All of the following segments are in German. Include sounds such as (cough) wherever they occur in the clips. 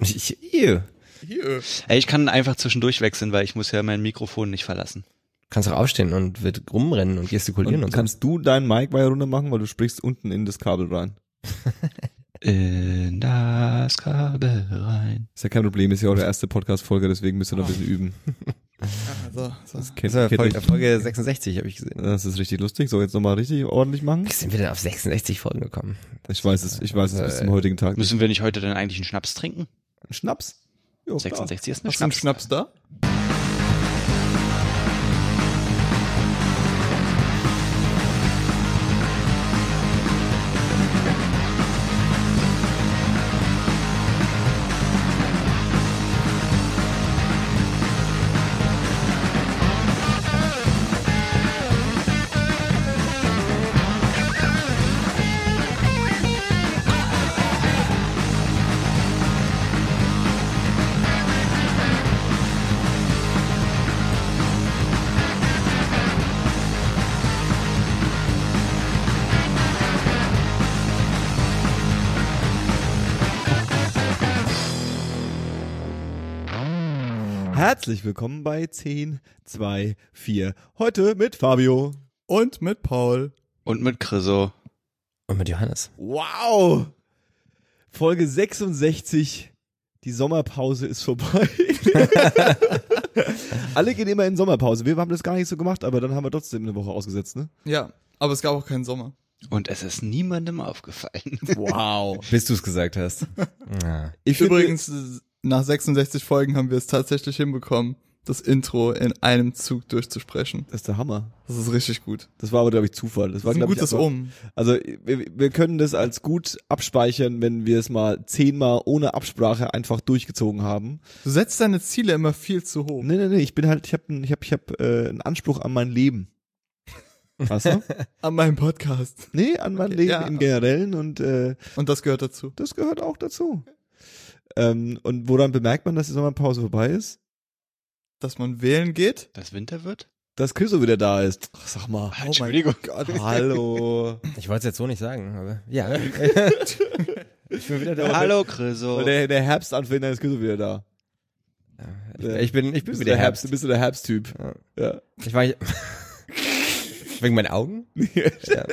Ich, ew. Hier. Ey, ich kann einfach zwischendurch wechseln, weil ich muss ja mein Mikrofon nicht verlassen. Kannst auch aufstehen und wird rumrennen und gestikulieren und, Und so. kannst du deinen Mic weiter runter machen, weil du sprichst unten in das Kabel rein. (laughs) In das Kabel rein. Ist ja kein Problem, ist ja auch der erste Podcast-Folge, deswegen müsst ihr noch ein bisschen üben. (laughs) Das So, so. kennt, Das kennt Folge, euch- Folge 66, habe ich gesehen. das ist richtig lustig. So, jetzt nochmal richtig ordentlich machen. Wie sind wir denn auf 66 Folgen gekommen? Ich weiß es, ich weiß es bis Äh, zum heutigen Tag. Müssen wir nicht heute dann eigentlich einen Schnaps trinken? Schnaps? Jo, 66 ist eine Hast du einen Schnaps. Schnaps da? Herzlich willkommen bei 10, 2, 4. Heute mit Fabio. Und mit Paul. Und mit Chriso. Und mit Johannes. Wow! Folge 66. Die Sommerpause ist vorbei. (laughs) Alle gehen immer in Sommerpause. Wir haben das gar nicht so gemacht, aber dann haben wir trotzdem eine Woche ausgesetzt, ne? Ja, aber es gab auch keinen Sommer. Und es ist niemandem aufgefallen. Wow. Bis du es gesagt hast. (laughs) Ja. Ich finde- Übrigens, nach 66 Folgen haben wir es tatsächlich hinbekommen, das Intro in einem Zug durchzusprechen. das ist der Hammer. Das ist richtig gut. Das war aber, glaube ich, Zufall. Das war, Das ist ein ich, gutes einfach- Um. Also wir, wir können das als gut abspeichern, wenn wir es mal zehnmal ohne Absprache einfach durchgezogen haben. Du setzt deine Ziele immer viel zu hoch. Nee, nee, nee, ich bin halt, ich habe ich hab, ich hab, äh, einen Anspruch an mein Leben. Weißt du? (laughs) An meinem Podcast. Nee, an mein Okay, Leben ja. im Generellen und äh, Und das gehört dazu. das gehört auch dazu. Ähm, und woran bemerkt man, dass die Sommerpause vorbei ist? Dass man wählen geht. Dass Winter wird? Dass Chriso wieder da ist. Ach, sag mal. Oh mein Entschuldigung. Gott. (laughs) Hallo. Ich wollte es jetzt so nicht sagen, aber ja. (laughs) ich bin wieder da. Hallo Chriso. Weil der, der Herbst anfängt, dann ist Chriso wieder da. Ich bin, ich bin Bist wieder der Herbst, Herbst. bist du der Herbsttyp. Ja. Ich war wegen meinen Augen. (laughs) Ja.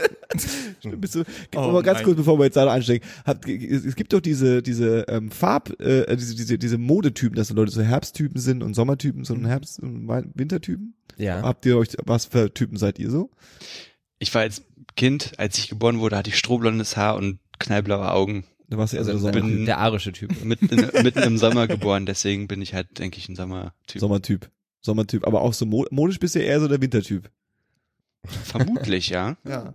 Bist du, Oh aber ganz mein. kurz, bevor wir jetzt da einsteigen, habt, es gibt doch diese, diese ähm, Farb, äh, diese, diese, diese Modetypen, dass so Leute so Herbsttypen sind und Sommertypen, so ein Herbst- und Wintertypen. ja. Habt ihr euch, was für Typen seid ihr so? Ich war als Kind, als ich geboren wurde, hatte ich strohblondes Haar und knallblaue Augen. Da warst du eher so Also der Sommertyp. der arische Typ. (laughs) Mitten, mitten im Sommer geboren, deswegen bin ich halt, denke ich, ein Sommertyp. Sommertyp. Sommertyp. Aber auch so mo- modisch bist du eher so der Wintertyp. Vermutlich, (laughs) ja. Ja.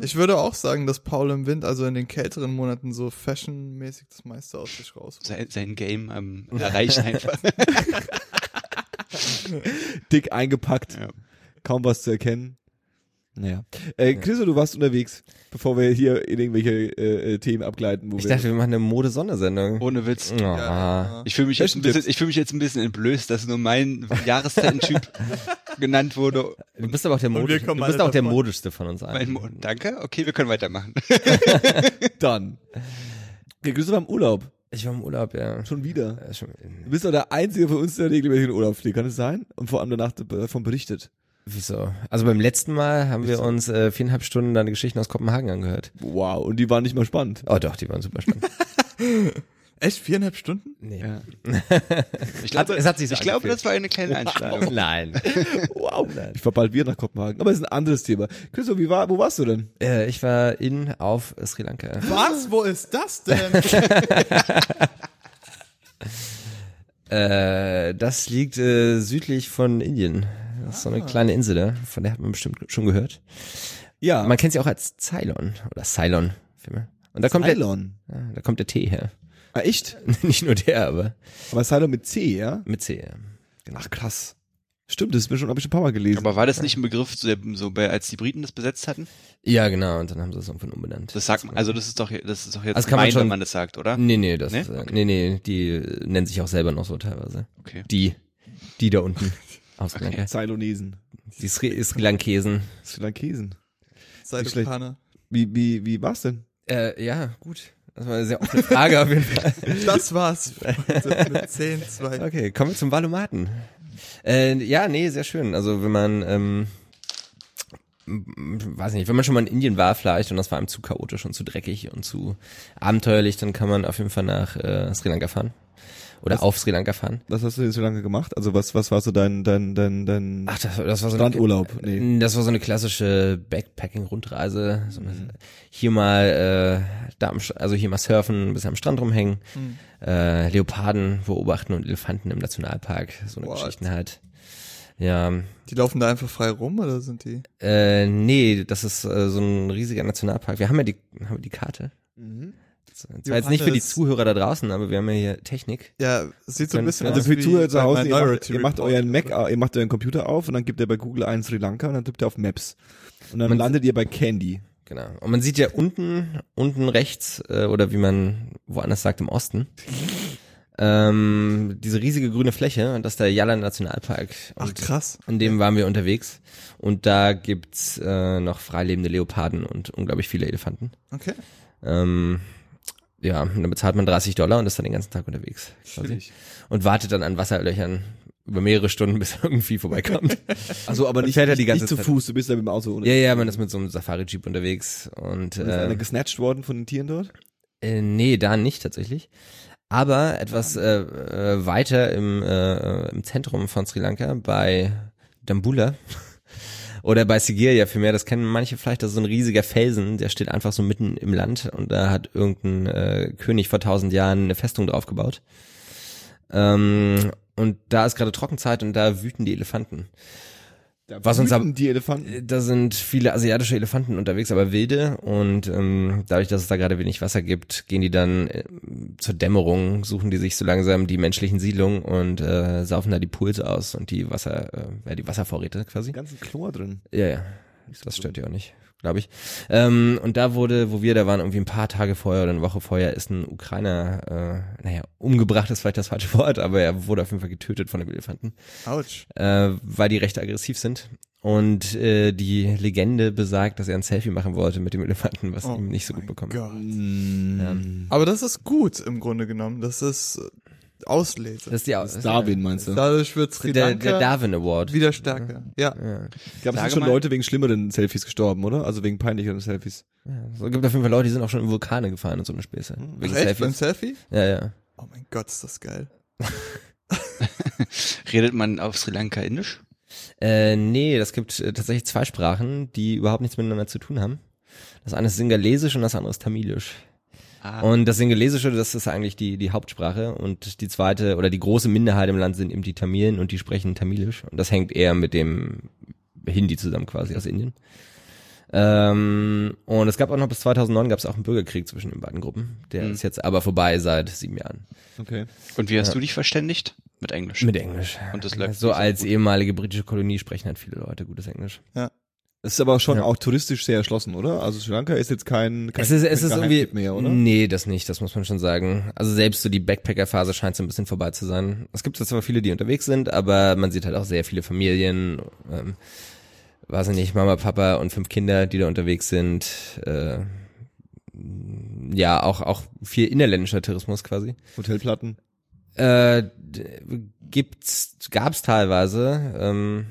Ich würde auch sagen, dass Paul im Wind, also in den kälteren Monaten, so fashionmäßig das meiste aus sich raus. Sein, sein Game ähm, erreichen (laughs) einfach. Dick eingepackt. Ja. Kaum was zu erkennen. Naja. Äh, Chriso, du warst unterwegs, bevor wir hier in irgendwelche äh, äh, Themen abgleiten, wo Ich wir. dachte, wir machen eine Mode-Sondersendung. Ohne Witz. Oh. Ja. Ich fühle mich jetzt ein bisschen, ich fühle mich jetzt ein bisschen entblößt, dass nur mein (laughs) Jahreszeitentyp genannt wurde. Du bist aber auch der kommen Du bist auch der modischste von uns allen. Mo Danke. Okay, wir können weitermachen. (laughs) dann. Okay, Chriso war im Urlaub. Ich war im Urlaub, ja. Schon wieder. Ja, schon, Du bist doch der Einzige von uns, der regelmäßig in den Urlaub fliegt. Kann es sein? Und vor allem danach davon berichtet. wieso? Also beim letzten Mal haben wir uns äh, viereinhalb Stunden deine Geschichten aus Kopenhagen angehört. Wow. Und die waren nicht mal spannend. Oh doch, die waren super spannend. (laughs) Echt? Viereinhalb Stunden? Nee. Ja. (laughs) Ich glaube, es hat sich so ich glaube, das war eine kleine Einstellung. (laughs) Nein. Wow. Ich fahr bald wieder nach Kopenhagen. Aber es ist ein anderes Thema. Chriso, wie war, wo warst du denn? äh, ich war in auf Sri Lanka. Was? Wo ist das denn? (laughs) Äh, das liegt äh, südlich von Indien. Das ist so eine kleine Insel da, von der hat man bestimmt schon gehört. Ja. Man kennt sie auch als Ceylon oder Ceylon. Und da kommt Ceylon. der, ja, da kommt der Tee her. Ah, echt? (laughs) Nicht nur der, aber Aber Ceylon mit C, ja? mit C. Ja. Ach, krass. Stimmt, das ist mir schon, hab ich schon ein paar Mal gelesen. Aber war das nicht ein Begriff, so, so bei, als die Briten das besetzt hatten? Ja, genau. Und dann haben sie es irgendwann umbenannt. Das sagt man, also das ist doch, das ist doch jetzt Also kann man gemein, schon- wenn man das sagt, oder? Nee, nee, das Nee? Äh, nee, nee, die äh, nennen sich auch selber noch so teilweise. Okay. Die, die da unten aus Sri Lanka. Ceylonesen. Die Sri, Sri Lankesen. Sri Lankesen. Wie, wie, wie war's denn? Äh, ja, gut. Das war eine sehr offene Frage auf jeden Fall. (laughs) Das war's. Mit 10, 2. Okay, kommen wir zum Valomaten. Äh, ja, nee, sehr schön. Also wenn man, ähm, weiß nicht, wenn man schon mal in Indien war vielleicht und das war einem zu chaotisch und zu dreckig und zu abenteuerlich, dann kann man auf jeden Fall nach äh, Sri Lanka fahren. Oder Was- auf Sri Lanka fahren. Was hast du denn so lange gemacht? Also was, was war so dein, dein, dein, dein Ach, das, das war so Strandurlaub? Eine, Nee. Das war so eine klassische Backpacking-Rundreise. So Mhm. Hier mal, äh, da am, also hier mal surfen, ein bisschen am Strand rumhängen, Hm. äh, Leoparden beobachten und Elefanten im Nationalpark. So eine What? Geschichten halt. Ja, Die laufen da einfach frei rum oder sind die? Äh, nee, das ist äh, so ein riesiger Nationalpark. Wir haben ja die, haben wir die Karte. Mhm. Das war jetzt nicht für die. Zuhörer da draußen, aber wir haben ja hier Technik. Ja, sieht so ein bisschen Also aus für die wie Zuhörer zu Hause, ihr macht, ihr macht euren Mac, ihr macht euren Computer auf und dann gibt ihr bei Google ein Sri Lanka und dann tippt ihr auf Maps. Und dann Man- landet ihr bei Candy. Genau. Und man sieht ja unten, unten rechts, äh, oder wie man woanders sagt, im Osten, ähm, diese riesige grüne Fläche und das ist der Yala Nationalpark. Ach krass. In dem waren wir unterwegs. Und da gibt's äh, noch freilebende Leoparden und unglaublich viele Elefanten. Okay. Ähm, ja, und dann bezahlt man 30 Dollar und ist dann den ganzen Tag unterwegs. Und wartet dann an Wasserlöchern über mehrere Stunden, bis (laughs) irgendwie vorbeikommt. Also aber nicht, fährt ja nicht, die ganze nicht zu Zeit. Fuß, du bist da mit dem Auto. ja, ja, man ist mit so einem Safari-Jeep unterwegs und Ist einer äh, gesnatcht worden von den Tieren dort? äh, nee, da nicht tatsächlich. Aber etwas äh, äh, weiter im, äh, im Zentrum von Sri Lanka bei Dambula oder bei Sigiriya vielmehr, das kennen manche vielleicht, das ist so ein riesiger Felsen, der steht einfach so mitten im Land und da hat irgendein äh, König vor tausend Jahren eine Festung drauf gebaut. Ähm, und da ist gerade Trockenzeit und da wüten die Elefanten. Da Was uns wüten ab- die Elefanten. Da sind viele asiatische Elefanten unterwegs, aber wilde. Und ähm, dadurch, dass es da gerade wenig Wasser gibt, gehen die dann äh, zur Dämmerung, suchen die sich so langsam die menschlichen Siedlungen und äh, saufen da die Pools aus und die Wasser, äh, ja, die Wasservorräte quasi. Ganzen Chlor drin. Ja, ja. Das stört ja auch nicht, glaube ich. Ähm, und da wurde, wo wir da waren, irgendwie ein paar Tage vorher oder eine Woche vorher, ist ein Ukrainer, äh, naja, umgebracht ist vielleicht das falsche Wort, aber er wurde auf jeden Fall getötet von dem Elefanten Autsch. äh, weil die recht aggressiv sind. Und äh, die Legende besagt, dass er ein Selfie machen wollte mit dem Elefanten, was Oh ihm nicht so gut bekommen. Gott. Mm. Aber das ist gut im Grunde genommen. Das ist Auslese. Das ist die Das ist Darwin, meinst du? Dadurch wird Sri der, Lanka der Darwin Award. wieder stärker. Ja. Ja. Ich glaube, es sind schon Leute wegen schlimmeren Selfies gestorben, oder? Also wegen peinlicheren Selfies. Ja. So gibt auf jeden Fall Leute, die sind auch schon in Vulkane gefahren und so eine Späße. Wegen Ach, echt? Beim Selfies. Selfie? Ja, ja. Oh mein Gott, ist das geil. (laughs) Redet man auf Sri Lanka Indisch? Äh, nee, das gibt äh, tatsächlich zwei Sprachen, die überhaupt nichts miteinander zu tun haben. Das eine ist Singalesisch und das andere ist Tamilisch. Ah, Und das Singalesische, das ist eigentlich die, die Hauptsprache und die zweite oder die große Minderheit im Land sind eben die Tamilen und die sprechen Tamilisch und das hängt eher mit dem Hindi zusammen quasi aus Indien. Ähm, und es gab auch noch bis 2009 gab es auch einen Bürgerkrieg zwischen den beiden Gruppen. Der Mhm. ist jetzt aber vorbei seit sieben Jahren. Okay. und wie hast ja. du dich verständigt? Mit Englisch. Mit Englisch. Und das läuft so als gut. ehemalige britische Kolonie sprechen halt viele Leute gutes Englisch. Es ist aber schon Ja. auch touristisch sehr erschlossen, oder? Also Sri Lanka ist jetzt kein, kein Es ist, es ist irgendwie, mehr, oder? nee, das nicht, das muss man schon sagen. Also selbst so die Backpacker-Phase scheint so ein bisschen vorbei zu sein. Es gibt zwar viele, die unterwegs sind, aber man sieht halt auch sehr viele Familien, ähm, weiß ich nicht, Mama, Papa und fünf Kinder, die da unterwegs sind. Äh, ja, auch, auch viel innerländischer Tourismus quasi. Hotelplatten. Äh, gibt's, gab's teilweise. Ähm,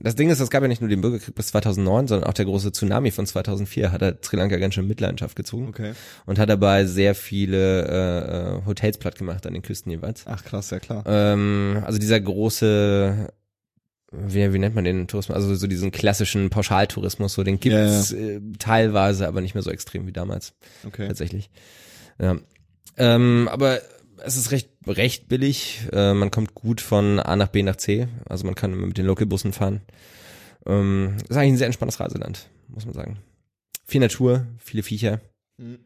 das Ding ist, es gab ja nicht nur den Bürgerkrieg bis 2009, sondern auch der große Tsunami von 2004 hat halt Sri Lanka ganz schön Mitleidenschaft gezogen Okay. und hat dabei sehr viele äh, äh, Hotels platt gemacht an den Küsten jeweils. Ach krass, ja klar. Ähm, also dieser große, wie, wie nennt man den Tourismus? Also so diesen klassischen Pauschaltourismus, so den gibt's Äh, teilweise, aber nicht mehr so extrem wie damals Okay. tatsächlich. Ja. Ähm, aber es ist recht recht billig. Äh, man kommt gut von A nach B nach C. Also man kann mit den Localbussen fahren. Ähm, ist eigentlich ein sehr entspanntes Reiseland, muss man sagen. Viel Natur, viele Viecher. Mhm.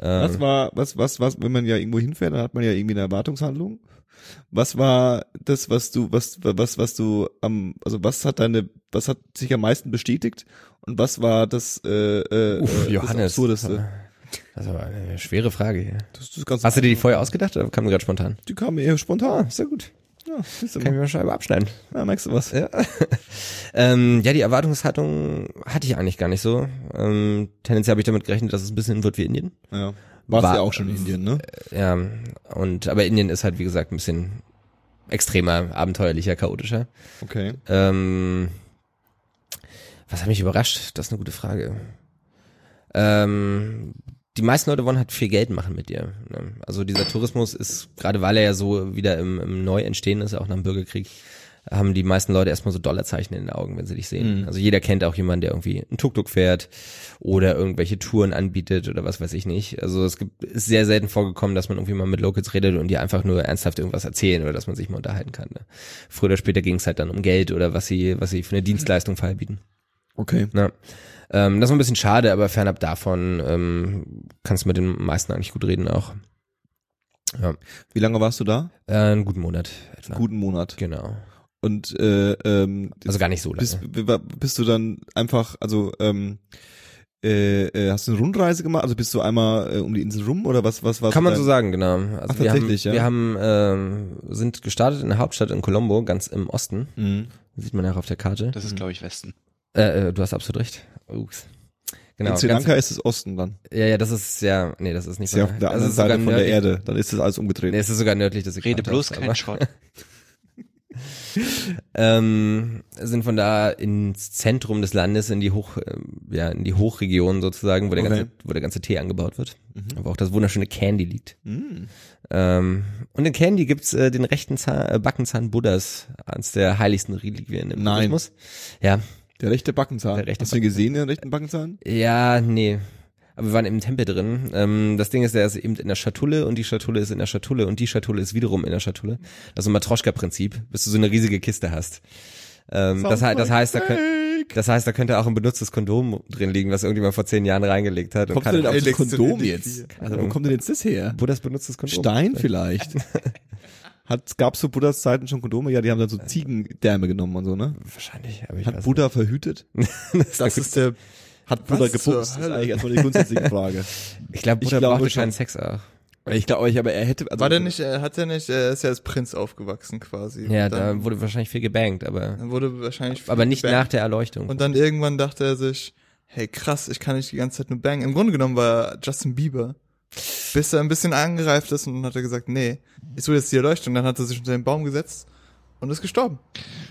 Ähm, Was war, was, was, was, wenn man ja irgendwo hinfährt, dann hat man ja irgendwie eine Erwartungshandlung. Was war das, was du, was, was, was du am, also was hat deine, was hat sich am meisten bestätigt und was war das, äh, äh, Uff, äh, Johannes. das Absurdeste? Das aber eine schwere Frage hier. Das ganz Hast du dir die vorher ausgedacht oder kam mir gerade spontan? Die kam eher spontan. Sehr gut. Ja, Kann ich mir eine Scheibe abschneiden. ja, merkst du was? Ja. (laughs) ähm, ja, die Erwartungshaltung hatte ich eigentlich gar nicht so. Ähm, tendenziell habe ich damit gerechnet, dass es ein bisschen wird wie Indien. Ja. Warst War- ja auch schon in Indien, ne? Ja, und aber Indien ist halt wie gesagt ein bisschen extremer, abenteuerlicher, chaotischer. Okay. Ähm, was hat mich überrascht? Das ist eine gute Frage. Ähm, die meisten Leute wollen halt viel Geld machen mit dir. Ne? Also dieser Tourismus ist, gerade weil er ja so wieder im, im Neuentstehen ist, auch nach dem Bürgerkrieg, haben die meisten Leute erstmal so Dollarzeichen in den Augen, wenn sie dich sehen. Mhm. Also jeder kennt auch jemanden, der irgendwie einen Tuk-Tuk fährt oder irgendwelche Touren anbietet oder was weiß ich nicht. Also es gibt, ist sehr selten vorgekommen, dass man irgendwie mal mit Locals redet und die einfach nur ernsthaft irgendwas erzählen oder dass man sich mal unterhalten kann. Ne? Früher oder später ging es halt dann um Geld oder was sie, was sie für eine Dienstleistung verbieten. Okay. Ja. Ähm, das ist ein bisschen schade, aber fernab davon ähm, kannst du mit den meisten eigentlich gut reden auch. Ja. Wie lange warst du da? Äh, einen guten Monat etwa. Guten Monat. Genau. Und äh, ähm, Also gar nicht so lange. bist, bist du dann einfach, also ähm, äh, äh, hast du eine Rundreise gemacht? Also bist du einmal äh, um die Insel rum oder was? Was war Kann man so sagen, genau. Also Ach, wir haben, tatsächlich, ja. wir haben ähm, sind gestartet in der Hauptstadt in Colombo, ganz im Osten. Mhm. Sieht man ja auch auf der Karte. Das ist, glaube ich, Westen. Äh, äh, du hast absolut recht. Ups. Genau. in Sri ganz- Lanka ist es Osten dann. ja, ja, das ist ja, nee, das ist nicht Ist ja auf der das anderen Seite von der nördlich- Erde. Dann ist das alles umgedreht. Nee, es ist sogar nördlich des Rede Äquators, bloß aber- kein Schrott. (laughs) ähm, sind von da ins Zentrum des Landes in die Hoch, äh, ja, in die Hochregion sozusagen, wo der Okay. ganze, wo der ganze Tee angebaut wird, wo auch das wunderschöne Candy liegt. Mhm. Ähm, und in Candy gibt's äh, den rechten Zahn, äh, Backenzahn Buddhas, eines der heiligsten Reliquien im Nein. Buddhismus. Ja, Der rechte Backenzahn. Der rechte Hast du ihn gesehen, den rechten Backenzahn? ja, nee. Aber wir waren im Tempel drin. Ähm, das Ding ist, der ist eben in der Schatulle und die Schatulle ist in der Schatulle und die Schatulle ist wiederum in der Schatulle. Das ist ein Matroschka-Prinzip, bis du so eine riesige Kiste hast. Ähm, das, das heißt, da könnt, das heißt, da könnte auch ein benutztes Kondom drin liegen, was irgendjemand vor zehn Jahren reingelegt hat. kann- denn auf das Kondom jetzt? Also- Wo kommt denn jetzt das her? Buddhas benutztes Kondom. Stein vielleicht. (laughs) Hat, gab's zu Buddhas Zeiten schon Kondome? Ja, die haben dann so Ziegendärme genommen und so, ne? Wahrscheinlich, aber ich Hat weiß Buddha verhütet? (laughs) Das ist der. Hat Buddha gepupst? Das ist eigentlich erstmal die grundsätzliche Frage. nicht. (laughs) Ich glaube, Ich Buddha glaube brauchte schon. keinen Sex auch. Ich glaube euch, aber er hätte, also War der nicht, er hat er nicht, er ist ja als Prinz aufgewachsen quasi. Ja, dann, da wurde wahrscheinlich viel gebankt, aber, dann wurde wahrscheinlich. aber nicht gebankt. nach der Erleuchtung. Und dann irgendwann dachte er sich, hey krass, ich kann nicht die ganze Zeit nur bangen. Im Grunde genommen war Justin Bieber. Bis er ein bisschen angereift ist und dann hat er gesagt, nee, ich will jetzt die Erleuchtung. Dann hat er sich unter den Baum gesetzt und ist gestorben.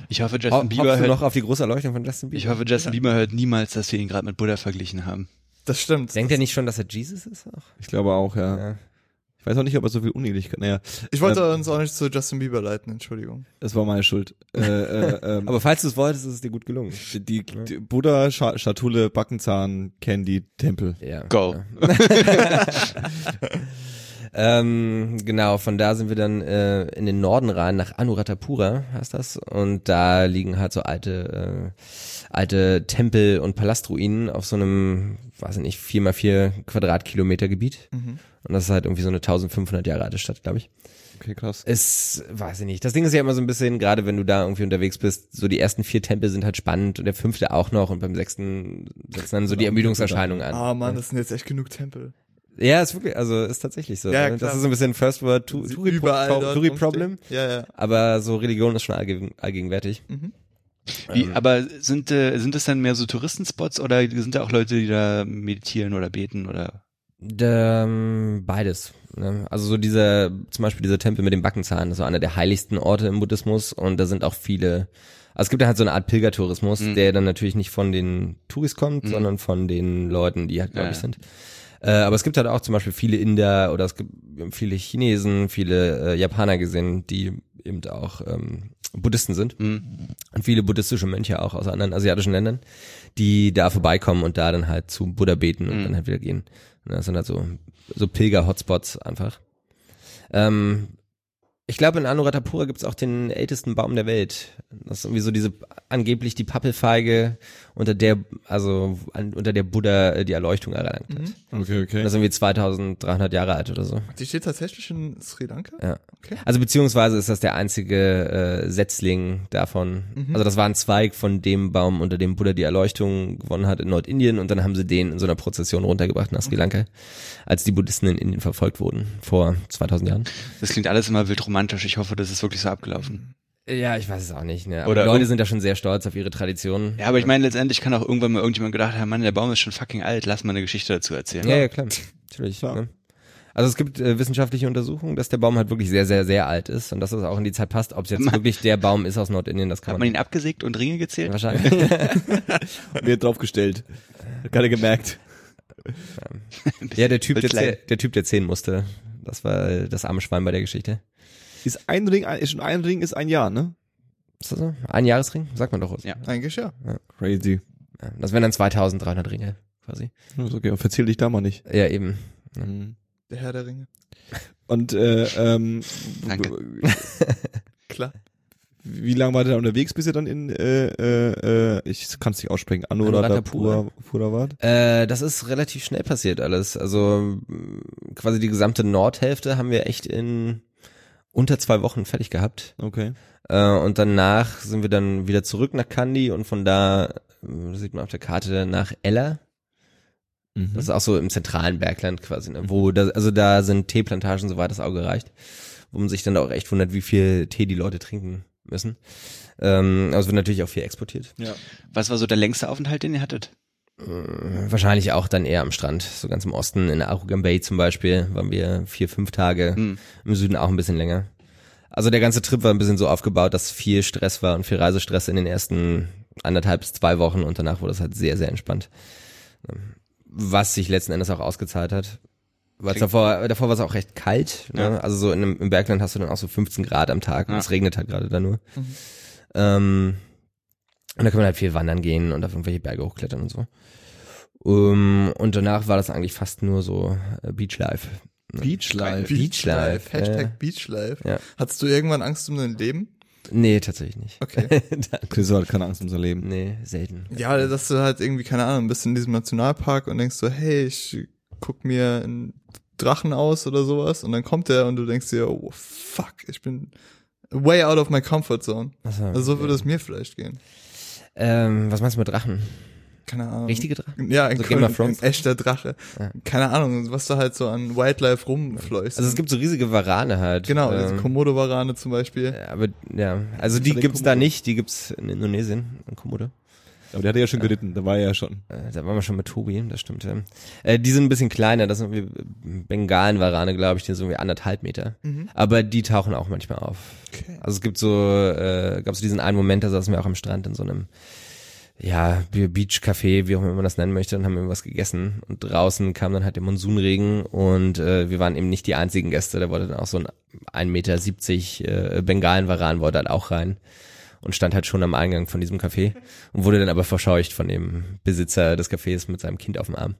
Ich hoffe, Ho Justin hoffst Bieber hört, noch auf die große Erleuchtung von Justin Bieber? ich hoffe, Justin Bieber hört niemals, dass wir ihn gerade mit Buddha verglichen haben. Das stimmt. Denkt er nicht schon, dass er Jesus ist auch? ich glaube auch, ja. Ja. Ich weiß auch nicht, ob er so viel Unehelichkeit, naja, Ich wollte Ähm, uns auch nicht zu Justin Bieber leiten, Entschuldigung. das war meine Schuld. äh, äh, (laughs) ähm, Aber falls du es wolltest, ist es dir gut gelungen. die, die Buddha, Scha Schatulle, Backenzahn, Candy, Tempel. Ja. Go. Ja. (laughs) ähm, genau, von da sind wir dann äh, in den Norden rein, nach Anuradhapura heißt das. Und da liegen halt so alte, äh, alte Tempel- und Palastruinen auf so einem, weiß ich nicht, vier mal vier Quadratkilometer Gebiet. Mhm. Und das ist halt irgendwie so eine 1500 Jahre alte Stadt, glaube ich. Okay, krass. Es, weiß ich nicht. Das Ding ist ja immer so ein bisschen, gerade wenn du da irgendwie unterwegs bist, so die ersten vier Tempel sind halt spannend und der fünfte auch noch und beim sechsten setzen dann so die Ermüdungserscheinungen an. Ah man, das sind jetzt echt genug Tempel. Ja, ist wirklich, also ist tatsächlich so. Ja, klar. das ist so ein bisschen First World Tu- Touri überall Pro- Touri. Problem, Ja, ja. aber so Religion ist schon allge allgegenwärtig. Mhm. Wie, aber sind, äh, sind es dann mehr so Touristenspots oder sind da auch Leute, die da meditieren oder beten oder? Ähm, beides. Ne? Also so dieser, zum Beispiel dieser Tempel mit dem Backenzahn, das so einer der heiligsten Orte im Buddhismus und da sind auch viele, also es gibt ja halt so eine Art Pilgertourismus, Mhm. der dann natürlich nicht von den Touris kommt, Mhm. sondern von den Leuten, die halt, glaube Ja, ich, sind. Äh, aber es gibt halt auch zum Beispiel viele Inder oder es gibt viele Chinesen, viele äh, Japaner gesehen, die eben auch ähm, Buddhisten sind. Hm. und viele buddhistische Mönche auch aus anderen asiatischen Ländern, die da vorbeikommen und da dann halt zu Buddha beten und Mhm. dann halt wieder gehen. Und das sind halt so, so Pilger-Hotspots einfach. Ähm, ich glaube, in Anuradhapura gibt's auch den ältesten Baum der Welt. Das ist irgendwie so diese, angeblich die Pappelfeige, unter der, also an, unter der Buddha äh, die Erleuchtung erlangt hat. Mhm. Okay, okay. Das ist irgendwie 2300 Jahre alt oder so. Die steht tatsächlich in Sri Lanka? Ja. Okay. Also beziehungsweise ist das der einzige äh, Setzling davon. Mhm. Also das war ein Zweig von dem Baum, unter dem Buddha die Erleuchtung gewonnen hat in Nordindien und dann haben sie den in so einer Prozession runtergebracht nach Sri Lanka, als die Buddhisten in Indien verfolgt wurden vor 2000 Jahren. Das klingt alles immer wild romantisch, romantisch. Ich hoffe, das ist wirklich so abgelaufen. Ja, ich weiß es auch nicht. Ne? Aber Oder die Leute sind da schon sehr stolz auf ihre Traditionen. Ja, aber ich meine, letztendlich kann auch irgendwann mal irgendjemand gedacht haben, Mann, der Baum ist schon fucking alt, lass mal eine Geschichte dazu erzählen. Ja, ja, klar. Natürlich. Klar. Ne? Also es gibt äh, wissenschaftliche Untersuchungen, dass der Baum halt wirklich sehr, sehr, sehr alt ist und dass es auch in die Zeit passt. Ob es jetzt Man- wirklich der Baum ist aus Nordindien, das kann Hat man, man ihn abgesägt und Ringe gezählt? wahrscheinlich. (laughs) Mir draufgestellt. Hat keiner gemerkt. ja, der Typ, der, der Typ, der zehn musste. Das war das arme Schwein bei der Geschichte. Ist ein Ring, ist schon ein Ring ist ein Jahr, ne? Ist das so? Ein Jahresring? Sagt man doch. Ja. Eigentlich ja. Crazy. Ja, das wären dann 2300 Ringe, quasi. Ist okay, verzähl dich da mal nicht. Ja, eben. Der Herr der Ringe. Und äh, ähm, Danke. (laughs) Klar. wie lange war der unterwegs, bis er dann in äh, äh, äh, ich kann es nicht aussprechen, Anuradhapura. Wart? Äh, das ist relativ schnell passiert alles. Also quasi die gesamte Nordhälfte haben wir echt in unter zwei Wochen fertig gehabt. Okay. Äh, und danach sind wir dann wieder zurück nach Kandy und von da, äh, das sieht man auf der Karte, nach Ella. Mhm. Das ist auch so im zentralen Bergland quasi, ne? wo da, also da sind Teeplantagen, soweit das Auge reicht, wo man sich dann auch echt wundert, wie viel Tee die Leute trinken müssen. Ähm, es wird natürlich auch viel exportiert. ja. Was war so der längste Aufenthalt, den ihr hattet? Äh, Wahrscheinlich auch dann eher am Strand, so ganz im Osten, in Arugam Bay zum Beispiel, waren wir vier, fünf Tage, Hm. im Süden auch ein bisschen länger. Also der ganze Trip war ein bisschen so aufgebaut, dass viel Stress war und viel Reisestress in den ersten anderthalb bis zwei Wochen und danach wurde es halt sehr, sehr entspannt. Was sich letzten Endes auch ausgezahlt hat. Weil davor, davor war es auch recht kalt. Ne? Ja. Also so in, im Bergland hast du dann auch so 15 Grad am Tag und Ja. es regnet halt gerade da nur. Mhm. Ähm, und da kann man halt viel wandern gehen und auf irgendwelche Berge hochklettern und so. Um, und danach war das eigentlich fast nur so Beachlife. Beachlife. Beachlife, Hashtag ja. Beachlife. Ja. Hattest du irgendwann Angst um dein Leben? Nee, tatsächlich nicht. Okay. (laughs) Chris hat keine Angst um sein Leben. nee, selten. Ja, dass du halt irgendwie, keine Ahnung, bist in diesem Nationalpark und denkst so, hey, ich guck mir einen Drachen aus oder sowas und dann kommt der und du denkst dir, oh fuck, ich bin way out of my comfort zone. Achso, Also so würde es mir vielleicht gehen. Ähm, was meinst du mit Drachen? Keine Ahnung. Richtige Drachen? Ja, ein, So Game of ein, Thrones? ein echter Drache. Ja. Keine Ahnung, was da halt so an Wildlife rumfleußt. Also es gibt so riesige Warane halt. genau, also ähm, Komodo-Warane zum Beispiel. aber ja, also die gibt's da Komodo. nicht, die gibt's in Indonesien, in Komodo. Aber der hatte ja schon geritten, da war er ja schon. Äh, da waren wir schon mit Tobi, das stimmt. Äh, die sind ein bisschen kleiner, das sind irgendwie Bengalenwarane, glaube ich, die sind irgendwie anderthalb Meter. Mhm. Aber die tauchen auch manchmal auf. Okay. Also es gibt so, äh, gab es diesen einen Moment, da saßen wir auch am Strand in so einem, ja, Beach-Café, wie auch immer man das nennen möchte, und haben irgendwas gegessen. Und draußen kam dann halt der Monsunregen und äh, wir waren eben nicht die einzigen Gäste. Da wollte dann auch so ein 1,70 Meter äh, Bengalenwaran wollte halt auch rein und stand halt schon am Eingang von diesem Café und wurde dann aber verscheucht von dem Besitzer des Cafés mit seinem Kind auf dem Arm.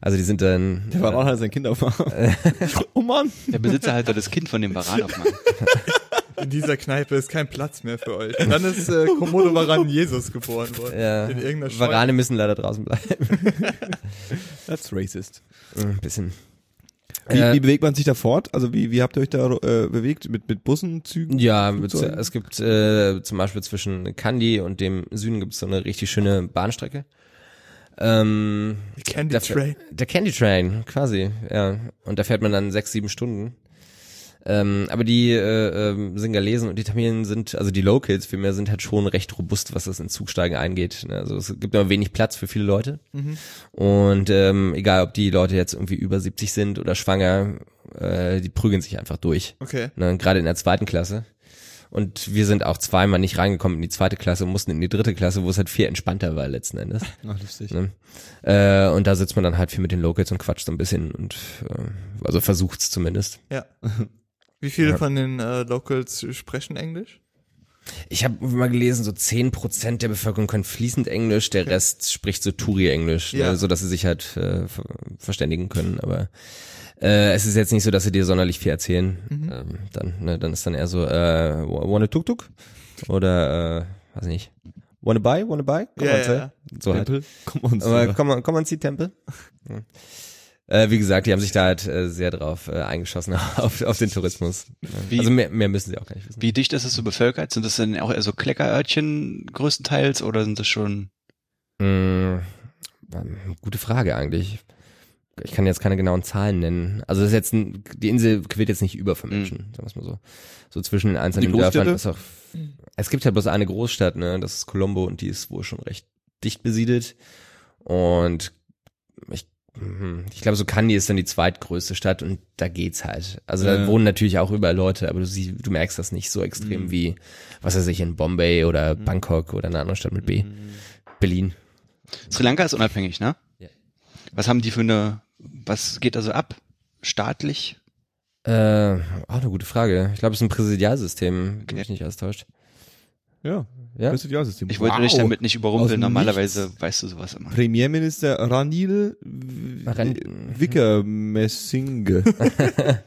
Also die sind dann Der war auch halt sein Kind auf dem Arm. (laughs) Oh Mann. Der Besitzer halt das Kind von dem Varan aufmachen. (laughs) In dieser Kneipe ist kein Platz mehr für euch. Dann ist äh, Komodo-Waran Jesus geboren worden. ja, In irgendeiner. Warane müssen leider draußen bleiben. That's racist. Ein bisschen. Wie, Äh, wie bewegt man sich da fort? Also wie, wie habt ihr euch da äh, bewegt? Mit, mit Bussen, Zügen? Ja, Flugzeugen? es gibt äh, zum Beispiel zwischen Kandy und dem Süden gibt es so eine richtig schöne Bahnstrecke. Ähm, Candy der, Train. Der Candy Train, quasi, ja. Und da fährt man dann sechs, sieben Stunden. Ähm, aber die äh, ähm, Singalesen und die Tamilen sind, also die Locals vielmehr, sind halt schon recht robust, was das in Zugsteigen eingeht. ne? Also es gibt immer wenig Platz für viele Leute. Mhm. Und ähm, egal, ob die Leute jetzt irgendwie über 70 sind oder schwanger, äh, die prügeln sich einfach durch. Okay. Ne, gerade in der zweiten Klasse. Und wir sind auch zweimal nicht reingekommen in die zweite Klasse und mussten in die dritte Klasse, wo es halt viel entspannter war letzten Endes. (laughs) Ach, lustig. Ne? Äh, und da sitzt man dann halt viel mit den Locals und quatscht so ein bisschen und äh, also versucht's zumindest. Ja. (laughs) Wie viele Ja. von den äh, Locals sprechen Englisch? Ich habe mal gelesen, so 10% der Bevölkerung können fließend Englisch, der Rest spricht so Touri-Englisch, Ja. ne, so dass sie sich halt äh, ver verständigen können. Aber äh, es ist jetzt nicht so, dass sie dir sonderlich viel erzählen. Mhm. Ähm, dann, ne, dann ist dann eher so, äh, wanna tuk-tuk? Oder, äh, weiß nicht, wanna buy, wanna buy? Komm Ja, on, ja. So halt. Tempel? Komm uns. Aber komm, on- komm on, see Tempel. (laughs) Äh, wie gesagt, die haben sich da halt äh, sehr drauf äh, eingeschossen (laughs) auf, auf den Tourismus. Wie- also mehr, mehr müssen sie auch gar nicht wissen. Wie dicht ist es so bevölkert? Sind das denn auch eher so Kleckerörtchen größtenteils oder sind das schon Mm, ähm, gute Frage eigentlich. ich kann jetzt keine genauen Zahlen nennen. Also das ist jetzt ein, die Insel quillt jetzt nicht über von Menschen, sagen wir es mal so. So zwischen den einzelnen Dörfern ist auch. Es gibt halt bloß eine Großstadt, ne? Das ist Colombo und die ist wohl schon recht dicht besiedelt. Und ich, mhm, ich glaube, so Kandy ist dann die zweitgrößte Stadt und da geht's halt. Also da Ja. wohnen natürlich auch überall Leute, aber du, siehst, du merkst das nicht so extrem wie, was weiß ich, in Bombay oder Bangkok oder einer anderen Stadt mit B. Berlin. Sri Lanka ist unabhängig, ne? Ja. Was haben die für eine, was geht da so ab? Staatlich? Äh, auch eine gute Frage. Ich glaube, es ist ein Präsidialsystem, wenn mich nicht alles täuscht. Ja, Ja? Präsidialsystem. Ich wollte Wow. dich damit nicht überrumpeln. Normalerweise weißt du sowas immer. Premierminister Ranil W- Ran- Wickremesinghe. (laughs)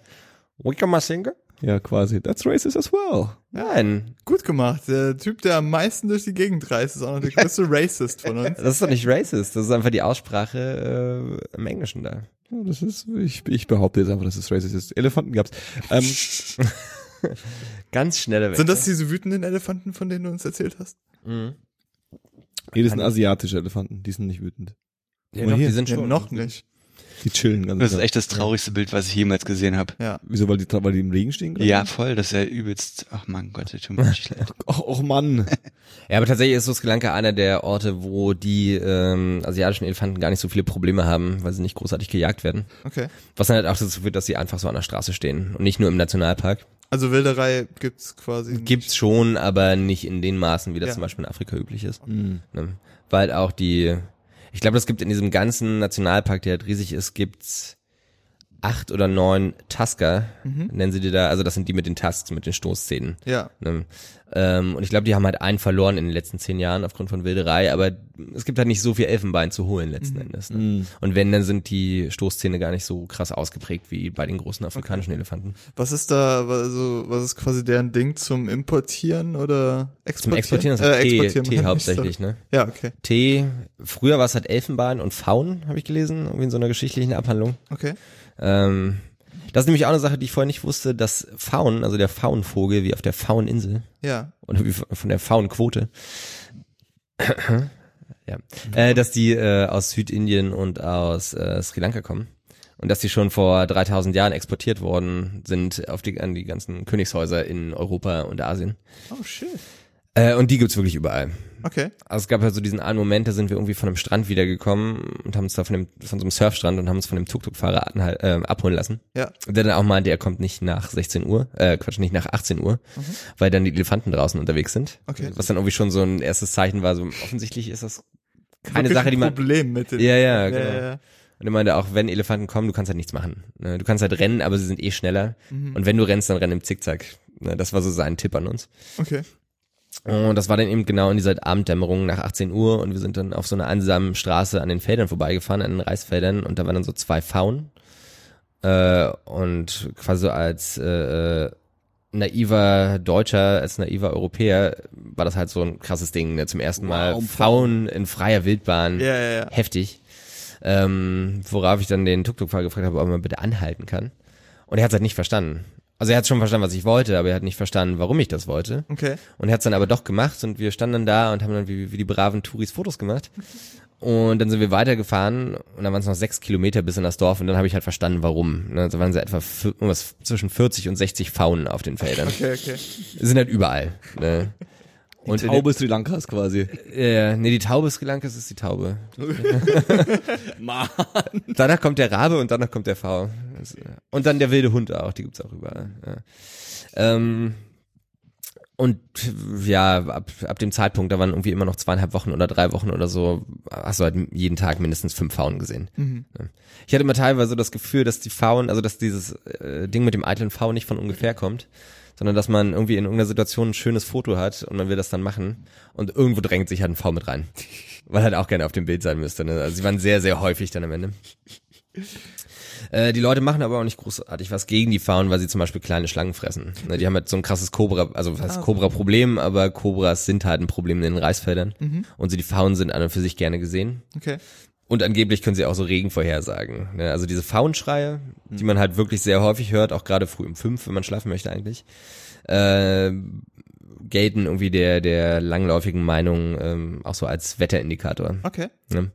Wickermasinge? ja, quasi. That's racist as well. Nein, Gut gemacht. Der Typ, der am meisten durch die Gegend reist, ist auch noch der größte Racist von uns. das ist doch nicht racist. Das ist einfach die Aussprache äh, im Englischen da. Ja, das ist, ich, ich behaupte jetzt einfach, dass es racist ist. Elefanten gab's. Ähm, (laughs) Ganz schnelle Sind das diese wütenden Elefanten, von denen du uns erzählt hast? Mhm. nee, das sind asiatische Elefanten, die sind nicht wütend. Ja, doch, hier. die sind Ja, schon. noch nicht. Die chillen ganz Das ist echt das traurigste Bild, was ich jemals gesehen habe. Ja. Wieso, weil die, weil die im Regen stehen? gerade? Ja, voll, das ist ja übelst. Ach mein Gott, das tut mir leid. (laughs) Och, och Mann. (laughs) Ja, aber tatsächlich ist so Sri Lanka einer der Orte, wo die ähm, asiatischen Elefanten gar nicht so viele Probleme haben, weil sie nicht großartig gejagt werden. Okay. Was dann halt auch dazu führt, dass sie einfach so an der Straße stehen und nicht nur im Nationalpark. Also Wilderei gibt's quasi. nicht. Gibt's schon, aber nicht in den Maßen, wie das Ja. zum Beispiel in Afrika üblich ist. Hm. Ne? Weil auch die, ich glaube, es gibt in diesem ganzen Nationalpark, der halt riesig ist, gibt's acht oder neun Tusker, nennen sie die da, also das sind die mit den Tusks, mit den Stoßzähnen. Ja. Ne? Ähm, und ich glaube, die haben halt einen verloren in den letzten zehn Jahren aufgrund von Wilderei, aber es gibt halt nicht so viel Elfenbein zu holen letzten Endes. Ne? Hm. Und wenn, dann sind die Stoßzähne gar nicht so krass ausgeprägt wie bei den großen afrikanischen Elefanten. Was ist da, also, was ist quasi deren Ding zum Importieren oder Zum Exportieren? Exportieren ist halt Äh, Tee, exportieren Tee hauptsächlich, ne? Ja, okay. Tee, früher war es halt Elfenbein und Faun, habe ich gelesen, irgendwie in so einer geschichtlichen Abhandlung. Okay. Ähm, das ist nämlich auch eine Sache, die ich vorher nicht wusste, dass Faun, also der Faunvogel, wie auf der Fauninsel, Ja. oder wie von der Faunquote, ja, äh, dass die äh, aus Südindien und aus äh, Sri Lanka kommen. Und dass die schon vor 3000 Jahren exportiert worden sind auf die, an die ganzen Königshäuser in Europa und Asien. Oh, shit. Äh, und die gibt's wirklich überall. Okay. Also es gab halt so diesen einen Moment, da sind wir irgendwie von einem Strand wiedergekommen und haben uns da von dem, von so einem Surfstrand und haben uns von dem Tuk-Tuk-Fahrer äh, abholen lassen. Ja. Der dann auch meinte, er kommt nicht nach 16 Uhr, äh, Quatsch, nicht nach 18 Uhr, weil dann die Elefanten draußen unterwegs sind. Mhm. Okay. Was dann irgendwie schon so ein erstes Zeichen war, so offensichtlich ist das keine Sache, die man, Problem mit. Ja, ja, ja, genau. ja, ja. und er meinte auch, wenn Elefanten kommen, du kannst halt nichts machen. Ne? Du kannst halt rennen, aber sie sind eh schneller. Mhm. Und wenn du rennst, dann renn im Zickzack. Ne? Das war so sein Tipp an uns. Okay. Und das war dann eben genau in dieser Abenddämmerung nach 18 Uhr und wir sind dann auf so einer einsamen Straße an den Feldern vorbeigefahren, an den Reisfeldern und da waren dann so zwei Pfauen äh, und quasi als äh, äh, naiver Deutscher, als naiver Europäer war das halt so ein krasses Ding, ne? zum ersten Mal Wow, Pfauen in freier Wildbahn, Ja, ja, ja. heftig. Ähm, worauf ich dann den Tuk-Tuk-Fahrer gefragt habe, ob mal bitte anhalten kann. Und er hat es halt nicht verstanden. Also er hat schon verstanden, was ich wollte, aber er hat nicht verstanden, warum ich das wollte. Okay. Und er hat's dann aber doch gemacht und wir standen dann da und haben dann wie, wie die braven Touris Fotos gemacht. Und dann sind wir weitergefahren und dann waren es noch sechs Kilometer bis in das Dorf und dann habe ich halt verstanden, warum. Ne, Also waren sie etwa irgendwas zwischen 40 und 60 Faunen auf den Feldern. Okay, okay. Die sind halt überall. Ne? Und in Taube Sri Lankas quasi. äh, nee, die Taube Sri Lankas ist die Taube. (laughs) Mann. Danach kommt der Rabe und danach kommt der V. Das, äh, Und dann der wilde Hund auch, die gibt's auch überall. Ja. Ähm, und ja, ab, ab dem Zeitpunkt, da waren irgendwie immer noch zweieinhalb Wochen oder drei Wochen oder so, hast du halt jeden Tag mindestens fünf Pfauen gesehen. Mhm. Ich hatte immer teilweise so das Gefühl, dass die Pfauen, also dass dieses äh, Ding mit dem eitlen V nicht von ungefähr kommt, sondern dass man irgendwie in irgendeiner Situation ein schönes Foto hat und man will das dann machen und irgendwo drängt sich halt ein V mit rein. (laughs) Weil halt auch gerne auf dem Bild sein müsste. Ne? Also sie waren sehr, sehr häufig dann am Ende. (laughs) Äh, die Leute machen aber auch nicht großartig was gegen die Pfauen, weil sie zum Beispiel kleine Schlangen fressen. Ne, die haben halt so ein krasses Cobra, also was heißt Cobra-Problem, aber Cobras sind halt ein Problem in den Reisfeldern. Und so die Pfauen sind an und für sich gerne gesehen. Okay. Und angeblich können sie auch so Regen vorhersagen. Ne? Also diese Faunschreie, die man halt wirklich sehr häufig hört, auch gerade früh um fünf, wenn man schlafen möchte eigentlich, äh, gelten irgendwie der, der langläufigen Meinung ähm, auch so als Wetterindikator. Okay. Ne?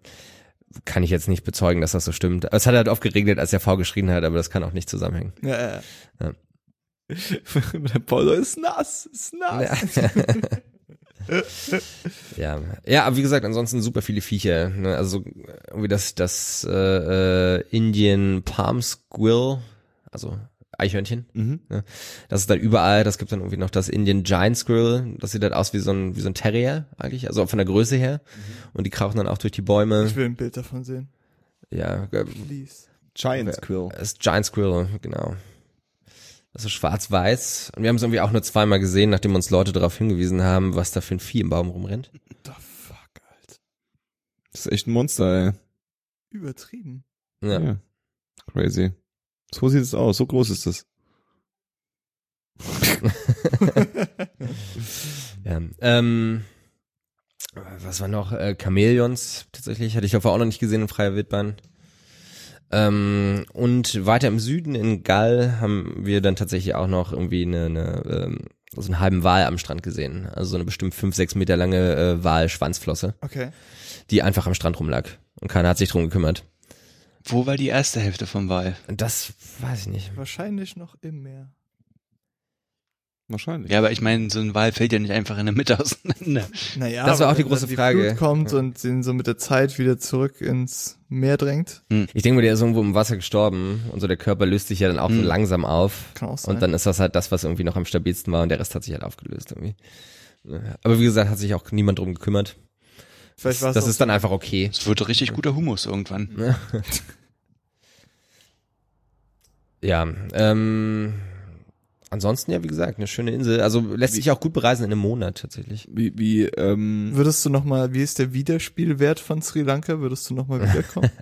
Kann ich jetzt nicht bezeugen, dass das so stimmt. Es hat halt oft geregnet, als der V geschrien hat, aber das kann auch nicht zusammenhängen. Ja, ja. Der (laughs) Polo ist nass, ist nass. (laughs) Ja, ja, aber wie gesagt, ansonsten super viele Viecher. Ne? Also irgendwie das das äh, äh, Indian Palm Squill, also Eichhörnchen. Mhm. Ne? Das ist dann überall. Das gibt dann irgendwie noch das Indian Giant Squirrel. Das sieht halt aus wie so ein wie so ein Terrier eigentlich, also von der Größe her. Und die krauchen dann auch durch die Bäume. Ich will ein Bild davon sehen. Ja, äh, Please. Giant das ist Giant Squirrel, genau. Das ist schwarz-weiß. Und wir haben es irgendwie auch nur zweimal gesehen, nachdem uns Leute darauf hingewiesen haben, was da für ein Vieh im Baum rumrennt. The fuck, Alter. Das ist echt ein Monster, ey. Übertrieben. Ja. Crazy. So sieht es aus, so groß ist es. (laughs) Ja, ähm, was war noch? Äh, Chamäleons tatsächlich, hatte ich davor auch noch nicht gesehen in freier Wildbahn. Ähm, und weiter im Süden in Gall haben wir dann tatsächlich auch noch irgendwie eine, eine ähm, so einen halben Wal am Strand gesehen. Also so eine bestimmt fünf, sechs Meter lange äh, Wal-Schwanzflosse, Okay. die einfach am Strand rumlag. Und keiner hat sich drum gekümmert. Wo war die erste Hälfte vom Wal? Das weiß ich nicht. Wahrscheinlich noch im Meer. Wahrscheinlich. Ja, aber ich meine, so ein Wal fällt ja nicht einfach in der Mitte auseinander. Naja, Das war auch die wenn große die Frage. Flut kommt und den so mit der Zeit wieder zurück ins Meer drängt. Ich denke mal, der ist irgendwo im Wasser gestorben und so der Körper löst sich ja dann auch so Hm. langsam auf. Kann auch sein. Und dann ist das halt das, was irgendwie noch am stabilsten war und der Rest hat sich halt aufgelöst irgendwie. Ja. Aber wie gesagt, hat sich auch niemand drum gekümmert. Vielleicht das auch ist dann einfach okay. Es wird richtig guter Humus irgendwann. Ja, ähm, ansonsten ja, wie gesagt, eine schöne Insel. Also lässt sich auch gut bereisen in einem Monat tatsächlich. Wie, wie, ähm, Würdest du noch mal, wie ist der Wiederspielwert von Sri Lanka? Würdest du noch mal wiederkommen? (laughs)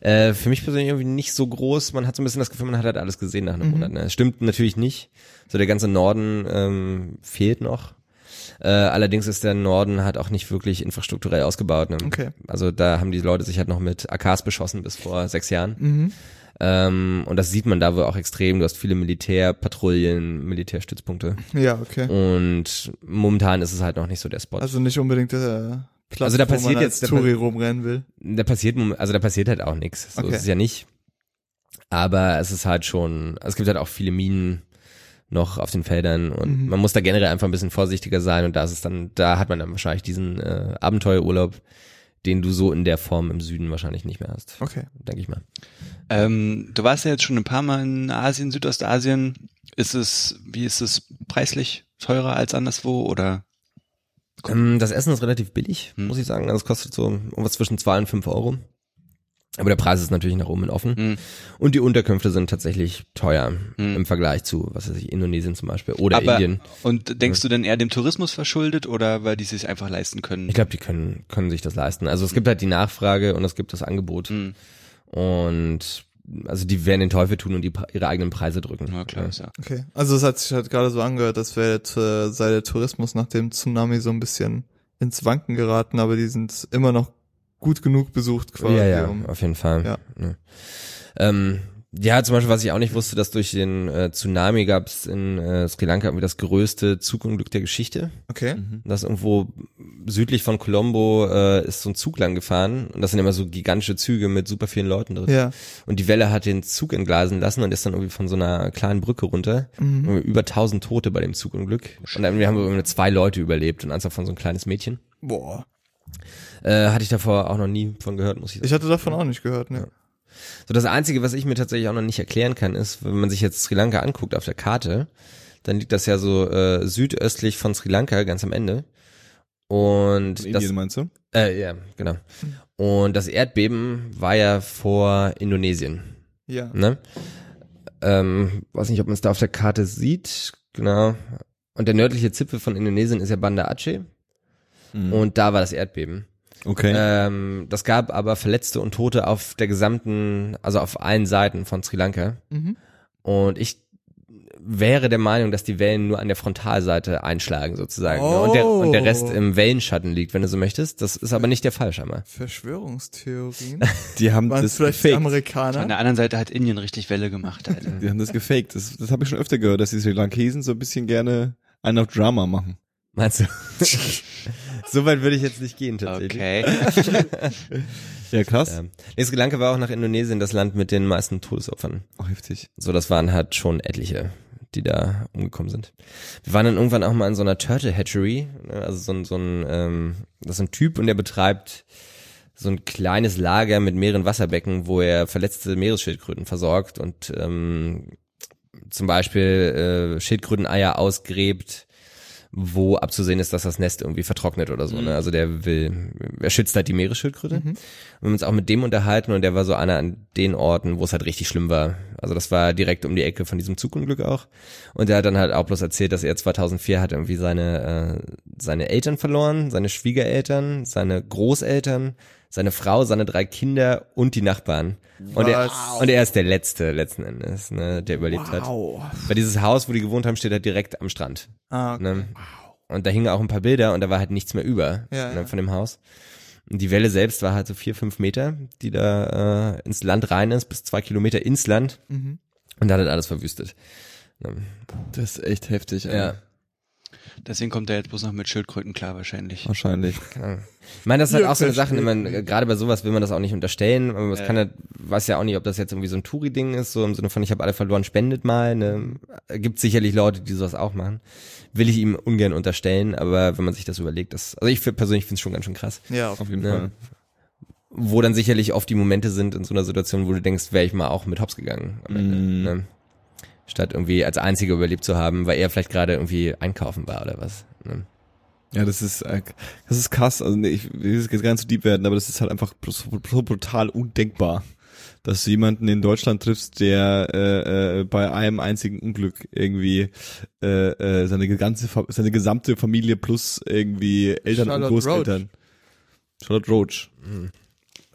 Äh, für mich persönlich irgendwie nicht so groß. Man hat so ein bisschen das Gefühl, man hat halt alles gesehen nach einem Mhm. Monat. Ne? Das Stimmt natürlich nicht. So der ganze Norden ähm, fehlt noch. Äh, allerdings ist der Norden halt auch nicht wirklich infrastrukturell ausgebaut. Ne? Okay. Also da haben die Leute sich halt noch mit AKs beschossen bis vor sechs Jahren. Mhm. Ähm, und das sieht man da wohl auch extrem. Du hast viele Militärpatrouillen, Militärstützpunkte. Ja, okay. Und momentan ist es halt noch nicht so der Spot. Also nicht unbedingt der Platz, Also da wo passiert man jetzt- Touri rumrennen will. da passiert, also da passiert halt auch nichts. So Okay. ist es ja nicht. Aber es ist halt schon, es gibt halt auch viele Minen noch auf den Feldern und Mhm. man muss da generell einfach ein bisschen vorsichtiger sein und da ist es dann, da hat man dann wahrscheinlich diesen äh, Abenteuerurlaub, den du so in der Form im Süden wahrscheinlich nicht mehr hast. Okay. Denke ich mal. Ähm, du warst ja jetzt schon ein paar Mal in Asien, Südostasien. Ist es, wie ist es preislich teurer als anderswo oder? Ähm, das Essen ist relativ billig, Hm. muss ich sagen. Also es kostet so irgendwas zwischen zwei und fünf Euro. Aber der Preis ist natürlich nach oben offen. Hm. Und die Unterkünfte sind tatsächlich teuer Hm. im Vergleich zu, was weiß ich, Indonesien zum Beispiel oder Aber- Indien. Und denkst du denn eher dem Tourismus verschuldet oder weil die sich einfach leisten können? Ich glaube, die können, können sich das leisten. Also es gibt halt die Nachfrage und es gibt das Angebot. Hm. Und also die werden den Teufel tun und die, ihre eigenen Preise drücken. Na klar, ist ja. Okay. Also es hat sich halt gerade so angehört, dass wäre jetzt, äh, sei der Tourismus nach dem Tsunami so ein bisschen ins Wanken geraten, aber die sind immer noch gut genug besucht quasi. Ja, ja, um- auf jeden Fall. Ja. Ja. Ähm, ja, zum Beispiel, was ich auch nicht wusste, dass durch den äh, Tsunami gab es in äh, Sri Lanka irgendwie das größte Zugunglück der Geschichte. Okay. Das irgendwo südlich von Colombo äh, ist so ein Zug lang gefahren und das sind immer so gigantische Züge mit super vielen Leuten drin. Ja. Und die Welle hat den Zug entgleisen lassen und ist dann irgendwie von so einer kleinen Brücke runter. Mhm. Über 1000 Tote bei dem Zugunglück. Und dann wir haben wir irgendwie zwei Leute überlebt und eins davon so ein kleines Mädchen. Boah. Äh, hatte ich davor auch noch nie von gehört, muss ich sagen. Ich hatte davon auch nicht gehört, ne? So das Einzige, was ich mir tatsächlich auch noch nicht erklären kann, ist, wenn man sich jetzt Sri Lanka anguckt auf der Karte, dann liegt das ja so äh, südöstlich von Sri Lanka, ganz am Ende. Und das, Indien meinst du? äh, ja, genau. Und das Erdbeben war ja vor Indonesien. Ja. Ne? Ähm, weiß nicht, ob man es da auf der Karte sieht. Genau. Und der nördliche Zipfel von Indonesien ist ja Banda Aceh. Mhm. Und da war das Erdbeben. Okay. Ähm, das gab aber Verletzte und Tote auf der gesamten, also auf allen Seiten von Sri Lanka. Mhm. Und ich wäre der Meinung, dass die Wellen nur an der Frontalseite einschlagen sozusagen. ne? Und, der, und der Rest Oh. im Wellenschatten liegt, wenn du so möchtest. Das ist aber nicht der Fall scheinbar. Verschwörungstheorien. (laughs) die haben Waren das vielleicht die gefaked. Amerikaner? der anderen Seite hat Indien richtig Welle gemacht, Alter. Die haben das gefaked. Das, das habe ich schon öfter gehört, dass die Sri Lankesen so ein bisschen gerne einen auf Drama machen. Meinst du? (laughs) so weit würde ich jetzt nicht gehen tatsächlich. Okay. (laughs) Ja, krass. Ja. Nee, Sri Lanka war auch nach Indonesien das Land mit den meisten Todesopfern. Oh, heftig. So, das waren halt schon etliche, die da umgekommen sind. Wir waren dann irgendwann auch mal in so einer Turtle Hatchery, ne, also so ein, so ein, ähm, das ist ein Typ und der betreibt so ein kleines Lager mit mehreren Wasserbecken, wo er verletzte Meeresschildkröten versorgt und ähm, zum Beispiel äh, Schildkröteneier ausgräbt, wo abzusehen ist, dass das Nest irgendwie vertrocknet oder so. Ne? Also der will, er schützt halt die Meeresschildkröte. Mhm. Wir haben uns auch mit dem unterhalten und der war so einer an den Orten, wo es halt richtig schlimm war. Also das war direkt um die Ecke von diesem Zugunglück auch. Und der hat dann halt auch bloß erzählt, dass er 2004 hat irgendwie seine, äh, seine Eltern verloren, seine Schwiegereltern, seine Großeltern, seine Frau, seine drei Kinder und die Nachbarn. Und er, und er ist der Letzte letzten Endes, ne, der überlebt hat. Wow. Weil dieses Haus, wo die gewohnt haben, steht halt direkt am Strand. Ah, okay. Ne? Und da hingen auch ein paar Bilder und da war halt nichts mehr über Ja, ne, ja. von dem Haus. Und die Welle selbst war halt so vier, fünf Meter, die da äh, ins Land rein ist, bis zwei Kilometer ins Land. Mhm. Und da hat halt alles verwüstet. Ne? Das ist echt heftig. ey. Ja. Deswegen kommt er jetzt bloß noch mit Schildkröten klar wahrscheinlich. Wahrscheinlich. Ja. Ich meine, das ist halt Ja, auch so eine Sache, man, äh, gerade bei sowas will man das auch nicht unterstellen, aber es Ja. kann halt, weiß ja auch nicht, ob das jetzt irgendwie so ein Touri-Ding ist, so im Sinne von, ich habe alle verloren, spendet mal, ne? Gibt sicherlich Leute, die sowas auch machen. Will ich ihm ungern unterstellen, aber wenn man sich das überlegt, das, also ich persönlich finde es schon ganz schön krass. Ja, Auf jeden Ja. Fall. Wo dann sicherlich oft die Momente sind in so einer Situation, wo du denkst, wäre ich mal auch mit Hops gegangen am Ende, Mhm. ne? Statt irgendwie als Einziger überlebt zu haben, weil er vielleicht gerade irgendwie einkaufen war oder was. Ne? Ja, das ist, äh, das ist krass. Also nee, ich will jetzt gar nicht so deep werden, aber das ist halt einfach so, brutal undenkbar, dass du jemanden in Deutschland triffst, der äh, äh, bei einem einzigen Unglück irgendwie äh, äh, seine ganze, seine gesamte Familie plus irgendwie Eltern Charlotte und Großeltern. Charlotte Roach.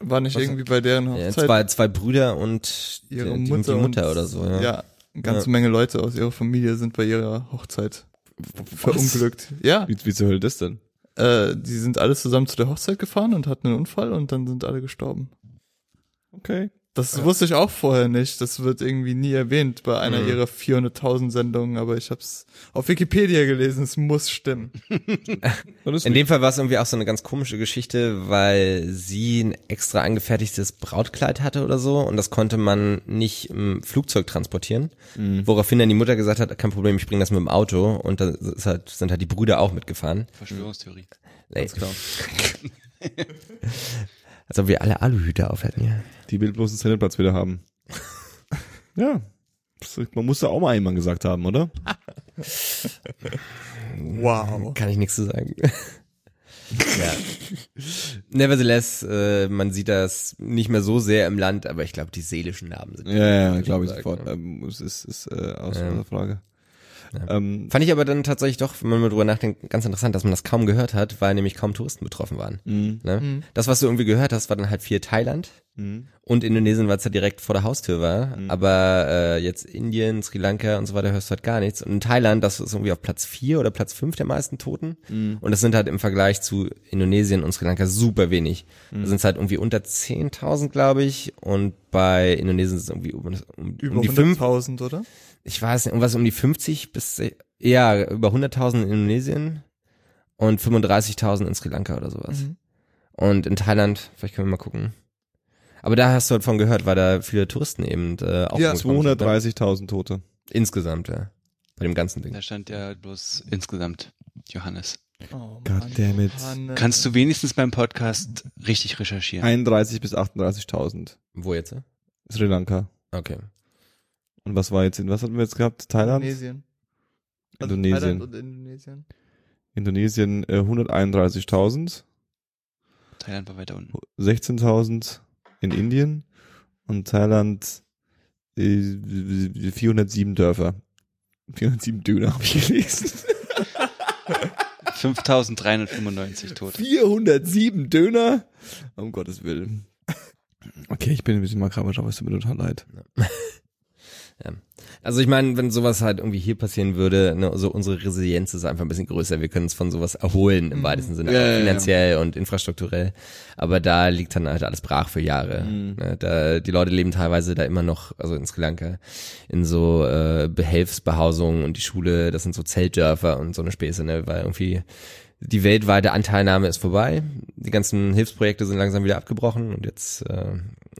war nicht Was- irgendwie bei deren Ja, Hochzeit zwei, zwei Brüder und ihre die, die, Mutter, die Mutter und, oder so. Ja. Ja, eine ganze Ja. Menge Leute aus ihrer Familie sind bei ihrer Hochzeit verunglückt. Ja, Wie, wie zur Hölle das denn? äh, die sind alle zusammen zu der Hochzeit gefahren und hatten einen Unfall und dann sind alle gestorben. Okay. Das wusste ich auch vorher nicht. Das wird irgendwie nie erwähnt bei einer Mhm. ihrer 400.000 Sendungen, aber ich habe es auf Wikipedia gelesen. Es muss stimmen. (laughs) In dem Fall war es irgendwie auch so eine ganz komische Geschichte, weil sie ein extra angefertigtes Brautkleid hatte oder so und das konnte man nicht im Flugzeug transportieren. Mhm. Woraufhin dann die Mutter gesagt hat, kein Problem, ich bringe das mit dem Auto und da ist halt, sind halt die Brüder auch mitgefahren. Verschwörungstheorie. Ey. (laughs) (laughs) Als ob wir alle Aluhüte auf hätten, ja. Die will bloß einen Sendeplatz wieder haben. (laughs) ja. Man muss da auch mal einmal gesagt haben, oder? (laughs) Wow. Kann ich nichts zu sagen. (laughs) ja. Nevertheless, äh, man sieht das nicht mehr so sehr im Land, aber ich glaube, die seelischen Narben sind. Ja, ja, schon glaube ich sofort. ne? Ähm, es ist, ist äh, aus Ja. der Frage. Ja. Ähm, Fand ich aber dann tatsächlich doch, wenn man mal drüber nachdenkt, ganz interessant, dass man das kaum gehört hat, weil nämlich kaum Touristen betroffen waren. mh, Ne? Mhm. Das, was du irgendwie gehört hast, war dann halt viel Thailand mh. und Indonesien, weil es ja direkt vor der Haustür war. Mhm. Aber äh, jetzt Indien, Sri Lanka und so weiter hörst du halt gar nichts. Und in Thailand, das ist irgendwie auf Platz vier oder Platz fünf der meisten Toten. Mhm. Und das sind halt im Vergleich zu Indonesien und Sri Lanka super wenig. Da sind es halt irgendwie unter 10.000, glaube ich. Und bei Indonesien ist es irgendwie um, um, Über um die fünf, 100.000, oder? Ich weiß nicht, irgendwas um die 50 bis, ja, über 100.000 in Indonesien und 35.000 in Sri Lanka oder sowas. Mhm. Und in Thailand, vielleicht können wir mal gucken. Aber da hast du halt von gehört, weil da viele Touristen eben äh, auch Ja, umgekommen sind, ne? 230.000 Tote. Insgesamt, ja. Bei dem ganzen Ding. Da stand ja bloß insgesamt, Johannes. Oh, Goddammit. Kannst du wenigstens beim Podcast richtig recherchieren? 31 bis 38.000. Wo jetzt? äh? Sri Lanka. Okay. Und was war jetzt in, was hatten wir jetzt gehabt? Thailand? Indonesien. Also Indonesien. Thailand und Indonesien. Indonesien äh, 131.000. Thailand war weiter unten. 16.000 in Indien. Und Thailand äh, 407 Dörfer. 407 Döner habe ich gelesen. 5395 Tote. 407 Döner? Um Gottes Willen. Okay, ich bin ein bisschen makaber, aber es tut mir total leid. Also ich meine, wenn sowas halt irgendwie hier passieren würde, ne, so unsere Resilienz ist einfach ein bisschen größer. Wir können uns von sowas erholen im weitesten Sinne, Ja, ja, finanziell und infrastrukturell. Aber da liegt dann halt alles brach für Jahre. Ne, da, die Leute leben teilweise da immer noch, also in Sri Lanka, in so äh, Behelfsbehausungen und die Schule, das sind so Zeltdörfer und so eine Späße, ne, weil irgendwie die weltweite Anteilnahme ist vorbei. Die ganzen Hilfsprojekte sind langsam wieder abgebrochen und jetzt äh,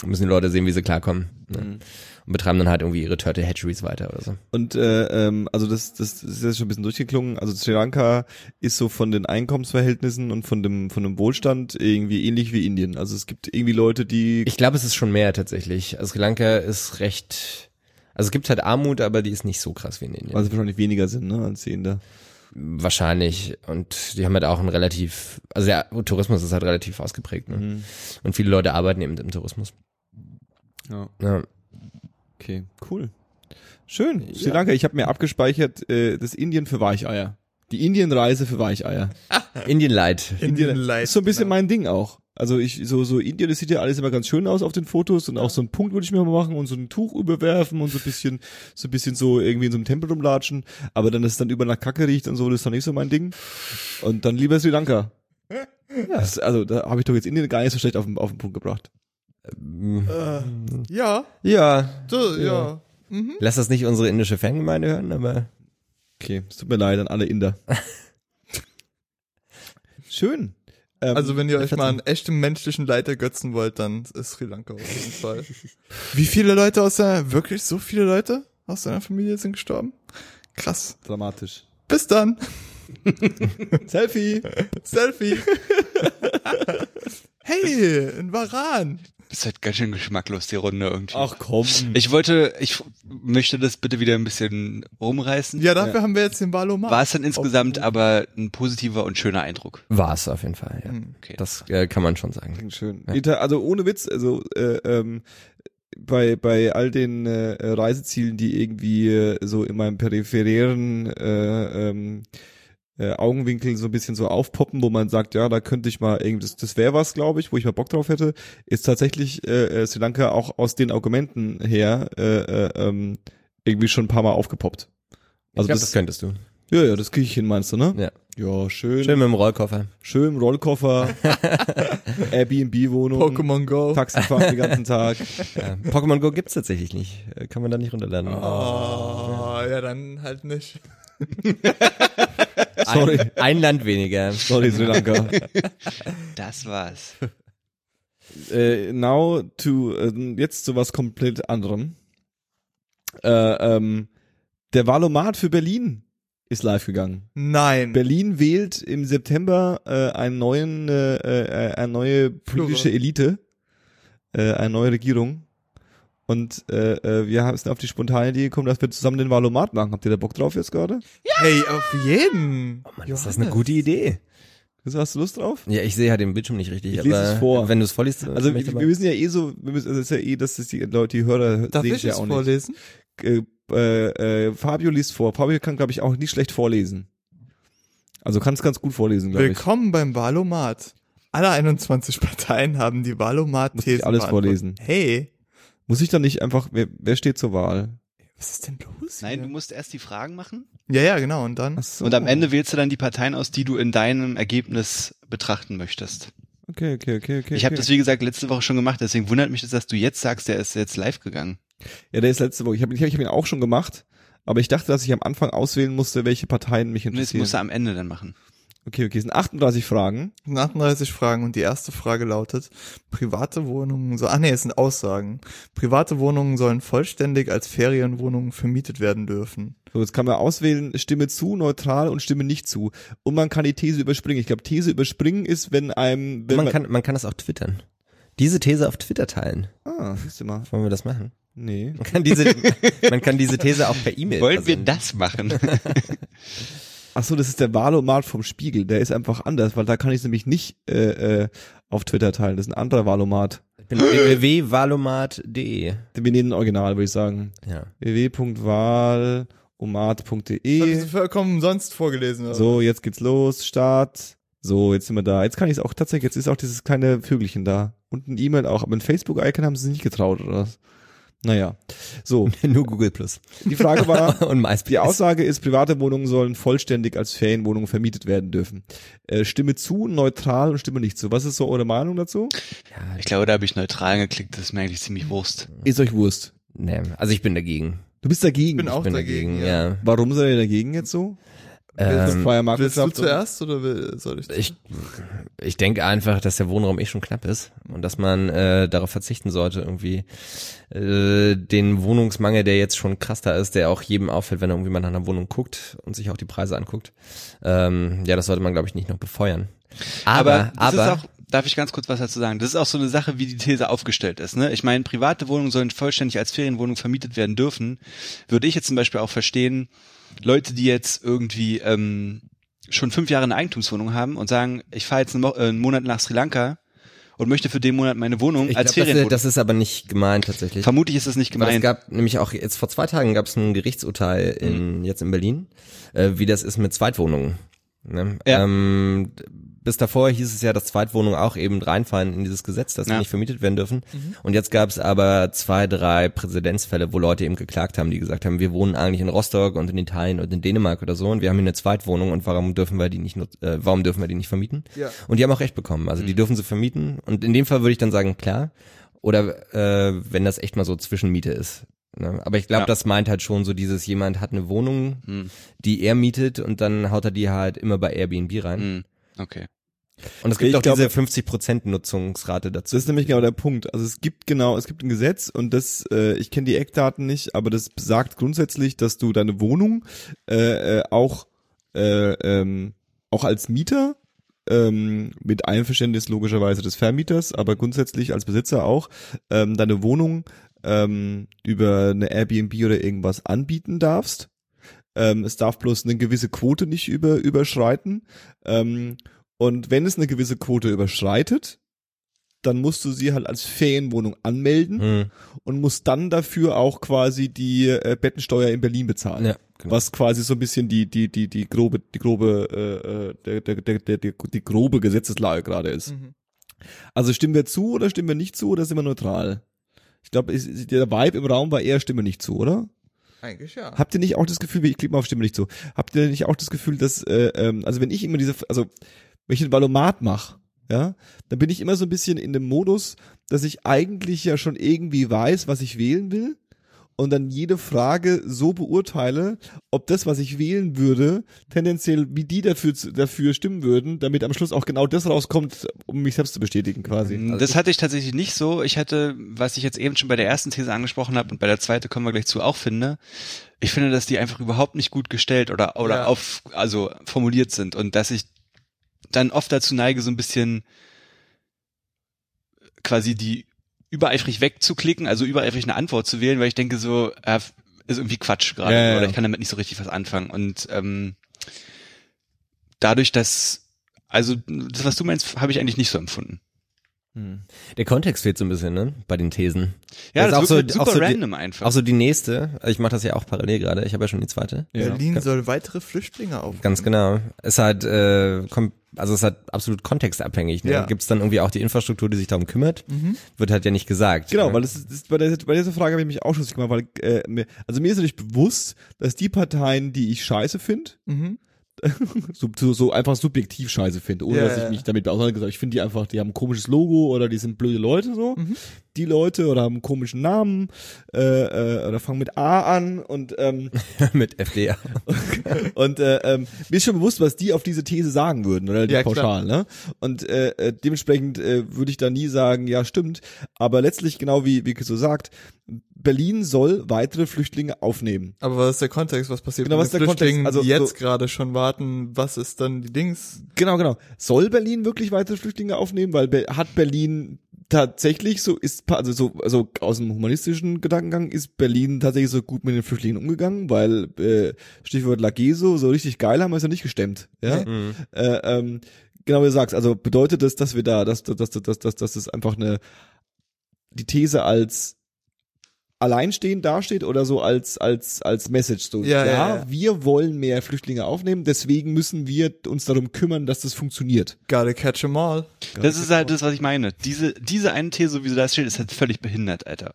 müssen die Leute sehen, wie sie klarkommen. Ne? Und betreiben dann halt irgendwie ihre Turtle Hatcheries weiter oder so. Und äh, ähm, also das, das ist jetzt schon ein bisschen durchgeklungen. Also Sri Lanka ist so von den Einkommensverhältnissen und von dem von dem Wohlstand irgendwie ähnlich wie Indien. Also es gibt irgendwie Leute, die Ich glaube, es ist schon mehr tatsächlich. Also Sri Lanka ist recht, also es gibt halt Armut, aber die ist nicht so krass wie in Indien. also wahrscheinlich weniger sind, ne, als die Inder. Wahrscheinlich. Und die haben halt auch ein relativ, also der Tourismus ist halt relativ ausgeprägt. Ne? Und viele Leute arbeiten eben im Tourismus. Ja. Ja. Okay, cool. Schön. Sri Lanka, ich habe mir abgespeichert äh, das Indien für Weicheier. Die Indienreise für Weicheier. (laughs) Indian Light. Indien Light. ist so ein bisschen genau. mein Ding auch. Also ich so so Indien, das sieht ja alles immer ganz schön aus auf den Fotos und auch so ein Punkt würde ich mir mal machen und so ein Tuch überwerfen und so ein bisschen so ein bisschen so irgendwie in so einem Tempel rumlatschen, aber dann dass es dann über nach Kacke riecht und so, das ist doch nicht so mein Ding. Und dann lieber Sri Lanka. (laughs) Das, also da habe ich doch jetzt Indien gar nicht so schlecht auf den, auf den Punkt gebracht. Äh, ja, Ja. so, ja. Lass das nicht unsere indische Fangemeinde hören, aber Okay, es tut mir leid an alle Inder. (laughs) Schön. Ähm, Also wenn ihr euch mal einen echten menschlichen Leid ergötzen wollt, dann ist Sri Lanka auf jeden (laughs) Fall. Wie viele Leute aus der, wirklich so viele Leute aus deiner Familie sind gestorben? Krass. dramatisch. Bis dann. (laughs) Selfie. Selfie. hey, in Varan. Das ist halt ganz schön geschmacklos, die Runde irgendwie. Ach komm. Ich wollte, ich möchte das bitte wieder ein bisschen rumreißen. Ja, dafür haben wir jetzt den Valomat. War es dann insgesamt aber ein positiver und schöner Eindruck. war es auf jeden Fall. Ja. Okay. Das äh, kann man schon sagen. Klingt schön. Ita- Also ohne Witz, also äh, ähm, bei bei all den äh, Reisezielen, die irgendwie äh, so in meinem peripheren äh, ähm, äh, Augenwinkel so ein bisschen so aufpoppen, wo man sagt, ja, da könnte ich mal irgendwie, das, das wäre was, glaube ich, wo ich mal Bock drauf hätte, ist tatsächlich äh, äh, Sri Lanka auch aus den Argumenten her äh, äh, ähm, irgendwie schon ein paar Mal aufgepoppt. Ich Also glaub, das, das könntest du. ja, ja, das kriege ich hin, meinst du, ne? Ja. Ja, schön. Schön mit dem Rollkoffer. Schön Rollkoffer, (laughs) Airbnb-Wohnung, Pokémon Go. Taxi fahren den ganzen Tag. (laughs) Ja. Pokémon Go gibt's tatsächlich nicht. Kann man da nicht runterladen. Oh, ja, dann halt nicht. (laughs) Sorry. Ein, ein Land weniger. Sorry, Sri Lanka. (laughs) Das war's. äh, now to, äh, jetzt zu was komplett anderem. Äh, ähm, der Wahlomat für Berlin ist live gegangen. Nein. Berlin wählt im September äh, einen neuen, äh, äh, eine neue politische Elite, äh, eine neue Regierung. Und äh, äh, wir haben- sind auf die spontane Idee gekommen, dass wir zusammen den Wahlomat machen. Habt ihr da Bock drauf jetzt gerade? Hey, auf jeden. Oh Mann, ist das eine gute Idee. Also Hast du Lust drauf? Ja, ich sehe halt den Bildschirm nicht richtig. Ich aber lese es vor. Wenn du es vorliest, äh, Also ich wir, wir müssen ja eh so, wir müssen, also es ist ja eh, dass das die Leute, die Hörer Darf sehen ich ja es auch vorlesen? nicht. Äh, äh, äh, Fabio liest vor. Fabio kann, glaube ich, auch nicht schlecht vorlesen. Also kann es ganz gut vorlesen, glaube ich. Willkommen beim Valomat. Alle 21 Parteien haben die ich alles vorlesen. Hey, Muss ich dann nicht einfach, wer, wer steht zur Wahl? was ist denn los? Nein, du musst erst die Fragen machen Ja, ja, genau. Und dann? So. und am Ende wählst du dann die Parteien aus, die du in deinem Ergebnis betrachten möchtest. Okay, okay, okay, okay. ich habe okay. das wie gesagt letzte Woche schon gemacht, deswegen wundert mich das, dass du jetzt sagst, der ist jetzt live gegangen. Ja, der ist letzte Woche. Ich habe ich hab, ich hab ihn auch schon gemacht, aber ich dachte, dass ich am Anfang auswählen musste, welche Parteien mich Und das interessieren. musst du am Ende dann machen. Okay, okay, es sind 38 Fragen. Es sind 38 Fragen und die erste Frage lautet, private Wohnungen, so, ah nee, es sind Aussagen. Private Wohnungen sollen vollständig als Ferienwohnungen vermietet werden dürfen. So, jetzt kann man auswählen, Stimme zu, neutral und Stimme nicht zu. Und man kann die These überspringen. Ich glaube, These überspringen ist, wenn einem, wenn man, kann, man kann das auch twittern. Diese These auf Twitter teilen. ah, siehst du mal. Wollen wir das machen? Nee. Man kann diese, man kann diese These auch per E-Mail Wollen wir versenden. das machen? (laughs) Ach so, das ist der Wahlomat vom Spiegel. Der ist einfach anders, weil da kann ich es nämlich nicht äh, äh, auf Twitter teilen. Das ist ein anderer Wahlomat. Ich bin www.valomat.de. Wir nehmen ein Original, würde ich sagen. Ja. Das www.wahlomat.de ist vollkommen umsonst vorgelesen. oder? So, jetzt geht's los, Start. So, jetzt sind wir da. Jetzt kann ich es auch tatsächlich, jetzt ist auch dieses kleine Vögelchen da. Und ein E-Mail auch, aber ein Facebook-Icon haben sie sich nicht getraut, oder was? Naja. So, (laughs) Nur Google Plus. die Frage war, (laughs) Und MySpace. die Aussage ist, private Wohnungen sollen vollständig als Ferienwohnungen vermietet werden dürfen. Äh, Stimme zu, neutral und Stimme nicht zu. Was ist so eure Meinung dazu? Ja, Ich glaube, da habe ich neutral geklickt, das ist mir eigentlich ziemlich Wurst. Ist euch Wurst. nee, also ich bin dagegen. Du bist dagegen. bin auch Ich bin dagegen, dagegen, ja. ja. Warum seid ihr dagegen jetzt so? Ähm, Willst du und- zuerst oder will, soll ich? ich, ich denke einfach, dass der Wohnraum eh schon knapp ist und dass man äh, darauf verzichten sollte, irgendwie äh, den Wohnungsmangel, der jetzt schon krass da ist, der auch jedem auffällt, wenn er irgendwie mal nach einer Wohnung guckt und sich auch die Preise anguckt. Ähm, ja, das sollte man, glaube ich, nicht noch befeuern. Aber, aber, ist auch, darf ich ganz kurz was dazu sagen? Das ist auch so eine Sache, wie die These aufgestellt ist. Ne? Ich meine, private Wohnungen sollen vollständig als Ferienwohnung vermietet werden dürfen. Würde ich jetzt zum Beispiel auch verstehen, Leute, die jetzt irgendwie ähm, schon fünf Jahre eine Eigentumswohnung haben und sagen, ich fahre jetzt einen, Mo äh, einen Monat nach Sri Lanka und möchte für den Monat meine Wohnung ich als glaub, das, Ferienwohnung. das ist aber nicht gemeint tatsächlich. Vermutlich ist das nicht Weil es gemeint. gab nämlich auch jetzt vor zwei Tagen gab es ein Gerichtsurteil in jetzt in Berlin, äh, wie das ist mit Zweitwohnungen. Ne? Ja. Ähm, bis davor hieß es ja, dass Zweitwohnungen auch eben reinfallen in dieses Gesetz, dass sie Ja. nicht vermietet werden dürfen. Und jetzt gab es aber zwei, drei Präzedenzfälle, wo Leute eben geklagt haben, die gesagt haben, wir wohnen eigentlich in Rostock und in Italien und in Dänemark oder so und wir haben hier eine Zweitwohnung und warum dürfen wir die nicht, nut- äh, warum dürfen wir die nicht vermieten? Ja. Und die haben auch recht bekommen. Also die dürfen sie vermieten. Und in dem Fall würde ich dann sagen, klar. Oder äh, wenn das echt mal so Zwischenmiete ist. Ne? Aber ich glaube, Ja. das meint halt schon so dieses, jemand hat eine Wohnung, Hm. die er mietet und dann haut er die halt immer bei Airbnb rein. Hm. Okay. Und es gibt Ich auch glaube- diese 50% Nutzungsrate dazu. Das ist nämlich genau der Punkt. Also es gibt genau, es gibt ein Gesetz und das, äh, ich kenne die Eckdaten nicht, aber das besagt grundsätzlich, dass du deine Wohnung äh, äh, auch äh, ähm, auch als Mieter ähm, mit Einverständnis logischerweise des Vermieters, aber grundsätzlich als Besitzer auch ähm, deine Wohnung ähm, über eine Airbnb oder irgendwas anbieten darfst. Ähm, es darf bloß eine gewisse Quote nicht über, überschreiten. Ähm, und wenn es eine gewisse Quote überschreitet, dann musst du sie halt als Ferienwohnung anmelden Hm. und musst dann dafür auch quasi die äh, Bettensteuer in Berlin bezahlen. Ja, genau. Was quasi so ein bisschen die die die die grobe die grobe äh, äh, der, der, der, der, die, die grobe Gesetzeslage gerade ist. Mhm. Also stimmen wir zu oder stimmen wir nicht zu oder sind wir neutral? Ich glaube, der Vibe im Raum war eher Stimme nicht zu, oder? Eigentlich ja. Habt ihr nicht auch das Gefühl, ich klicke mal auf Stimme nicht zu, habt ihr nicht auch das Gefühl, dass, äh, ähm, also wenn ich immer diese, also wenn ich den Valomat mache, ja, dann bin ich immer so ein bisschen in dem Modus, dass ich eigentlich ja schon irgendwie weiß, was ich wählen will und dann jede Frage so beurteile, ob das, was ich wählen würde, tendenziell wie die dafür, dafür stimmen würden, damit am Schluss auch genau das rauskommt, um mich selbst zu bestätigen quasi. Also Das hatte ich tatsächlich nicht so. Ich hatte, was ich jetzt eben schon bei der ersten These angesprochen habe und bei der zweiten kommen wir gleich zu auch finde, ich finde, dass die einfach überhaupt nicht gut gestellt oder oder Ja. auf also formuliert sind und dass ich dann oft dazu neige, so ein bisschen quasi die übereifrig wegzuklicken, also übereifrig eine Antwort zu wählen, weil ich denke so, äh, ist irgendwie Quatsch gerade Ja, ja, oder ich kann damit nicht so richtig was anfangen und ähm, dadurch, dass also das, was du meinst, habe ich eigentlich nicht so empfunden. Hm. Der Kontext fehlt so ein bisschen, ne? Bei den Thesen. Ja, Das das, ist auch so- halt auch super so die- random einfach. Auch so die nächste, ich mache das ja auch parallel gerade, ich habe ja schon die zweite. Ja. Berlin soll weitere Flüchtlinge aufnehmen. Ganz genau. Es hat, äh, kom also es hat absolut kontextabhängig. Ne? Ja. Gibt es dann irgendwie auch die Infrastruktur, die sich darum kümmert? Mhm. Wird halt ja nicht gesagt. Genau, ne? weil das ist, das, bei, der, bei dieser Frage habe ich mich auch schon gemacht, weil äh, mir, also mir ist natürlich bewusst, dass die Parteien, die ich scheiße finde, Mhm. So, (laughs) so, so einfach subjektiv scheiße finde, ohne Ja, dass ich mich damit auseinandergesetzt habe. Ich finde die einfach, die haben ein komisches Logo oder die sind blöde Leute so. Mhm. Die Leute oder haben einen komischen Namen äh, äh, oder fangen mit A an und ähm, (laughs) mit FDA. (laughs) und äh, ähm, mir ist schon bewusst, was die auf diese These sagen würden, oder die Ja, klar. pauschal, ne? Und äh, äh, dementsprechend äh, würde ich da nie sagen, ja, stimmt. Aber letztlich, genau wie wie so sagt, Berlin soll weitere Flüchtlinge aufnehmen. Aber was ist der Kontext? Was passiert Genau, mit was den ist der Kontext? Flüchtlingen, Also die jetzt so- gerade schon warten? Was ist dann die Dings? Genau, genau. Soll Berlin wirklich weitere Flüchtlinge aufnehmen? Weil hat Berlin tatsächlich so ist also so also aus dem humanistischen Gedankengang ist Berlin tatsächlich so gut mit den Flüchtlingen umgegangen, weil äh, Stichwort Lageso so richtig geil haben wir es ja nicht gestemmt, ja. Mhm. Äh, ähm, genau wie du sagst, also bedeutet das, dass wir da, dass, dass, dass, dass, dass, dass es einfach eine, die These als alleinstehend dasteht oder so als, als, als Message, so, Ja, ja, ja, ja. wir wollen mehr Flüchtlinge aufnehmen, deswegen müssen wir uns darum kümmern, dass das funktioniert. Gotta catch 'em all. Das ist halt das, was ich meine. Diese, diese eine These, so wie sie da steht, ist halt völlig behindert, Alter.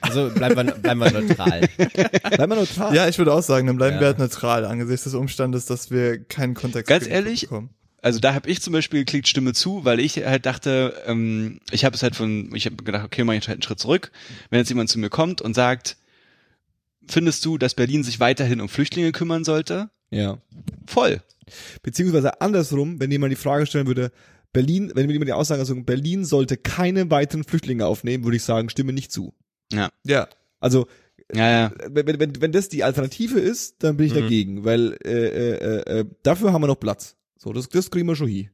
Also bleiben wir, bleiben wir neutral. (laughs) Bleib mal neutral. Ja, ich würde auch sagen, dann bleiben Ja. wir halt neutral angesichts des Umstandes, dass wir keinen Kontext Ganz ehrlich, bekommen. Also da habe ich zum Beispiel geklickt Stimme zu, weil ich halt dachte, ähm, ich habe es halt von, ich habe gedacht, okay, mach ich halt einen Schritt zurück. Wenn jetzt jemand zu mir kommt und sagt, findest du, dass Berlin sich weiterhin um Flüchtlinge kümmern sollte? ja. Voll. Beziehungsweise andersrum, wenn jemand die Frage stellen würde, Berlin, wenn jemand die Aussage sagt, Berlin sollte keine weiteren Flüchtlinge aufnehmen, würde ich sagen, stimme nicht zu. Ja. Ja, Also Ja, ja. wenn, wenn- wenn, wenn das die Alternative ist, dann bin ich Mhm. dagegen, weil äh, äh, äh, äh, dafür haben wir noch Platz. So, das, das kriegen wir schon hin.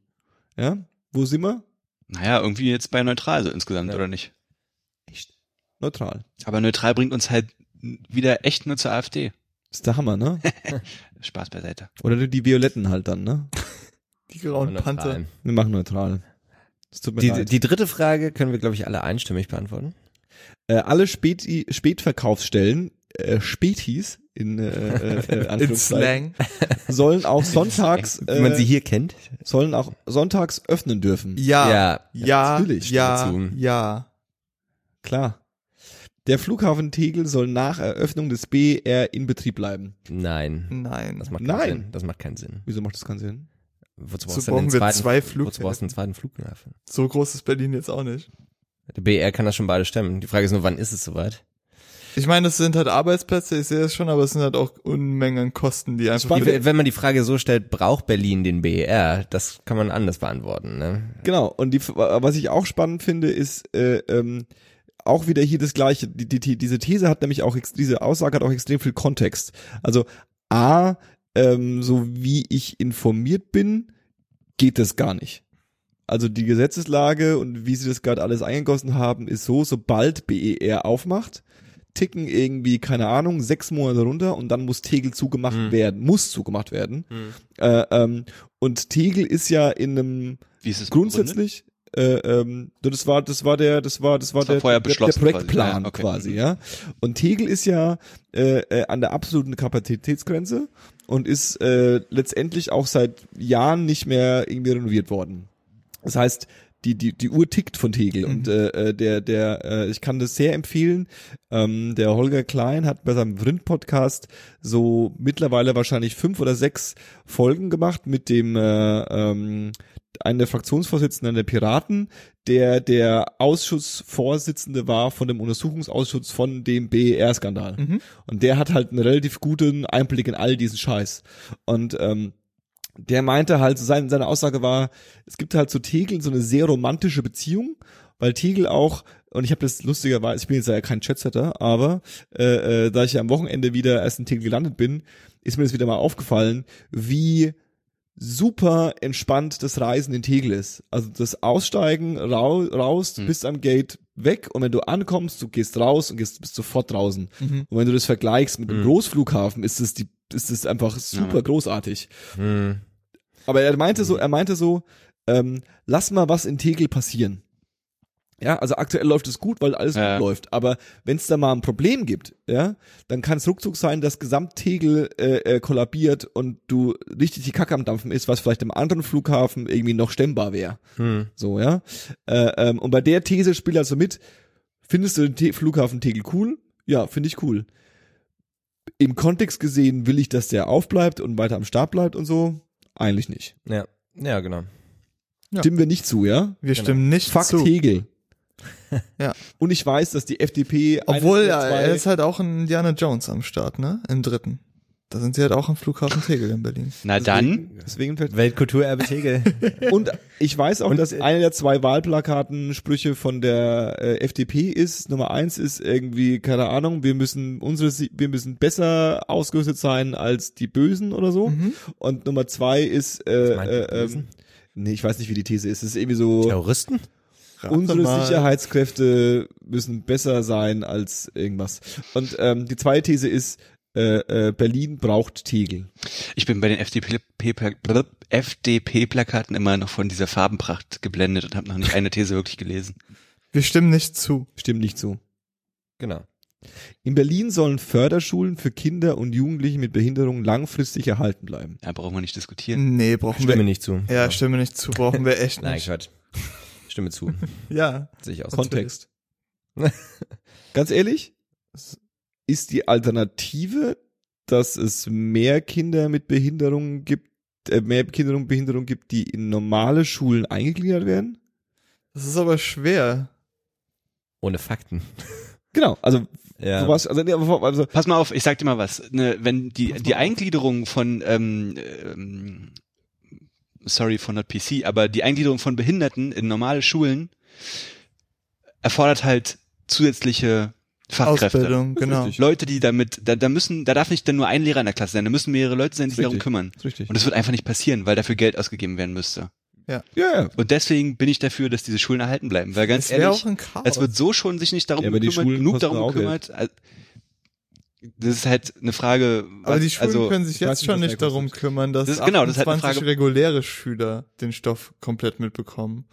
Ja, wo sind wir? Naja, irgendwie jetzt bei neutral so insgesamt, Ja. oder nicht? Neutral. Aber neutral bringt uns halt wieder echt nur zur AfD. ist der Hammer, ne? (laughs) Spaß beiseite. Oder die Violetten halt dann, ne? die grauen Panther. Wir machen neutral. Es tut mir Die, leid. die dritte Frage können wir, glaube ich, alle einstimmig beantworten. äh, alle Späti, Spätverkaufsstellen, äh, Spätis in, äh, äh, äh, (laughs) In Anführungszeichen, Slang. sollen auch (laughs) sonntags, Wie man sie äh, hier kennt. sollen auch sonntags öffnen dürfen. Ja, Ja, ja, natürlich, ja, ja. Klar. Der Flughafen Tegel soll nach Eröffnung des BR in Betrieb bleiben. Nein. Nein. Das macht Nein. keinen Sinn. Das macht keinen Sinn. Wieso macht das keinen Sinn? Wozu So brauchst du denn brauchen wir zweiten, zwei Wozu brauchst du einen zweiten Flughafen? So groß ist Berlin jetzt auch nicht. Der BR kann das schon beide stemmen. Die Frage ist nur, wann ist es soweit? Ich meine, es sind halt Arbeitsplätze, ich sehe es schon, aber es sind halt auch Unmengen an Kosten, die einfach Spannend. Die, wenn man die Frage so stellt, braucht Berlin den BR? Das kann man anders beantworten. Ne? Genau. Und die, was ich auch spannend finde, ist äh, ähm, auch wieder hier das Gleiche. Die, die, die, diese These hat nämlich auch, diese Aussage hat auch extrem viel Kontext. Also A, ähm, so wie ich informiert bin, geht das gar nicht. Also die Gesetzeslage und wie sie das gerade alles eingegossen haben, ist so, sobald BER aufmacht, ticken irgendwie, keine Ahnung, sechs Monate runter und dann muss Tegel zugemacht Hm. werden, muss zugemacht werden. Äh, ähm, und Tegel ist ja in einem Wie ist es grundsätzlich äh, ähm, das war das war der das war das war Das war der, vorher der, Projektplan quasi. Ja, okay. quasi ja und Tegel ist ja äh, äh, an der absoluten Kapazitätsgrenze und ist äh, letztendlich auch seit Jahren nicht mehr irgendwie renoviert worden das heißt die die die Uhr tickt von Tegel und äh, äh, der der äh, ich kann das sehr empfehlen ähm, der Holger Klein hat bei seinem Vrind Podcast so mittlerweile wahrscheinlich fünf oder sechs Folgen gemacht mit dem äh, ähm, einen der Fraktionsvorsitzenden der Piraten, der der Ausschussvorsitzende war von dem Untersuchungsausschuss von dem BER-Skandal. Mhm. Und der hat halt einen relativ guten Einblick in all diesen Scheiß. Und ähm, der meinte halt, seine, seine Aussage war, es gibt halt zu Tegel so eine sehr romantische Beziehung, weil Tegel auch, und ich habe das lustigerweise, ich bin jetzt ja kein Chatsetter, aber äh, äh, da ich ja am Wochenende wieder erst in Tegel gelandet bin, ist mir das wieder mal aufgefallen, wie super entspannt das Reisen in Tegel ist. Also das Aussteigen, rau, raus, Hm. bist am Gate weg und wenn du ankommst, du gehst raus und gehst, bist sofort draußen. Mhm. Und wenn du das vergleichst mit dem Mhm. Großflughafen, ist es die, ist es einfach super Ja. großartig. Hm. Aber er meinte so, er meinte so, ähm, lass mal was in Tegel passieren. Ja, also aktuell läuft es gut, weil alles Ja. gut läuft. Aber wenn es da mal ein Problem gibt, ja, dann kann es ruckzuck sein, dass Gesamttegel äh, äh, kollabiert und du richtig die Kacke am Dampfen ist, was vielleicht im anderen Flughafen irgendwie noch stemmbar wäre. Hm. So, ja. Äh, ähm, und bei der These spielt also mit, findest du den Te Flughafen Tegel cool? Ja, finde ich cool. Im Kontext gesehen will ich, dass der aufbleibt und weiter am Start bleibt und so? Eigentlich nicht. Ja. ja, genau. Ja. Stimmen wir nicht zu, ja? Wir stimmen nicht Fuck zu. Tegel. (laughs) Ja. Und ich weiß, dass die FDP Obwohl, ja, er ist halt auch ein Indiana Jones am Start, ne? Im dritten. Da sind sie halt auch am Flughafen Tegel in Berlin. Na dann, deswegen, deswegen fällt- Weltkulturerbe Tegel. (laughs) und ich weiß auch, Und, dass äh, eine der zwei Wahlplakatensprüche von der äh, FDP ist, Nummer eins ist irgendwie, keine Ahnung, wir müssen unsere, wir müssen besser ausgerüstet sein als die Bösen oder so. Mhm. Und Nummer zwei ist, äh, äh, ähm, Bösen? nee, ich weiß nicht, wie die These ist. Es ist irgendwie so, Terroristen? Rate unsere mal. Sicherheitskräfte müssen besser sein als irgendwas. Und ähm, die zweite These ist, äh, äh, Berlin braucht Tegel. ich bin bei den FDP-Plakaten FDP immer noch von dieser Farbenpracht geblendet und habe noch nicht eine These wirklich gelesen. Wir stimmen nicht zu. Stimmt nicht zu. Genau. In Berlin sollen Förderschulen für Kinder und Jugendliche mit Behinderung langfristig erhalten bleiben. Da brauchen wir nicht diskutieren. Nee, brauchen Stimme wir. nicht zu. Ja, stimme nicht zu, brauchen wir echt (laughs) Nein, nicht. Quatsch. Stimme zu. (laughs) Ja. Sehe ich aus. Kontext. (laughs) Ganz ehrlich, ist die Alternative, dass es mehr Kinder mit Behinderungen gibt, äh, mehr Kinder mit Behinderung gibt, die in normale Schulen eingegliedert werden? Das ist aber schwer. Ohne Fakten. (laughs) Genau, also Ja. sowas, also, nee, aber- also Pass mal auf, ich sag dir mal was. Ne, wenn die, die Eingliederung von, ähm, ähm, sorry von not PC, aber die Eingliederung von Behinderten in normale Schulen erfordert halt zusätzliche Fachkräfte. Ausbildung, genau. Leute, die damit, da, da müssen, da darf nicht dann nur ein Lehrer in der Klasse sein, da müssen mehrere Leute sein, die sich darum kümmern. richtig. Und das wird einfach nicht passieren, weil dafür Geld ausgegeben werden müsste. ja, ja. Und deswegen bin ich dafür, dass diese Schulen erhalten bleiben. Weil ganz Es wäre ehrlich, auch ein Chaos. es wird so schon sich nicht darum Ja, gekümmert, genug darum gekümmert. äh, Das ist halt eine Frage. aber was- die Schulen also, können sich jetzt schon nicht darum kümmern, dass Das ist- genau, das ist halt eine 28 Frage- reguläre Schüler den Stoff komplett mitbekommen.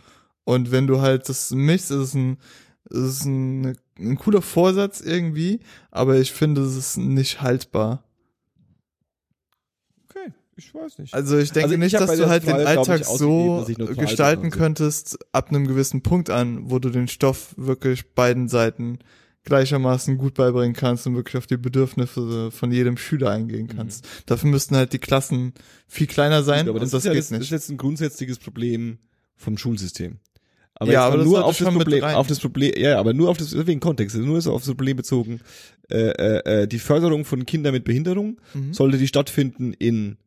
Und wenn du halt das mischst, ist es ein, ist es ein, ein cooler Vorsatz irgendwie, aber ich finde, es ist nicht haltbar. Okay, ich weiß nicht. Also ich denke Also ich nicht, dass du halt den Frage, glaub Alltag so gestalten könntest, ab einem gewissen Punkt an, wo du den Stoff wirklich beiden Seiten gleichermaßen gut beibringen kannst und wirklich auf die Bedürfnisse von jedem Schüler eingehen kannst. Dafür müssten halt die Klassen viel kleiner sein aber das, und ist das ja das, das ist jetzt ein grundsätzliches Problem vom Schulsystem. Aber Ja, aber das nur auf das Problem, auf das Problem, ja, aber nur auf das, wegen Kontext, nur so auf das Problem bezogen, äh, äh, äh, die Förderung von Kindern mit Behinderung Mhm. sollte die stattfinden in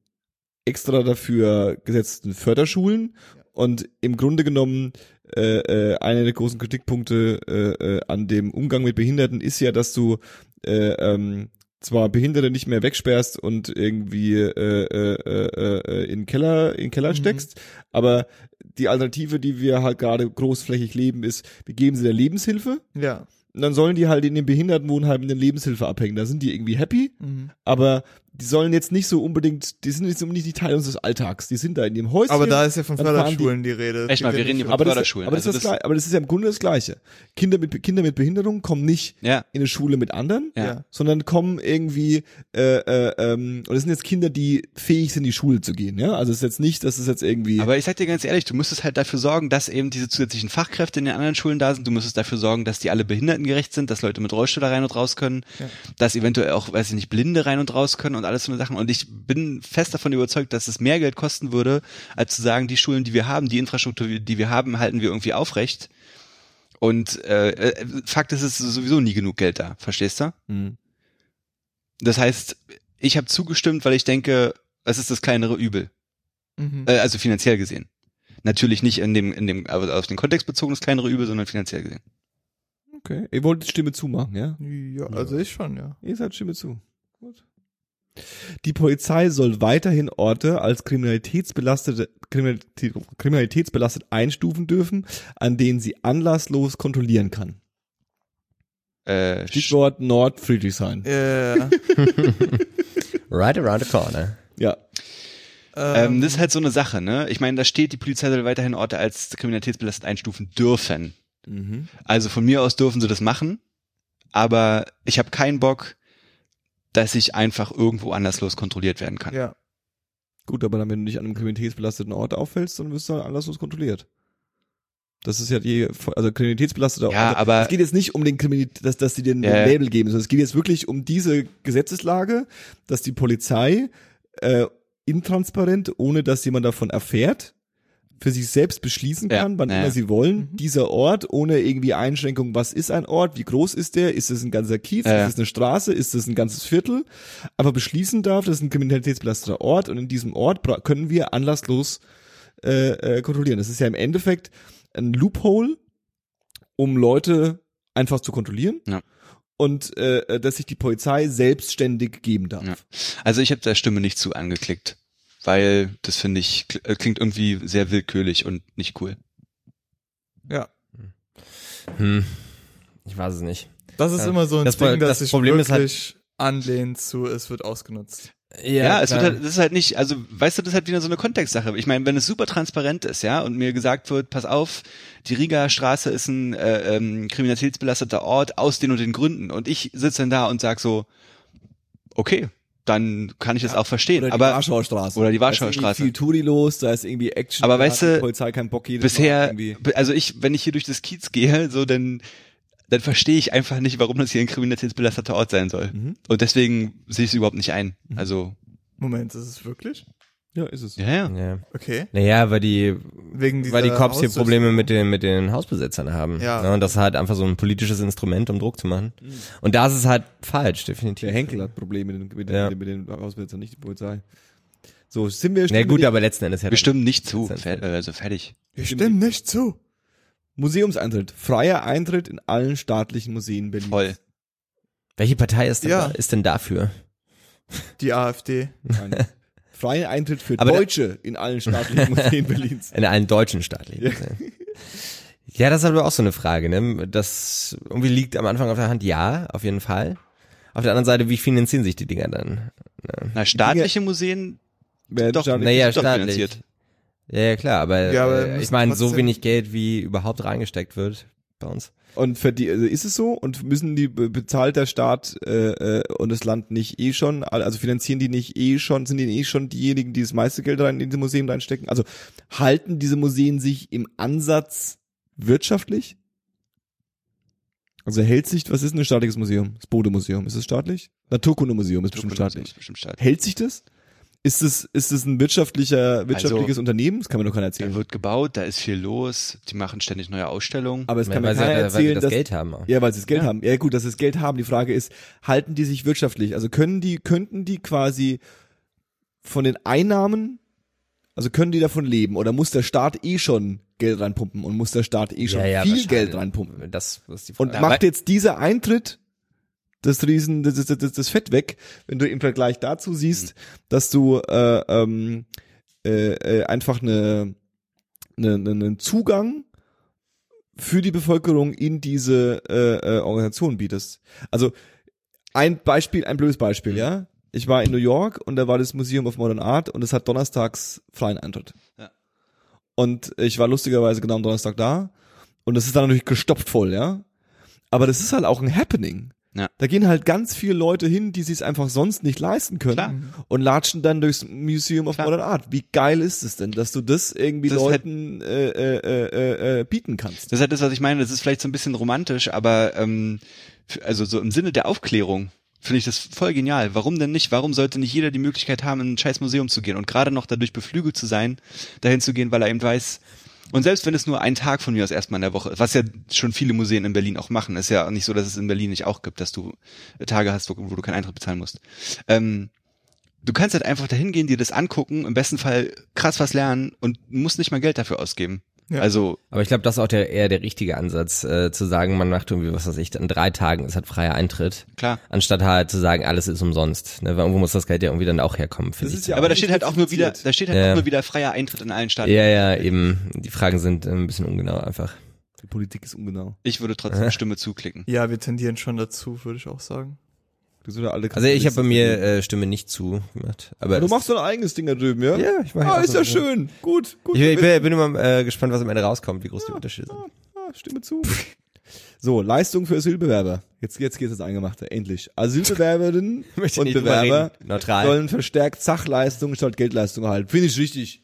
extra dafür gesetzten Förderschulen und im Grunde genommen äh, äh, einer der großen Kritikpunkte äh, äh, an dem Umgang mit Behinderten ist ja, dass du äh, ähm, zwar Behinderte nicht mehr wegsperrst und irgendwie äh, äh, äh, äh, in Keller in Keller Mhm. steckst, aber die Alternative, die wir halt gerade großflächig leben, ist, wir geben sie der Lebenshilfe Ja. und dann sollen die halt in den Behindertenwohnheimen in der Lebenshilfe abhängen. Da sind die irgendwie happy, Mhm. aber die sollen jetzt nicht so unbedingt, die sind jetzt nicht Teil unseres Alltags. Die sind da in dem Häuschen. Aber da ist ja von Förderschulen die, Rede. Echt mal, Die wir reden aber das, Förderschulen. aber, das Also ist das, Gleiche- aber das ist ja im Grunde das Gleiche. Kinder mit, Kinder mit Behinderung kommen nicht Ja, in eine Schule mit anderen, ja. Sondern kommen irgendwie, äh, äh, ähm, und das sind jetzt Kinder, die fähig sind, in die Schule zu gehen, ja. Also es ist jetzt nicht, dass es jetzt irgendwie. Aber ich sag dir ganz ehrlich, du müsstest halt dafür sorgen, dass eben diese zusätzlichen Fachkräfte in den anderen Schulen da sind. Du müsstest dafür sorgen, dass die alle behindertengerecht sind, dass Leute mit Rollstuhl da rein und raus können, Ja. dass eventuell auch, weiß ich nicht, Blinde rein und raus können und alles so eine Sachen. Und ich bin fest davon überzeugt, dass es mehr Geld kosten würde, als zu sagen, die Schulen, die wir haben, die Infrastruktur, die wir haben, halten wir irgendwie aufrecht. Und äh, äh, Fakt ist, es ist sowieso nie genug Geld da, verstehst du? Hm. Das heißt, ich habe zugestimmt, weil ich denke, es ist das kleinere Übel. Mhm. Äh, also finanziell gesehen. Natürlich nicht in dem, in dem, also auf den Kontext bezogen das kleinere Übel, sondern finanziell gesehen. Okay. Ihr wollt Stimme zumachen, ja? Ja, also ich schon, ja. Ihr seid Stimme zu. Gut. Die Polizei soll weiterhin Orte als kriminalitätsbelastete, Kriminalität, kriminalitätsbelastet einstufen dürfen, an denen sie anlasslos kontrollieren kann. Äh, Stichwort Nordfriedrichshain. Ja. (laughs) Right around the corner. Ja. ähm, das ist halt so eine Sache, ne? Ich meine, da steht, die Polizei soll weiterhin Orte als kriminalitätsbelastet einstufen dürfen. Mhm. Also von mir aus dürfen sie das machen, aber ich habe keinen Bock, dass ich einfach irgendwo anderslos kontrolliert werden kann. ja. Gut, aber dann, wenn du nicht an einem kriminalitätsbelasteten Ort auffällst, dann wirst du halt anlasslos kontrolliert. Das ist ja die, also kriminalitätsbelasteter Ja, Ort. aber- Es geht jetzt nicht um den Kriminalität, dass, dass die den ja. Label geben, sondern es geht jetzt wirklich um diese Gesetzeslage, dass die Polizei äh, intransparent, ohne dass jemand davon erfährt, für sich selbst beschließen Ja, kann, wann ja. immer sie wollen, Mhm. dieser Ort, ohne irgendwie Einschränkung, was ist ein Ort, wie groß ist der, ist es ein ganzer Kiez, Ja, ja. ist es eine Straße, ist es ein ganzes Viertel, aber beschließen darf, das ist ein kriminalitätsbelasteter Ort und in diesem Ort können wir anlasslos äh, äh, kontrollieren. Das ist ja im Endeffekt ein Loophole, um Leute einfach zu kontrollieren. Ja. Und äh, dass sich die Polizei selbstständig geben darf. Ja. Also ich habe der Stimme nicht zu angeklickt, weil das finde ich äh, klingt irgendwie sehr willkürlich und nicht cool. Ja. Hm. Ich weiß es nicht. Das ist Ja. immer so ein Das Ding, das, das sich Problem ist halt- wirklich anlehnt zu, es wird ausgenutzt. Ja, es wird halt, das ist halt nicht, also weißt du, das ist halt wieder so eine Kontextsache. Ich meine, wenn es super transparent ist, ja, und mir gesagt wird, pass auf, die Riga Straße ist ein äh, ähm, kriminalitätsbelasteter Ort aus den und den Gründen und ich sitze dann da und sag so, okay, dann kann ich das auch verstehen. Oder die aber Warschauer Straße. oder die Da ist Warschauer irgendwie Straße. viel Touri los, da ist irgendwie Action. Aber da weißt du, Polizei keinen Bock jedes bisher, also ich, wenn ich hier durch das Kiez gehe, so dann dann verstehe ich einfach nicht, warum das hier ein kriminalitätsbelasteter Ort sein soll. Mhm. Und deswegen sehe ich es überhaupt nicht ein. Also, Moment, ist es wirklich? Ja, ist es. ja, ja. Ja. Okay. Naja, weil die, Wegen weil die Cops hier. Probleme mit den, mit den Hausbesitzern haben. Ja. Ne? Und das ist halt einfach so ein politisches Instrument, um Druck zu machen. Und da ist es halt falsch, definitiv. Der Henkel hat Probleme mit den, mit den, Ja. mit den Hausbesitzern, nicht die Polizei. So, sind wir Na gut, aber letzten Endes ja. Wir stimmen nicht zu. Fer also fertig. Wir stimmen nicht zu. Museumseintritt. Freier Eintritt in allen staatlichen Museen Berlins. Voll. Welche Partei ist denn, Ja. da, ist denn dafür? Die AfD. Nein. (laughs) Freier Eintritt für Aber da- Deutsche in allen staatlichen (laughs) Museen Berlins. In allen deutschen staatlichen. Museen. Ja, das ist aber auch so eine Frage, ne? Das irgendwie liegt am Anfang auf der Hand, ja, auf jeden Fall. Auf der anderen Seite, wie finanzieren sich die Dinger dann? Na, staatliche Museen, Wer Doch, staatlich- Naja, doch staatlich. finanziert. Ja, ja klar, aber, Ja, aber äh, ich meine, so wenig Geld, wie überhaupt reingesteckt wird bei uns. Und für die, also ist es so? Und müssen die be- bezahlt der Staat äh, äh, und das Land nicht eh schon? Also finanzieren die nicht eh schon? Sind die eh schon diejenigen, die das meiste Geld rein in diese Museen reinstecken? Also halten diese Museen sich im Ansatz wirtschaftlich? Also hält sich, was ist ein staatliches Museum? Das Bode-Museum, ist es staatlich? Naturkundemuseum ist bestimmt staatlich. Ist bestimmt staatlich. Hält sich das? Ist es, ist es ein wirtschaftlicher, wirtschaftliches Unternehmen? Das kann mir doch keiner Da erzählen. wird gebaut, da ist viel los, die machen ständig neue Ausstellungen. Aber es kann mir weil, keiner weil sie erzählen, das dass, Geld haben. Auch. Ja, weil sie das Geld Ja. haben. Ja gut, dass sie das Geld haben. Die Frage ist, halten die sich wirtschaftlich? Also können die, könnten die quasi von den Einnahmen, also können die davon leben? Oder muss der Staat eh schon Geld reinpumpen und muss der Staat eh schon viel wahrscheinlich. Geld reinpumpen? Das ist die Frage. Und macht jetzt dieser Eintritt das Riesen, das, das, das, das Fett weg, wenn du im Vergleich dazu siehst, dass du äh, ähm, äh, äh, einfach eine, eine, eine, einen Zugang für die Bevölkerung in diese äh, äh, Organisation bietest. Also ein Beispiel, ein blödes Beispiel, ja. Ich war in New York und da war das Museum of Modern Art und es hat donnerstags freien Eintritt. Ja. Und ich war lustigerweise genau am Donnerstag da und es ist dann natürlich gestopft voll, ja. Aber das ist halt auch ein Happening. Ja. Da gehen halt ganz viele Leute hin, die sich einfach sonst nicht leisten können Klar. und latschen dann durchs Museum of Klar. Modern Art. Wie geil ist es denn, dass du das irgendwie Das halt- Leuten äh, äh, äh, äh, bieten kannst? Das ist halt das, was ich meine. Das ist vielleicht so ein bisschen romantisch, aber ähm, also so im Sinne der Aufklärung finde ich das voll genial. Warum denn nicht? Warum sollte nicht jeder die Möglichkeit haben, in ein scheiß Museum zu gehen und gerade noch dadurch beflügelt zu sein, dahin zu gehen, weil er eben weiß, und selbst wenn es nur ein Tag von mir aus erstmal in der Woche ist, was ja schon viele Museen in Berlin auch machen, ist ja nicht so, dass es in Berlin nicht auch gibt, dass du Tage hast, wo, wo du keinen Eintritt bezahlen musst. Ähm, du kannst halt einfach dahin gehen, dir das angucken, im besten Fall krass was lernen und musst nicht mal Geld dafür ausgeben. Ja. Also Aber ich glaube, das ist auch der, eher der richtige Ansatz, äh, zu sagen, man macht irgendwie, was weiß ich, in drei Tagen, es hat freier Eintritt, klar. anstatt halt zu sagen, alles ist umsonst. Ne? Weil irgendwo muss das Geld ja irgendwie dann auch herkommen, finde Das ich. ist ja aber da steht halt auch nur wieder, da steht halt Ja. auch nur wieder freier Eintritt in allen Staaten. ja, ja, eben. Die Fragen sind äh, ein bisschen ungenau einfach. Die Politik ist ungenau. Ich würde trotzdem (laughs) Stimme zuklicken. Ja, wir tendieren schon dazu, würde ich auch sagen. Du sind ja alle Also ich habe bei mir äh, Stimme nicht zugemacht. Aber du es- machst so ein eigenes Ding da drüben, ja? Ja, ich mach Ah, ist so- ja schön. Gut, gut. Ich, ich bin, bin immer äh, gespannt, was am Ende rauskommt, wie groß die Unterschiede sind. Ah, stimme zu. So, Leistung für Asylbewerber. Jetzt, jetzt geht's ins Eingemachte, endlich. Asylbewerberinnen (laughs) und Bewerber sollen verstärkt Sachleistung statt Geldleistung erhalten. Finde ich richtig.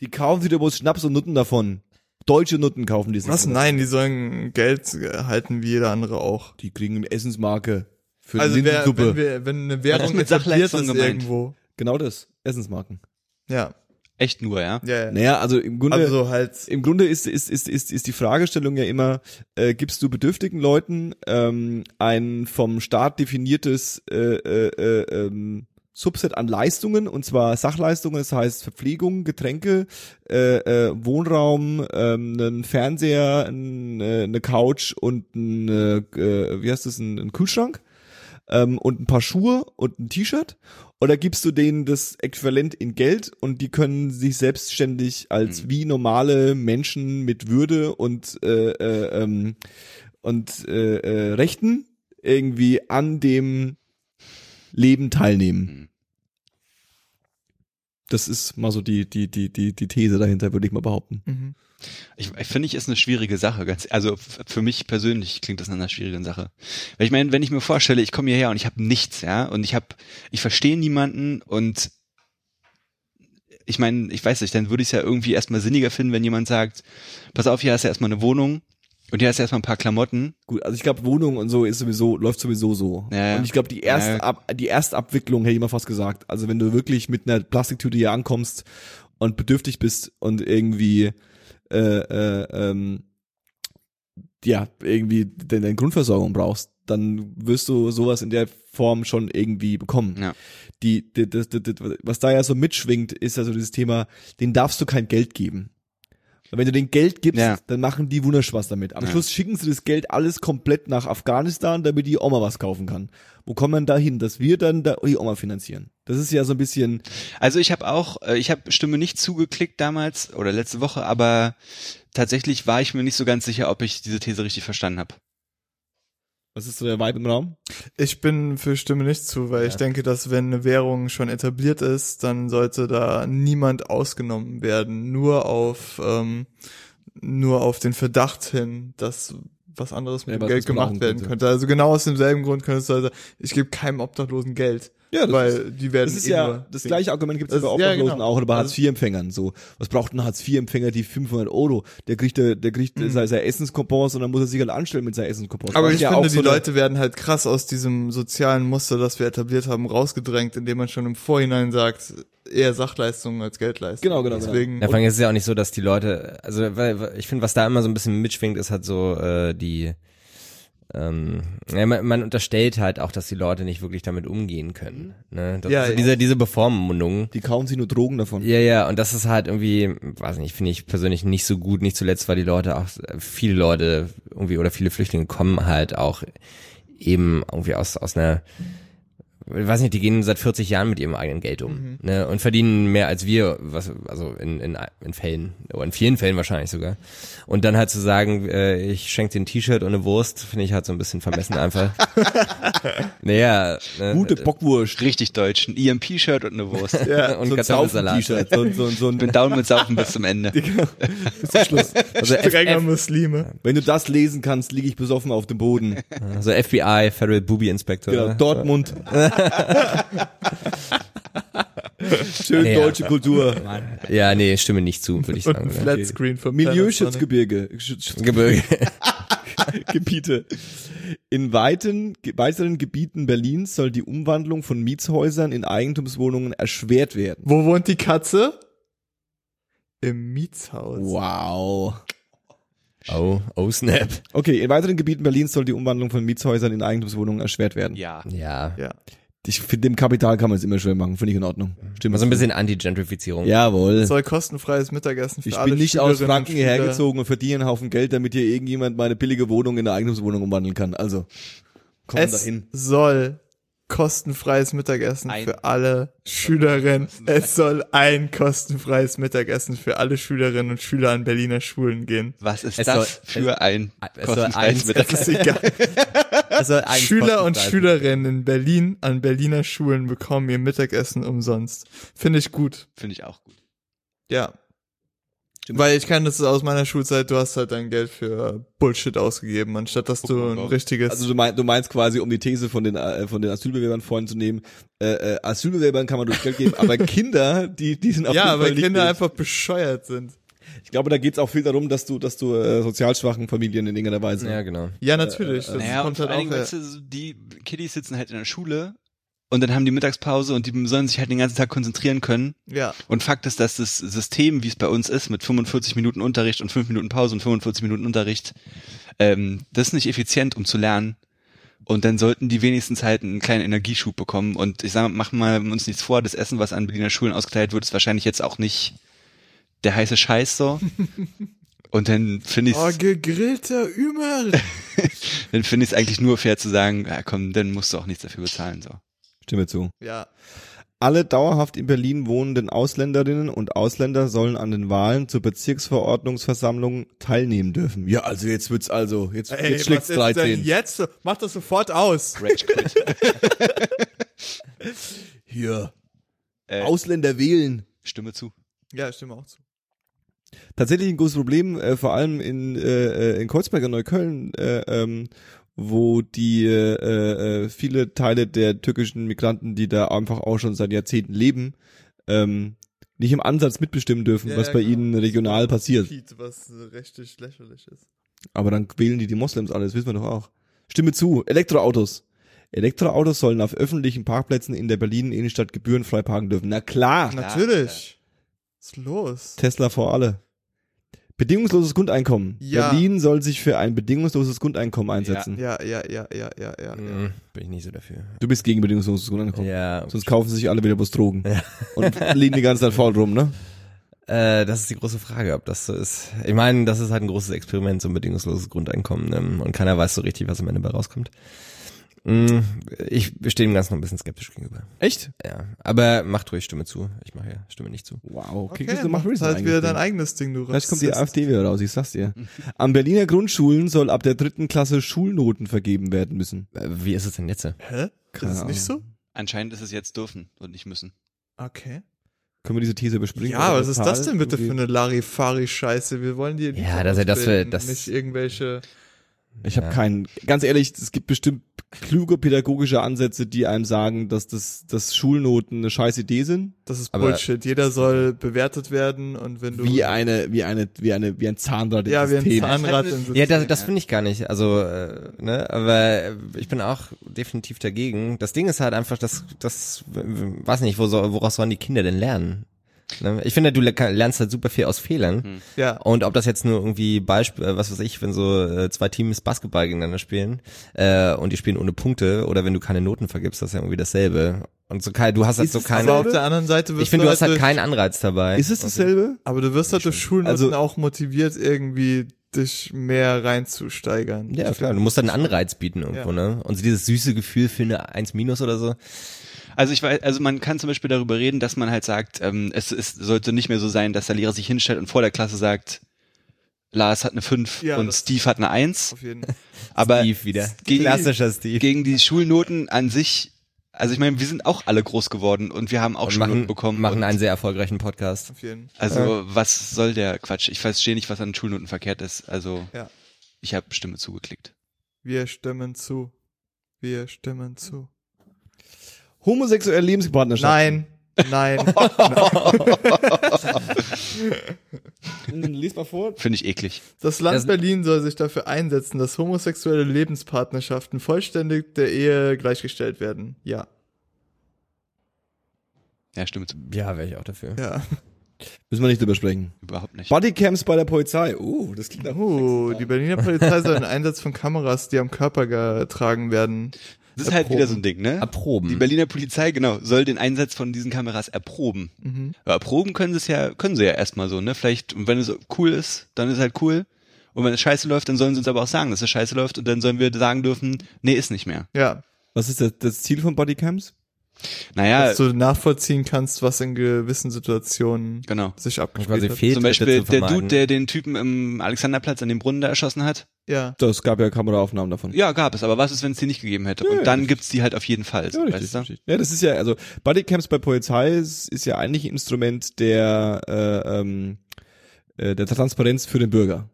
Die kaufen sich da bloß Schnaps und Nutten davon. Deutsche Nutten kaufen die sich. Was? Nein, die sollen Geld erhalten wie jeder andere auch. Die kriegen eine Essensmarke für Also eine wer, Linsensuppe. wenn, wir, wenn eine Währung mit etabliert ist gemeint? irgendwo. genau das. Essensmarken. Ja. Echt nur, ja. Ja, ja. Naja, also im Grunde. Also halt, Im Grunde ist, ist, ist, ist, ist die Fragestellung ja immer, äh, gibst du bedürftigen Leuten ähm, ein vom Staat definiertes äh, äh, äh, ähm, Subset an Leistungen, und zwar Sachleistungen, das heißt Verpflegung, Getränke, äh, äh, Wohnraum, ähm, einen Fernseher, ein, äh, eine Couch und ein, äh, äh, wie heißt das, ein, ein Kühlschrank ähm, und ein paar Schuhe und ein T-Shirt? Oder gibst du denen das Äquivalent in Geld und die können sich selbstständig als Mhm. wie normale Menschen mit Würde und äh, äh, ähm, und äh, äh, Rechten irgendwie an dem Leben teilnehmen? Mhm. Das ist mal so die die die die die These dahinter, würde ich mal behaupten. mhm. Ich, ich finde ich ist eine schwierige Sache. Ganz, also für mich persönlich klingt das nach einer schwierigen Sache. Weil ich meine, wenn ich mir vorstelle, ich komme hierher und ich habe nichts, ja, und ich habe, ich verstehe niemanden und ich meine, ich weiß nicht, dann würde ich es ja irgendwie erstmal sinniger finden, wenn jemand sagt, pass auf, hier hast du erstmal eine Wohnung, Und hier hast du erstmal ein paar Klamotten. Gut, also ich glaube, Wohnung und so ist sowieso, läuft sowieso so. Ja. Und ich glaube, die erste, Ja. Ab, die erste Abwicklung hätte ich mal fast gesagt. Also wenn du wirklich mit einer Plastiktüte hier ankommst und bedürftig bist und irgendwie äh, äh, ähm, ja, irgendwie deine, Grundversorgung brauchst, dann wirst du sowas in der Form schon irgendwie bekommen. Ja. Die, die, das, das, das, was da ja so mitschwingt, ist also dieses Thema, den darfst du kein Geld geben. Wenn du den Geld gibst, Ja. dann machen die Wunderspaß damit. Am Ja. Schluss schicken sie das Geld alles komplett nach Afghanistan, damit die Oma was kaufen kann. Wo kommen wir da hin, dass wir dann da die Oma finanzieren? Das ist ja so ein bisschen, Also ich habe auch, äh, ich habe Stimme nicht zugeklickt damals oder letzte Woche, aber tatsächlich war ich mir nicht so ganz sicher, ob ich diese These richtig verstanden habe. Was ist so der Vibe im Raum? Ich bin für Stimme nicht zu, weil ich denke, dass wenn eine Währung schon etabliert ist, dann sollte da niemand ausgenommen werden. Nur auf, ähm, nur auf den Verdacht hin, dass was anderes mit Ja, dem Geld gemacht werden könnte. könnte. Also genau aus demselben Grund könnte es also, ich gebe keinem Obdachlosen Geld. Ja, das weil ist- die werden Das ist eh ja, das gleiche Argument gibt es bei ja, Obdachlosen genau. auch oder bei Also- Hartz-IV-Empfängern. So, was braucht ein Hartz-IV-Empfänger die 500 Euro? Der kriegt, der, der kriegt Mhm. sein, sein Essenskoupons und dann muss er sich halt anstellen mit seinem Essenskoupons. Aber ich ja finde, die so Leute werden halt krass aus diesem sozialen Muster, das wir etabliert haben, rausgedrängt, indem man schon im Vorhinein sagt, eher Sachleistungen als Geldleistungen. Genau, genau, genau. Deswegen, Ja, vor allem ist es ja auch nicht so, dass die Leute, also weil, weil ich finde, was da immer so ein bisschen mitschwingt, ist halt so äh, die, ähm, ja, man, man unterstellt halt auch, dass die Leute nicht wirklich damit umgehen können. Ne? Das Ja, ist so ja. diese diese Bevormundung. die kauen sich nur Drogen davon. Ja, ja, und das ist halt irgendwie, weiß nicht, finde ich persönlich nicht so gut, nicht zuletzt, weil die Leute auch, viele Leute irgendwie oder viele Flüchtlinge kommen halt auch eben irgendwie aus, aus einer, ich weiß nicht, die gehen seit 40 Jahren mit ihrem eigenen Geld um, ne, und verdienen mehr als wir, was, also in, in, in Fällen, oder in vielen Fällen wahrscheinlich sogar. Und dann halt zu sagen, äh, ich schenke dir ein T-Shirt und eine Wurst, finde ich halt so ein bisschen vermessen einfach. (laughs) naja, ne, Gute Bockwurst. Richtig deutsch, ein EMP-Shirt und eine Wurst. (laughs) Ja, und so ein Kartoffelsalat. So, so, so ein, Bin down mit Saufen bis zum Ende. (laughs) also F, strenger F, Muslime. wenn du das lesen kannst, liege ich besoffen auf dem Boden. also FBI, Federal Booby Inspector. Genau? Dortmund. (laughs) Schön Ja. deutsche Kultur. Ja, nee, stimme nicht zu, würde ich sagen. ne? Flatscreen für Panasonic. Milieuschutzgebirge. Schutz- Gebirge. (laughs) Gebiete. In weiten, weiteren Gebieten Berlins soll die Umwandlung von Mietshäusern in Eigentumswohnungen erschwert werden. Wo wohnt die Katze? Im Mietshaus. Wow. Oh, oh snap. Okay, in weiteren Gebieten Berlins soll die Umwandlung von Mietshäusern in Eigentumswohnungen erschwert werden. Ja. Ja. Ja. Ich finde, dem Kapital kann man es immer schwer machen. Finde ich in Ordnung. Stimmt. Also ein bisschen Anti-Gentrifizierung. Jawohl. Soll kostenfreies Mittagessen für Ich alle bin nicht aus und Franken hierher gezogen und verdiene einen Haufen Geld, damit hier irgendjemand meine billige Wohnung in eine Eigentumswohnung umwandeln kann. Also, komm Es dahin. soll kostenfreies Mittagessen Ein- für alle Schülerinnen. Es soll ein kostenfreies Mittagessen für alle Schülerinnen und Schüler an Berliner Schulen gehen. Was ist Es das soll- für ein es kostenfreies eins- Mittag? Das ist egal. Also Schüler und Schülerinnen in Berlin an Berliner Schulen bekommen ihr Mittagessen umsonst. Finde ich gut. Finde ich auch gut. Ja. Weil ich kann das aus meiner Schulzeit, du hast halt dein Geld für Bullshit ausgegeben, anstatt dass du ein richtiges. Also du, mein, du meinst quasi, um die These von den äh, von den Asylbewerbern vorhin zu nehmen, äh, äh, Asylbewerbern kann man durch Geld geben, aber Kinder, die die sind auf ja, nicht Kinder mit. einfach bescheuert sind. Ich glaube, da geht's auch viel darum, dass du dass du äh, sozial schwachen Familien in irgendeiner Weise. Ja, genau. Ja, natürlich. Das Naja, und kommt vor halt auch. weißt du, so die Kiddies sitzen halt in der Schule und dann haben die Mittagspause und die sollen sich halt den ganzen Tag konzentrieren können. Ja. Und Fakt ist, dass das System, wie es bei uns ist, mit 45 Minuten Unterricht und 5 Minuten Pause und 45 Minuten Unterricht, ähm, das ist nicht effizient, um zu lernen. Und dann sollten die wenigstens halt einen kleinen Energieschub bekommen. Und ich sage, machen wir uns nichts vor, das Essen, was an Berliner Schulen ausgeteilt wird, ist wahrscheinlich jetzt auch nicht der heiße Scheiß so. (laughs) Und dann finde ich Oh, gegrillter Ümmer. (laughs) dann finde ich es eigentlich nur fair zu sagen, ja komm, dann musst du auch nichts dafür bezahlen. so. Stimme zu. ja. Alle dauerhaft in Berlin wohnenden Ausländerinnen und Ausländer sollen an den Wahlen zur Bezirksverordnungsversammlung teilnehmen dürfen. Ja, also jetzt wird's also, jetzt, Ey, jetzt schlägt's was ist denn 13. jetzt? Mach das sofort aus. Rage quit. (laughs) Hier. äh, Ausländer wählen. Stimme zu. Ja, stimme auch zu. Tatsächlich ein großes Problem, äh, vor allem in, äh, äh, in Kreuzberg und Neukölln, äh, ähm, wo die äh, äh, viele Teile der türkischen Migranten, die da einfach auch schon seit Jahrzehnten leben, ähm, nicht im Ansatz mitbestimmen dürfen, Ja, was ja, bei genau. ihnen regional passiert. Pete, was richtig lächerlich ist. Aber dann wählen die die Moslems alle, das wissen wir doch auch. Stimme zu. Elektroautos. Elektroautos sollen auf öffentlichen Parkplätzen in der Berlin Innenstadt gebührenfrei parken dürfen. Na klar. Natürlich. Was ist los? Tesla vor alle. Bedingungsloses Grundeinkommen. Ja. Berlin soll sich für ein bedingungsloses Grundeinkommen einsetzen. Ja, ja, ja, ja, ja, ja. ja. Mhm, bin ich nicht so dafür. Du bist gegen bedingungsloses Grundeinkommen. Ja, Sonst kaufen sich alle wieder bloß Drogen. Und liegen die ganze Zeit faul rum, ne? Äh, das ist die große Frage, ob das so ist. Ich meine, das ist halt ein großes Experiment, so ein bedingungsloses Grundeinkommen. Ähm, und keiner weiß so richtig, was am Ende bei rauskommt. Mm, Ich stehe dem Ganzen noch ein bisschen skeptisch gegenüber. Echt? Ja, aber macht ruhig Stimme zu. Ich mache ja Stimme nicht zu. Wow, Okay, kriegst du mach mach Reason halt eigentlich wieder dein eigenes Ding, du Vielleicht kommt die. AfD wieder raus, ich sag's dir. (laughs) Am Berliner Grundschulen soll ab der dritten Klasse Schulnoten vergeben werden müssen. Äh, Wie ist es denn jetzt? Hä? Keine ist es nicht so? Anscheinend ist es jetzt dürfen und nicht müssen. Okay. Können wir diese These überspringen? Ja, was ist das denn bitte für eine Larifari-Scheiße? Wir wollen die Ja, dass er das das- nicht irgendwelche. Ich habe Ja. keinen. Ganz ehrlich, es gibt bestimmt kluge pädagogische Ansätze, die einem sagen, dass das, dass Schulnoten eine scheiß Idee sind. Das ist Aber- Bullshit. Jeder soll bewertet werden und wenn du Wie eine, wie eine, wie eine, wie ein Zahnrad im ja wie ein System. Zahnrad im System. Ja, das, das finde ich gar nicht. Also, äh, ne, aber ich bin auch definitiv dagegen. Das Ding ist halt einfach, dass das, weiß nicht, wo soll, woraus sollen die Kinder denn lernen? Ne? Ich finde, du le- lernst halt super viel aus Fehlern. ja. Und ob das jetzt nur irgendwie Beispiel, äh, was weiß ich, wenn so äh, zwei Teams Basketball gegeneinander spielen äh, und die spielen ohne Punkte oder wenn du keine Noten vergibst, das ist ja irgendwie dasselbe. Und so kein, du hast halt so keine. aber auf der anderen Seite wirst Ich finde, du hast halt durch, keinen Anreiz dabei. Ist es dasselbe? aber du wirst halt durch Schulnoten Also- auch motiviert irgendwie dich mehr reinzusteigern. Ja, klar, du musst halt einen Anreiz bieten irgendwo, Ja. ne? Und so dieses süße Gefühl für eine 1 minus oder so. Also ich weiß, also man kann zum Beispiel darüber reden, dass man halt sagt, ähm, es, es sollte nicht mehr so sein, dass der Lehrer sich hinstellt und vor der Klasse sagt, Lars hat eine 5 Ja, und Steve hat eine 1. Auf jeden (laughs) Aber Steve wieder. gegen- Klassischer Steve. gegen die Schulnoten an sich, also ich meine, wir sind auch alle groß geworden und wir haben auch und Schulnoten machen, bekommen. machen einen sehr erfolgreichen Podcast. auf jeden. also was soll der Quatsch? Ich verstehe nicht, was an Schulnoten verkehrt ist. Also Ja. ich habe Stimme zugeklickt. Wir stimmen zu. Wir stimmen zu. Homosexuelle Lebenspartnerschaft. Nein, nein. Lies mal vor. Finde ich eklig. Das Land Berlin soll sich dafür einsetzen, dass homosexuelle Lebenspartnerschaften vollständig der Ehe gleichgestellt werden. Ja. Ja, Stimme zu. Ja, wäre ich auch dafür. Ja. Müssen wir nicht drüber sprechen. Überhaupt nicht. Bodycams bei der Polizei. Uh, das klingt nach Uh, die Berliner Polizei soll den Einsatz von Kameras, die am Körper getragen werden. Das ist halt wieder so ein Ding, ne? Erproben. Die Berliner Polizei, genau, soll den Einsatz von diesen Kameras erproben. Mhm. Ja, erproben können sie es ja, können sie ja erstmal so, ne? Vielleicht, und wenn es cool ist, dann ist es halt cool. Und wenn es scheiße läuft, dann sollen sie uns aber auch sagen, dass es scheiße läuft und dann sollen wir sagen dürfen, nee, ist nicht mehr. Ja, Was ist das, das Ziel von Bodycams? Naja, dass du nachvollziehen kannst, was in gewissen Situationen genau. sich abgespielt quasi hat. Zum Beispiel zu der. Dude, der den Typen im Alexanderplatz an dem Brunnen da erschossen hat. Ja. Das gab ja Kameraaufnahmen davon. Ja, gab es, aber was ist, wenn es die nicht gegeben hätte? Und dann gibt's die halt auf jeden Fall. Ja, richtig, weißt du? richtig. Ja, das ist ja, also Bodycams bei Polizei ist, ist ja eigentlich ein Instrument der, äh, ähm, äh, der Transparenz für den Bürger.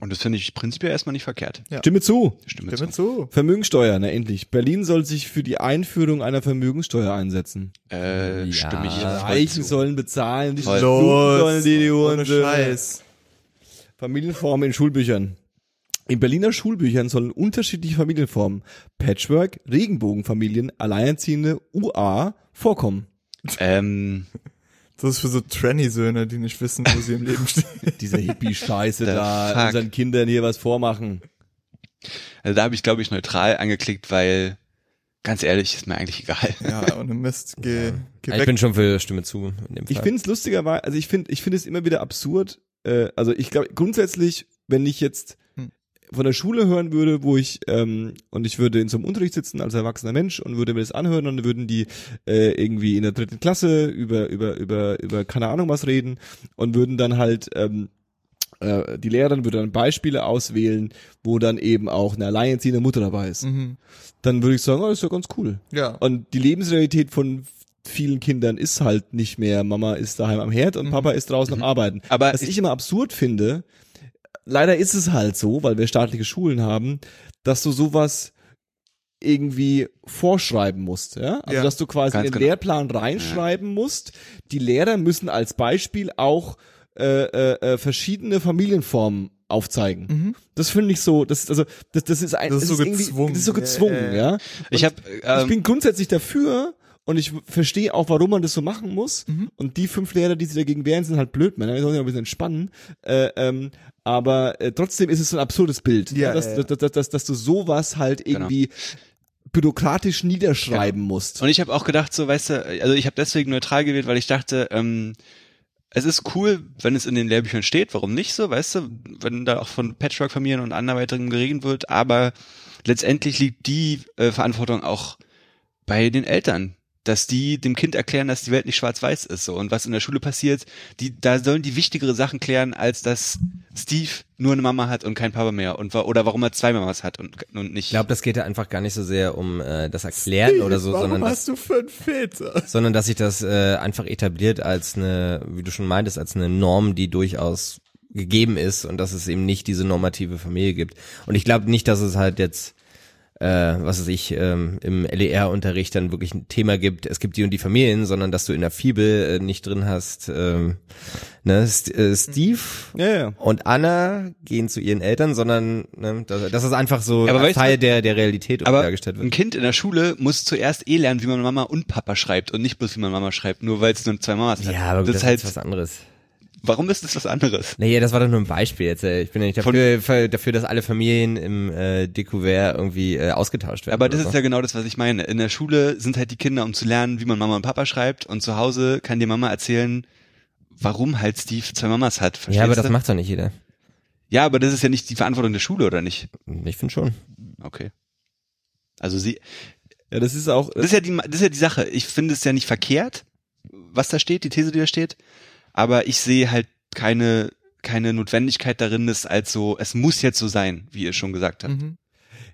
Und das finde ich prinzipiell erstmal nicht verkehrt. Ja. Stimme zu. Stimme Stimme zu. zu. Vermögensteuer, na endlich. Berlin soll sich für die Einführung einer Vermögensteuer einsetzen. Äh, Ja. stimme ich Reichen zu. sollen bezahlen, die Voll. Stunden sollen die, die ohne Hunde. Scheiß. Familienformen in Schulbüchern. In Berliner Schulbüchern sollen unterschiedliche Familienformen, Patchwork, Regenbogenfamilien, Alleinerziehende, UA vorkommen. Ähm, Das ist für so Tranny-Söhne, die nicht wissen, wo sie im Leben (laughs) stehen. Diese Hippie-Scheiße da, fuck? unseren Kindern hier was vormachen. also da habe ich, glaube ich, neutral angeklickt, weil, ganz ehrlich, ist mir eigentlich egal. Ja, (laughs) ohne Mist. Geh, geh ich weg. bin schon für Stimme zu in dem Fall. Ich finde es lustigerweise, also ich finde, ich finde es immer wieder absurd. Äh, also ich glaube grundsätzlich, wenn ich jetzt. Von der Schule hören würde, wo ich ähm, und ich würde in so einem Unterricht sitzen als erwachsener Mensch und würde mir das anhören und dann würden die äh, irgendwie in der dritten Klasse über über über über keine Ahnung was reden und würden dann halt ähm, äh, die Lehrerin würde dann Beispiele auswählen, wo dann eben auch eine alleinerziehende Mutter dabei ist. Mhm. Dann würde ich sagen, oh, das ist ja ganz cool. Ja. Und die Lebensrealität von vielen Kindern ist halt nicht mehr, Mama ist daheim am Herd und Mhm. Papa ist draußen am Arbeiten. Aber Was ich immer absurd finde, leider ist es halt so, weil wir staatliche Schulen haben, dass du sowas irgendwie vorschreiben musst, ja? Also Ja. dass du quasi in den genau. Lehrplan reinschreiben musst. Die Lehrer müssen als Beispiel auch äh, äh, äh, verschiedene Familienformen aufzeigen. Mhm. Das finde ich so, das also das, das ist ein Das ist so gezwungen. Das ist so gezwungen, Ja, ja. ja, Ich habe ich ähm, bin grundsätzlich dafür und ich verstehe auch, warum man das so machen muss. Mhm. Und die fünf Lehrer, die sich dagegen wehren, sind halt blöd, Männer. Wir sollen sich ein bisschen entspannen. Äh, ähm, aber äh, trotzdem ist es so ein absurdes Bild, Ja, ne? dass, ja, ja. Dass, dass, dass, du sowas halt irgendwie bürokratisch niederschreiben musst. Und ich habe auch gedacht, so, weißt du, also ich habe deswegen neutral gewählt, weil ich dachte, ähm, es ist cool, wenn es in den Lehrbüchern steht, warum nicht so, weißt du, wenn da auch von Patchwork-Familien und anderweitigem geregelt wird, aber letztendlich liegt die äh, Verantwortung auch bei den Eltern, dass die dem Kind erklären, dass die Welt nicht schwarz-weiß ist so und was in der Schule passiert, die da sollen die wichtigere Sachen klären, als dass Steve nur eine Mama hat und kein Papa mehr und oder warum er zwei Mamas hat und, und nicht Ich glaube, das geht da einfach gar nicht so sehr um äh, das Erklären oder so, Warum sondern dass, hast du fünf Väter? (laughs) sondern dass sich das äh, einfach etabliert als eine, wie du schon meintest, als eine Norm, die durchaus gegeben ist und dass es eben nicht diese normative Familie gibt. Und ich glaube nicht, dass es halt jetzt äh, was weiß ich, ähm, im LER-Unterricht dann wirklich ein Thema gibt, es gibt die und die Familien, sondern dass du in der Fibel äh, nicht drin hast, ähm, ne, St äh, Steve ja, ja. und Anna gehen zu ihren Eltern, sondern ne, dass, dass es einfach so Aber weißt du- Teil der, der Realität Aber dargestellt ein wird. Kind in der Schule muss zuerst eh lernen, wie man Mama und Papa schreibt und nicht bloß wie man Mama schreibt, nur weil es nur zwei Mamas hat. Ja, aber das das, ist halt, ist was anderes. Warum ist das was anderes? Naja, das war doch nur ein Beispiel jetzt. äh, Ich bin ja nicht dafür, für, dafür dass alle Familien im äh, Découvert irgendwie äh, ausgetauscht werden. Aber das ist so. ja genau das, was ich meine. In der Schule sind halt die Kinder, um zu lernen, wie man Mama und Papa schreibt und zu Hause kann dir Mama erzählen, warum halt Steve zwei Mamas hat. Verstehst Ja, aber das du? macht doch nicht jeder. Ja, aber das ist ja nicht die Verantwortung der Schule, oder nicht? Ich finde schon. Okay. Also sie, Ja, das ist auch, das ist ja die, das ist ja die Sache. Ich finde es ja nicht verkehrt, was da steht, die These, die da steht. Aber ich sehe halt keine, keine Notwendigkeit darin, das als so, es muss jetzt so sein, wie ihr schon gesagt habt. Mhm.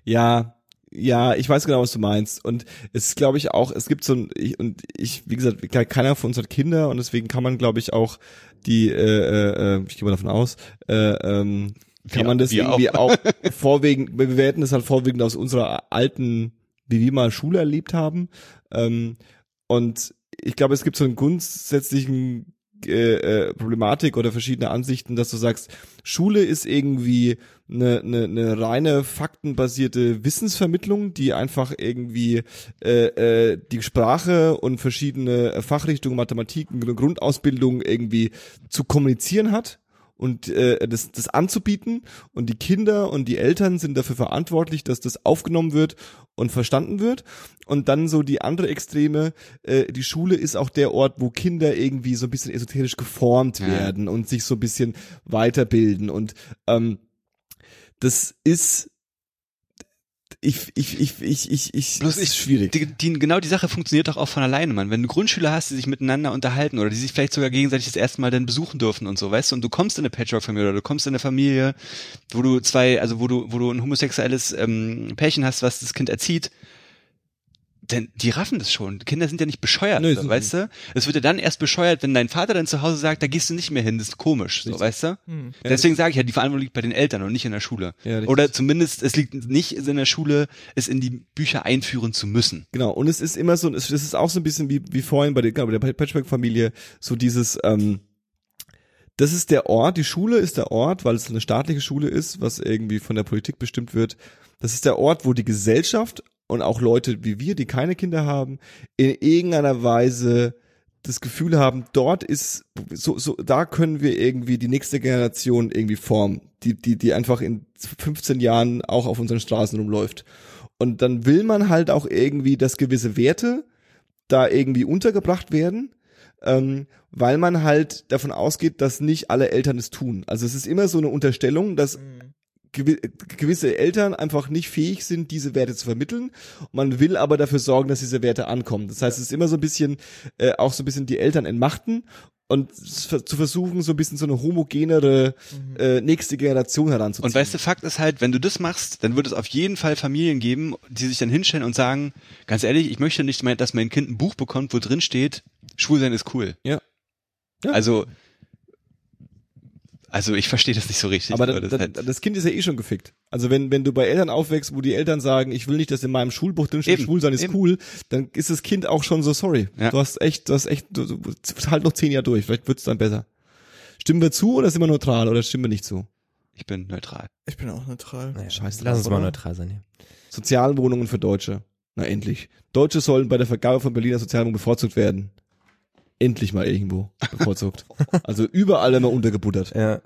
Ja, ja, ich weiß genau, was du meinst. Und es ist, glaube ich, auch, es gibt so ein, ich, und ich, wie gesagt, ke- keiner von uns hat Kinder und deswegen kann man, glaube ich, auch die, äh, äh, äh, ich gehe mal davon aus, äh, ähm, kann Wir- man das irgendwie auch, (laughs) vorwiegend, wir bewerten das halt vorwiegend aus unserer alten, wie wir mal Schule erlebt haben. Ähm, und ich glaube, es gibt so einen grundsätzlichen äh, äh, Problematik oder verschiedene Ansichten, dass du sagst, Schule ist irgendwie eine, eine, eine reine faktenbasierte Wissensvermittlung, die einfach irgendwie äh, äh, die Sprache und verschiedene Fachrichtungen, Mathematik, eine Grundausbildung irgendwie zu kommunizieren hat und äh, das, das anzubieten. Und die Kinder und die Eltern sind dafür verantwortlich, dass das aufgenommen wird und verstanden wird. Und dann so die andere Extreme, äh, die Schule ist auch der Ort, wo Kinder irgendwie so ein bisschen esoterisch geformt Ja. werden und sich so ein bisschen weiterbilden. Und ähm, das ist ich ich ich ich ich ich Bloß das ich, ist schwierig. Die, die, genau die Sache funktioniert doch auch von alleine, Mann. Wenn du Grundschüler hast, die sich miteinander unterhalten oder die sich vielleicht sogar gegenseitig das erste Mal dann besuchen dürfen und so, weißt du, und du kommst in eine Patchwork-Familie oder du kommst in eine Familie, wo du zwei, also wo du, wo du ein homosexuelles ähm, Pärchen hast, was das Kind erzieht, denn die raffen das schon. Kinder sind ja nicht bescheuert, Nö, so, weißt du? Es wird ja dann erst bescheuert, wenn dein Vater dann zu Hause sagt, da gehst du nicht mehr hin, das ist komisch, so, Richtig. weißt du? Hm. Deswegen sage ich ja, die Verantwortung liegt bei den Eltern und nicht in der Schule. Ja. Oder zumindest, es liegt nicht in der Schule, es in die Bücher einführen zu müssen. Genau, und es ist immer so, es es ist auch so ein bisschen wie, wie vorhin bei der, genau, bei der Patchwork-Familie, so dieses, ähm, das ist der Ort, die Schule ist der Ort, weil es eine staatliche Schule ist, was irgendwie von der Politik bestimmt wird. Das ist der Ort, wo die Gesellschaft und auch Leute wie wir, die keine Kinder haben, in irgendeiner Weise das Gefühl haben, dort ist so so da können wir irgendwie die nächste Generation irgendwie formen, die die die einfach in 15 Jahren auch auf unseren Straßen rumläuft. Und dann will man halt auch irgendwie, dass gewisse Werte da irgendwie untergebracht werden, ähm, weil man halt davon ausgeht, dass nicht alle Eltern es tun. Also es ist immer so eine Unterstellung, dass gewi gewisse Eltern einfach nicht fähig sind, diese Werte zu vermitteln. Man will aber dafür sorgen, dass diese Werte ankommen. Das heißt, es ist immer so ein bisschen, äh, auch so ein bisschen die Eltern entmachten und zu versuchen, so ein bisschen so eine homogenere äh, nächste Generation heranzuziehen. Und weißt du, Fakt ist halt, wenn du das machst, dann wird es auf jeden Fall Familien geben, die sich dann hinstellen und sagen, ganz ehrlich, ich möchte nicht, mehr, dass mein Kind ein Buch bekommt, wo drin steht, Schwulsein ist cool. Ja. Ja. Also, also ich verstehe das nicht so richtig. Aber das, das das, halt, das Kind ist ja eh schon gefickt. Also wenn, wenn du bei Eltern aufwächst, wo die Eltern sagen, ich will nicht, dass in meinem Schulbuch drin steht, schwul sein ist eben. cool, dann ist das Kind auch schon so sorry. Ja. Du hast echt, du hast echt, du, du, halt noch zehn Jahre durch, vielleicht wird's dann besser. Stimmen wir zu oder sind wir neutral oder stimmen wir nicht zu? Ich bin neutral. Ich bin auch neutral. Naja, Scheiß lass uns mal neutral sein hier. Sozialwohnungen für Deutsche. Na endlich. Deutsche sollen bei der Vergabe von Berliner Sozialwohnungen bevorzugt werden. Endlich mal irgendwo bevorzugt. also überall immer untergebuttert. Ja.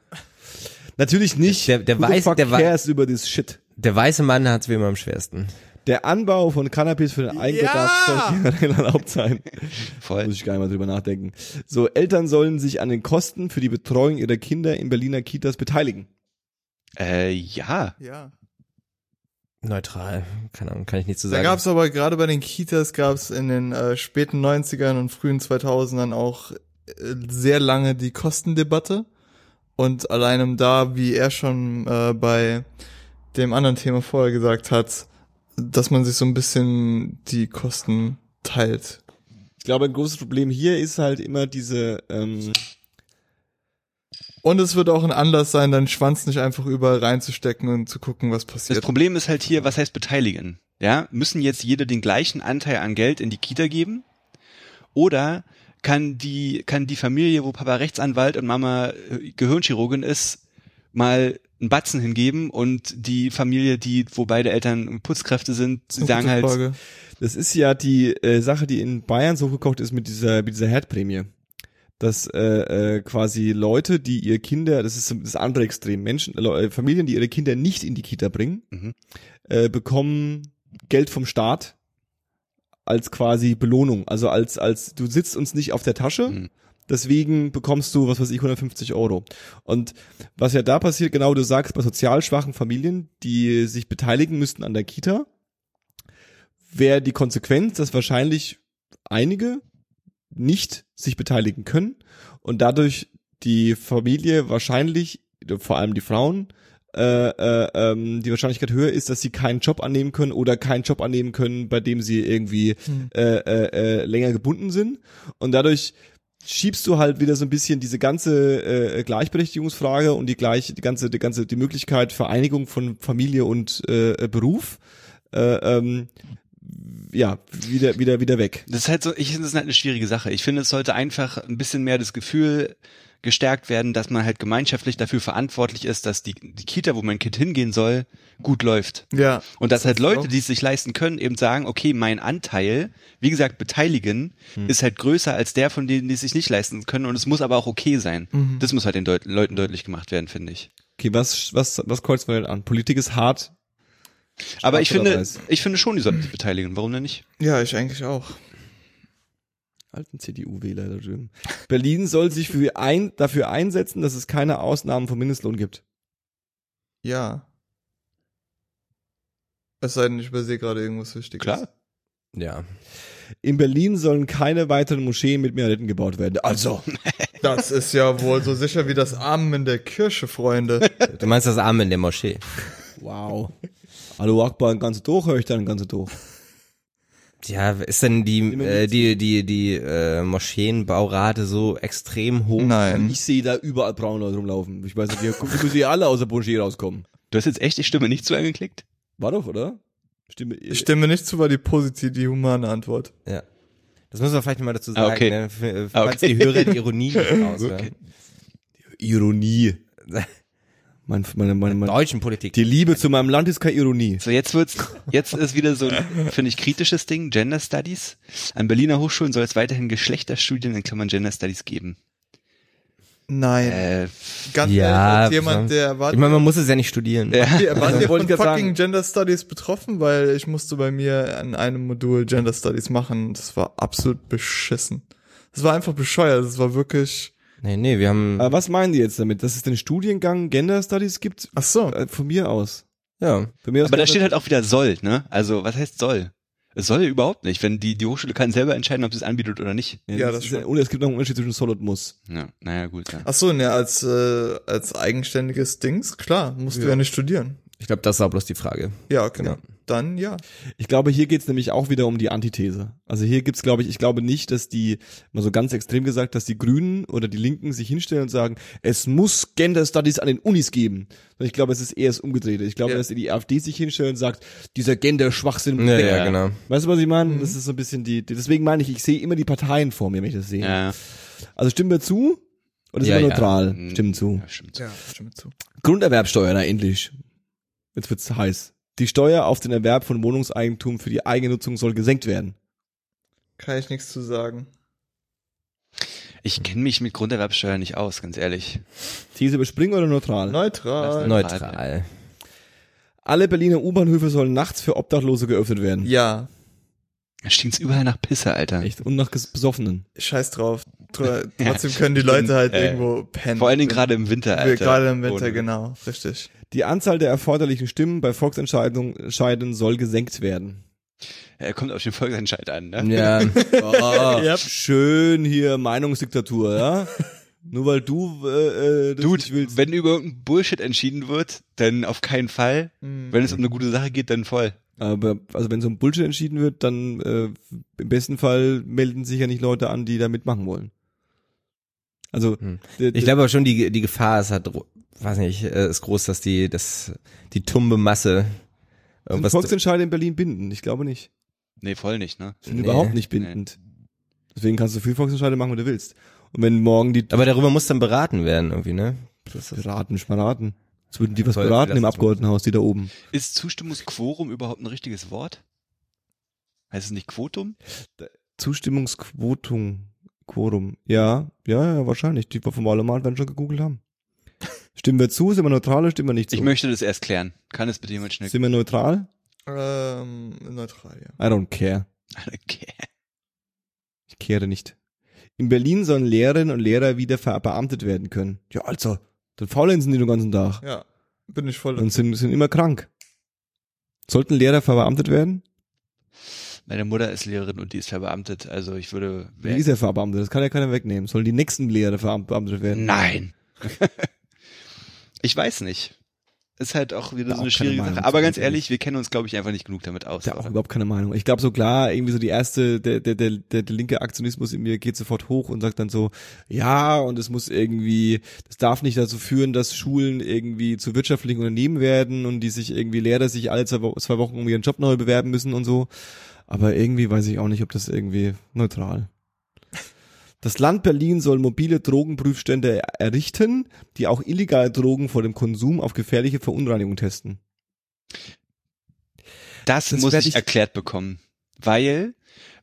Natürlich nicht. Der- der weiß- der cares über das Shit. Der weiße Mann hat's wie immer am schwersten. Der Anbau von Cannabis für den Eigenbedarf Ja! soll generell (laughs) erlaubt sein. Voll. Muss ich gar nicht mal drüber nachdenken. So, Eltern sollen sich an den Kosten für die Betreuung ihrer Kinder in Berliner Kitas beteiligen. Äh, ja. Ja. Neutral. Keine Ahnung, kann ich nicht zu Da sagen. gab's aber gerade bei den Kitas gab's in den äh, späten 90ern und frühen 2000ern auch äh, sehr lange die Kostendebatte. Und allein da, wie er schon äh, bei dem anderen Thema vorher gesagt hat, dass man sich so ein bisschen die Kosten teilt. Ich glaube, ein großes Problem hier ist halt immer diese, ähm, Und es wird auch ein Anlass sein, deinen Schwanz nicht einfach überall reinzustecken und zu gucken, was Das passiert. Problem ist halt hier, was heißt beteiligen? Ja, müssen jetzt jeder den gleichen Anteil an Geld in die Kita geben? Oder kann die, kann die Familie, wo Papa Rechtsanwalt und Mama äh, Gehirnchirurgin ist, mal einen Batzen hingeben und die Familie, die, wo beide Eltern Putzkräfte sind, Das sagen halt, Frage. das ist ja die äh, Sache, die in Bayern so gekocht ist mit dieser, mit dieser Herdprämie. Dass äh, äh, quasi Leute, die ihr Kinder, das ist das andere Extrem, Menschen, äh, Familien, die ihre Kinder nicht in die Kita bringen, Mhm. äh, bekommen Geld vom Staat als quasi Belohnung. Also als, als du sitzt uns nicht auf der Tasche, Mhm. deswegen bekommst du, was weiß ich, 150 Euro. Und was ja da passiert, genau du sagst, bei sozial schwachen Familien, die sich beteiligen müssten an der Kita, wäre die Konsequenz, dass wahrscheinlich einige nicht sich beteiligen können und dadurch die Familie wahrscheinlich, vor allem die Frauen, äh, äh, ähm, die Wahrscheinlichkeit höher ist, dass sie keinen Job annehmen können oder keinen Job annehmen können, bei dem sie irgendwie Hm. äh, äh, äh, länger gebunden sind. Und dadurch schiebst du halt wieder so ein bisschen diese ganze äh, Gleichberechtigungsfrage und die gleich die ganze die ganze die Möglichkeit Vereinigung von Familie und äh, Beruf äh, ähm, ja wieder wieder wieder weg. Das ist halt so, ich finde das ist halt eine schwierige Sache. Ich finde, es sollte einfach ein bisschen mehr das Gefühl gestärkt werden, dass man halt gemeinschaftlich dafür verantwortlich ist, dass die, die Kita, wo mein Kind hingehen soll, gut läuft. Ja. Und dass halt Leute, auch- die es sich leisten können, eben sagen, okay, mein Anteil, wie gesagt, beteiligen, Hm. ist halt größer als der von denen, die es sich nicht leisten können und es muss aber auch okay sein. Mhm. Das muss halt den Deut Leuten deutlich gemacht werden, finde ich. Okay, was was was kreuzt man denn an? Politik ist hart. Aber ich finde, weiß? ich finde schon, die sollten sich beteiligen. Warum denn nicht? Ja, ich eigentlich auch. Alten CDU-Wähler da drüben. Berlin soll sich für ein, dafür einsetzen, dass es keine Ausnahmen vom Mindestlohn gibt. Ja. Es sei denn, ich übersehe gerade irgendwas Wichtiges. Klar. Ja. In Berlin sollen keine weiteren Moscheen mit Minaretten gebaut werden. Also, (laughs) Das ist ja wohl so sicher wie das Amen in der Kirche, Freunde. Du meinst das Arm in der Moschee. wow. Hallo Akbar, ein ganzes durch, höre ich dann ein ganzes durch. (laughs) Ja, ist denn die, äh, die, die, die äh, Moscheenbaurate so extrem hoch? Nein. Ich sehe da überall braune Leute rumlaufen. Ich weiß nicht, wie, wie müssen die alle aus der Moschee rauskommen. Du hast jetzt echt die Stimme nicht zu angeklickt? War doch, oder? Stimme, Ich stimme nicht zu, war die positive, die humane Antwort. Ja. Das müssen wir vielleicht mal dazu Ah, sagen, okay. ne? Äh, Ah, falls okay. die Hörer die Ironie (laughs) nicht raushören. Ironie. (laughs) Mein, meine, meine, meine, Deutschen Politik. die Liebe zu meinem Land ist keine Ironie. So, jetzt wird's, jetzt ist wieder so ein, (laughs) finde ich, kritisches Ding, Gender Studies. An Berliner Hochschulen soll es weiterhin Geschlechterstudien in Klammern Gender Studies geben. Nein. Äh, Ganz ja, ehrlich, jemand, der ich erwartet, meine, man muss es ja nicht studieren. ja. Ihr wollte von ich fucking sagen. Gender Studies betroffen? Weil ich musste bei mir an einem Modul Gender Studies machen. Das war absolut beschissen. Das war einfach bescheuert. Das war wirklich. Nee, nee, wir haben, Aber was meinen die jetzt damit? Dass es den Studiengang Gender Studies gibt? Ach so. Äh, Von mir aus. ja. Von mir aus Aber da steht halt auch wieder soll, ne? Also, was heißt soll? Es soll überhaupt nicht, wenn die, die Hochschule kann selber entscheiden, ob sie es anbietet oder nicht. Ja, das ist schon. Und es gibt noch einen Unterschied zwischen soll und muss. Ja, naja, gut, ja. Ach so, ne, als, äh, als eigenständiges Dings, klar, musst du Ja. ja nicht studieren. Ich glaube, das war bloß die Frage. Ja, genau. Ja. Dann ja. Ich glaube, hier geht's nämlich auch wieder um die Antithese. Also hier gibt's, glaube ich, ich glaube nicht, dass die, mal so ganz extrem gesagt, dass die Grünen oder die Linken sich hinstellen und sagen, es muss Gender Studies an den Unis geben. Ich glaube, es ist eher das Umgedrehte. Ich glaube, Ja. dass die AfD sich hinstellt und sagt, dieser Gender-Schwachsinn. Ja, ja, genau. Weißt du, was ich meine? Mhm. Das ist so ein bisschen die, die deswegen meine ich, ich sehe immer die Parteien vor mir, wenn ich das sehe. Ja, Also stimmen wir zu, Oder sind Ja, wir neutral? Mm, Stimmt zu. Ja, stimmt. Ja, stimme zu. Grunderwerbsteuer, na endlich. Jetzt wird's heiß. Die Steuer auf den Erwerb von Wohnungseigentum für die eigene Nutzung soll gesenkt werden. Kann ich nichts zu sagen. Ich kenne mich mit Grunderwerbsteuer nicht aus, ganz ehrlich. These überspringen oder neutral? Neutral. Neutral. Alle Berliner U-Bahnhöfe sollen nachts für Obdachlose geöffnet werden. Ja, Da stinkt's überall nach Pisse, Alter. Echt. Und nach Besoffenen. scheiß drauf. Tr- Ja, Trotzdem können die Leute halt äh, irgendwo pennen. Vor allen Dingen gerade im Winter, Alter. Gerade im Winter, Ohne- genau. Richtig. Die Anzahl der erforderlichen Stimmen bei Volksentscheidungen Scheiden soll gesenkt werden. Er kommt auf den Volksentscheid an, ne? Ja. (laughs) Oh, Yep. Schön hier Meinungsdiktatur, ja? Nur weil du äh, äh, das Dude, nicht willst. wenn über irgendein Bullshit entschieden wird, dann auf keinen Fall. Mhm. Wenn es um eine gute Sache geht, dann voll. Aber also wenn so ein Bullshit entschieden wird, dann äh, im besten Fall melden sich ja nicht Leute an, die da mitmachen wollen. Also Hm. Ich glaube aber schon, die, die Gefahr ist halt, weiß nicht, äh, ist groß, dass die, dass die tumbe Masse sind irgendwas. Volksentscheide in Berlin binden? Ich glaube nicht. Nee, voll nicht, ne? Sind Nee. überhaupt nicht bindend. Deswegen kannst du viel Volksentscheide machen, wenn du willst. Und wenn morgen die Aber darüber muss dann beraten werden irgendwie, ne? Das beraten, schmaraten. Jetzt würden die was Soll- beraten im. Abgeordnetenhaus, die da oben. Ist Zustimmungsquorum überhaupt ein richtiges Wort? Heißt es nicht Quotum? Zustimmungsquotum, Quorum. Ja, ja, ja, wahrscheinlich. Die vom Wahlomat werden schon gegoogelt haben. Stimmen wir zu? Sind wir neutral oder stimmen wir nicht zu? Ich möchte das erst klären. Kann es bitte jemand schnell? Sind wir neutral? Ähm, neutral, ja. I don't care. Okay. Ich kehre nicht. In Berlin sollen Lehrerinnen und Lehrer wieder verbeamtet werden können. Ja, also, dann faulenzen die den ganzen Tag Ja, bin ich voll. und sind, sind immer krank. Sollten Lehrer verbeamtet werden? Meine Mutter ist Lehrerin und die ist verbeamtet. Also ich würde. Wie ist er verbeamtet? Das kann ja keiner wegnehmen. Sollen die nächsten Lehrer verbeamtet werden? Nein. (laughs) ich weiß nicht. Ist halt auch wieder Da so eine schwierige Meinung Sache. Aber ganz ehrlich, wir kennen uns, glaube ich, einfach nicht genug damit aus. Ich habe auch überhaupt keine Meinung. Ich glaube so klar, irgendwie so die erste, der, der, der, der, der linke Aktionismus in mir geht sofort hoch und sagt dann so, ja, und es muss irgendwie, das darf nicht dazu führen, dass Schulen irgendwie zu wirtschaftlichen Unternehmen werden und die sich irgendwie Lehrer sich alle zwei Wochen um ihren Job neu bewerben müssen und so. Aber irgendwie weiß ich auch nicht, ob das irgendwie neutral. Das Land Berlin soll mobile Drogenprüfstände errichten, die auch illegale Drogen vor dem Konsum auf gefährliche Verunreinigung testen. Das, Das muss ich ich- erklärt bekommen. Weil,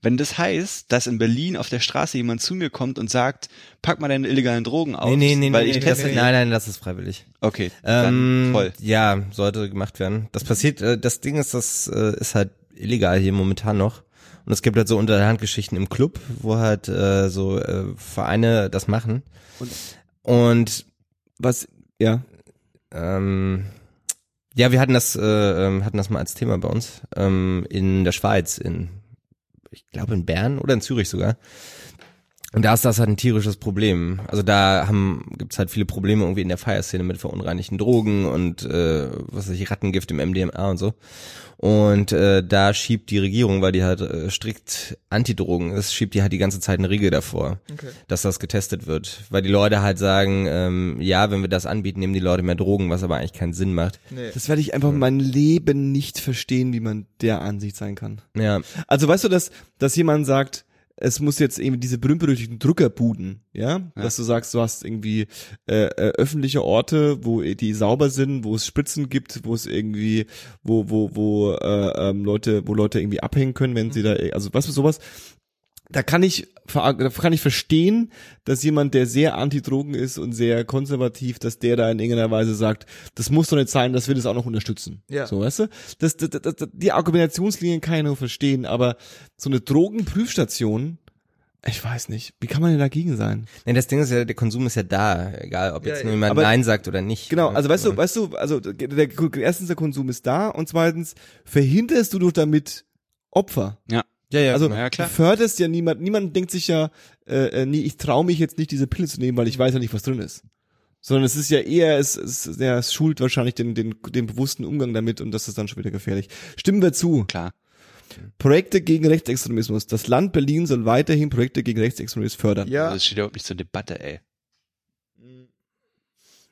wenn das heißt, dass in Berlin auf der Straße jemand zu mir kommt und sagt, pack mal deine illegalen Drogen aus, nee, nee, nee, weil nee, ich nee, teste. Nein, nein, das ist freiwillig. Okay, dann Ähm, voll. Ja, sollte gemacht werden. Das passiert, äh, das Ding ist, das äh, ist halt illegal hier momentan noch. Und es gibt halt so Unterhandgeschichten im Club, wo halt äh, so äh, Vereine das machen. Und- Und Was, ja, ähm, ja, wir hatten das, äh, ähm, hatten das mal als Thema bei uns ähm, in der Schweiz, in, ich glaube in Bern oder in Zürich sogar. Und da ist das halt ein tierisches Problem. Also da haben gibt's halt viele Probleme irgendwie in der Feierszene mit verunreinigten Drogen und äh, was weiß ich, Rattengift im MDMA und so. Und äh, da schiebt die Regierung, weil die halt äh, strikt Antidrogen ist, schiebt die halt die ganze Zeit eine Riegel davor, Okay. dass das getestet wird. Weil die Leute halt sagen, ähm, ja, wenn wir das anbieten, nehmen die Leute mehr Drogen, was aber eigentlich keinen Sinn macht. Nee. Das werde ich einfach mein Leben nicht verstehen, wie man der Ansicht sein kann. Ja, Also weißt du, dass, dass jemand sagt, es muss jetzt eben diese berühmt-berüchtigten Druckerbuden, ja? Dass du sagst, du hast irgendwie äh, äh, öffentliche Orte, wo die sauber sind, wo es Spritzen gibt, wo es irgendwie, wo, wo, wo äh, ähm, Leute, wo Leute irgendwie abhängen können, wenn sie da, also weißt du, sowas. Da kann ich, da kann ich verstehen, dass jemand, der sehr anti-Drogen ist und sehr konservativ, dass der da in irgendeiner Weise sagt, das muss doch nicht sein, dass wir das auch noch unterstützen. Ja. So, weißt du? Das, das, das, das, die Argumentationslinien kann ich nur verstehen, aber so eine Drogenprüfstation, ich weiß nicht, wie kann man denn dagegen sein? nee, das Ding ist ja, der Konsum ist ja da, egal ob jetzt Ja, nur jemand aber- Nein sagt oder nicht. Genau, also weißt du, weißt du, also der, der, erstens der Konsum ist da und zweitens verhinderst du doch damit Opfer. Ja. Ja, ja, Also genau. ja, klar. du förderst ja niemand, niemand denkt sich ja, äh, äh, nee, ich traue mich jetzt nicht, diese Pille zu nehmen, weil ich weiß ja nicht, was drin ist. Sondern es ist ja eher, es, es, ja, es schult wahrscheinlich den, den, den bewussten Umgang damit und das ist dann schon wieder gefährlich. Stimmen wir zu. Klar. Projekte gegen Rechtsextremismus. Das Land Berlin soll weiterhin Projekte gegen Rechtsextremismus fördern. Ja, Also das steht überhaupt nicht zur Debatte, ey.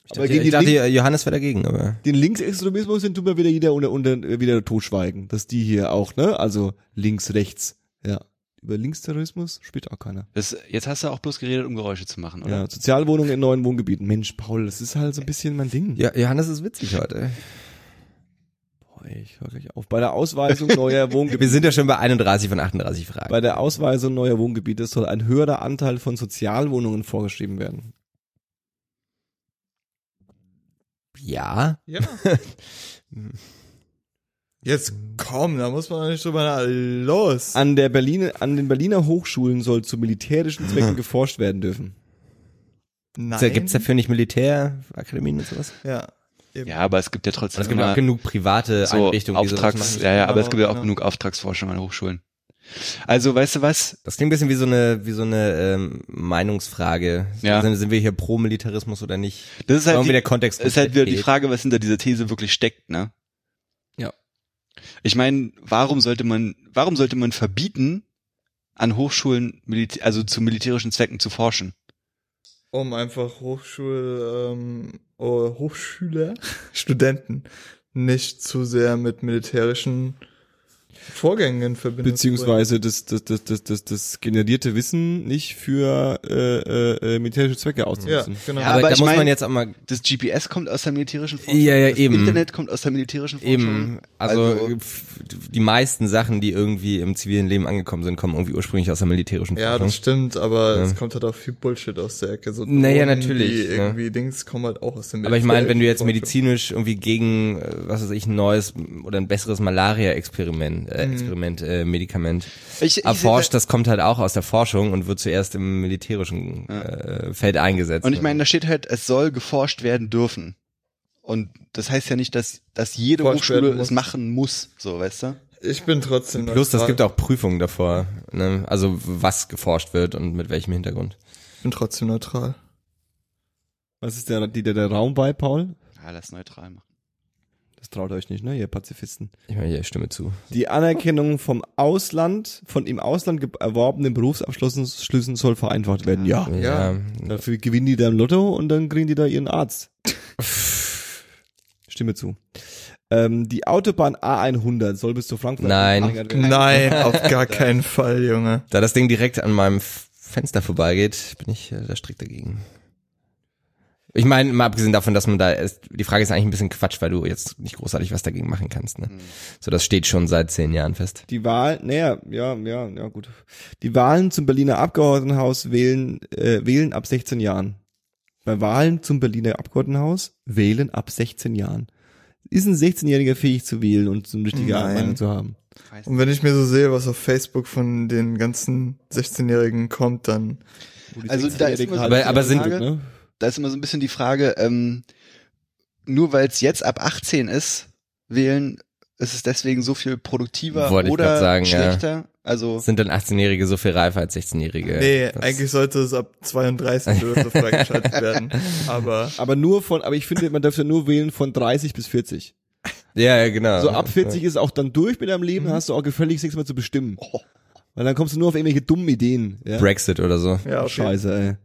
Ich aber dachte, gegen ich dachte Johannes wäre dagegen, aber. Den Linksextremismus den tun wir wieder jeder unter, unter wieder totschweigen, dass die hier auch, ne? Also links, rechts, ja. über Linksterrorismus spricht auch keiner. Das, jetzt hast du auch bloß geredet, um Geräusche zu machen, oder? Ja, Sozialwohnungen in neuen Wohngebieten. Mensch, Paul, das ist halt so ein bisschen mein Ding. Ja, Johannes ist witzig heute. Boah, ich höre gleich auf. Bei der Ausweisung neuer (laughs) Wir Wohngebiete. sind ja schon bei 31 von 38 Fragen. Bei der Ausweisung neuer Wohngebiete soll ein höherer Anteil von Sozialwohnungen vorgeschrieben werden. Ja. Ja. Jetzt komm, da muss man doch nicht drüber nach. Los. An der Berliner, an den Berliner Hochschulen soll zu militärischen Zwecken (laughs) geforscht werden dürfen. Nein. Gibt's dafür nicht Militärakademien und sowas? Ja. Eben. Ja, aber es gibt ja trotzdem Es gibt auch genug private so Einrichtungen, die sowas Auftrags, machen. ja, ja, aber es Genau, gibt ja auch genau. genug Auftragsforschung an Hochschulen. Also, weißt du was? Das klingt ein bisschen wie so eine, wie so eine ähm, Meinungsfrage. Ja. Sind, sind wir hier pro Militarismus oder nicht? Das ist halt, Irgendwie die, der Kontext. ist halt wieder die. Frage, was hinter dieser These wirklich steckt, ne? Ja. Ich meine, warum sollte man, warum sollte man verbieten, an Hochschulen, also zu militärischen Zwecken zu forschen? Um einfach Hochschul, ähm, oh, Hochschüler, (laughs) Studenten nicht zu sehr mit militärischen Vorgängen bringen. Beziehungsweise das, das, das, das, das, das generierte Wissen nicht für äh, äh, äh, militärische Zwecke Ja, auszunutzen. genau. Ja, Aber, aber da ich muss mein- man jetzt auch mal Das GPS kommt aus der militärischen Forschung. Ja, ja, das eben. Internet kommt aus der militärischen Forschung. eben, also, Also- die meisten Sachen, die irgendwie im zivilen Leben angekommen sind, kommen irgendwie ursprünglich aus der militärischen Ja, Forschung. das stimmt, aber Ja. es kommt halt auch viel Bullshit aus der Ecke. So Naja, natürlich, Die ne? irgendwie Dings kommen halt auch aus dem Aber ich meine, wenn du jetzt medizinisch irgendwie gegen, äh, was weiß ich, ein neues oder ein besseres Malaria-Experiment, äh, Mhm. Experiment, äh, Medikament Ich, ich erforscht, das kommt halt auch aus der Forschung und wird zuerst im militärischen äh, Feld eingesetzt. Und ich meine, da steht halt, es soll geforscht werden dürfen. Und das heißt ja nicht, dass, dass jede Forscht Hochschule es machen muss, so, weißt du? Ich bin trotzdem Plus, das gibt auch Prüfungen davor, ne? also was geforscht wird und mit welchem Hintergrund. Ich bin trotzdem neutral. Was ist der, die, der, der Raum bei, Paul? Ja, lass neutral machen. Das traut euch nicht, ne, ihr Pazifisten. Ich meine, hier stimme zu. Die Anerkennung vom Ausland, von im Ausland erworbenen Berufsabschlüssen Schlüssen soll vereinfacht werden. Ja. Ja. Dafür gewinnen die da im Lotto und dann kriegen die da ihren Arzt. (laughs) Stimme zu. Ähm, die Autobahn A100 soll bis zu Frankfurt Nein. Nein, (laughs) auf gar keinen Fall, Junge. Da das Ding direkt an meinem Fenster vorbeigeht, bin ich äh, da strikt dagegen. Ich meine, mal abgesehen davon, dass man da ist, die Frage ist eigentlich ein bisschen Quatsch, weil du jetzt nicht großartig was dagegen machen kannst. Ne? So, das steht schon seit zehn Jahren fest. Die Wahl, naja, ja, ja, ja, gut. Die Wahlen zum Berliner Abgeordnetenhaus wählen, äh, wählen ab 16 Jahren. Bei Wahlen zum Berliner Abgeordnetenhaus wählen ab 16 Jahren. Ist ein 16-Jähriger fähig zu wählen und so eine richtige Nein. Meinung zu haben? Und wenn ich mir so sehe, was auf Facebook von den ganzen 16-Jährigen kommt, dann Also da ist Aber- aber sind- Frage, da ist immer so ein bisschen die Frage, ähm, nur weil es jetzt ab 18 ist, wählen, ist es deswegen so viel produktiver Wollte oder sagen, ja. schlechter? Also Sind dann 18-Jährige so viel reifer als 16-Jährige? Nee, Das- eigentlich sollte es ab 32 oder so freigeschaltet (laughs) werden. Aber Aber nur von, aber ich finde, man darf ja nur wählen von 30 bis 40. Ja, ja, genau. So ab 40 ist auch dann durch mit deinem Leben, dann hast du auch gefälligst nichts mehr zu bestimmen. Weil dann kommst du nur auf irgendwelche dummen Ideen. Ja? Brexit oder so. ja, okay. Scheiße, ey.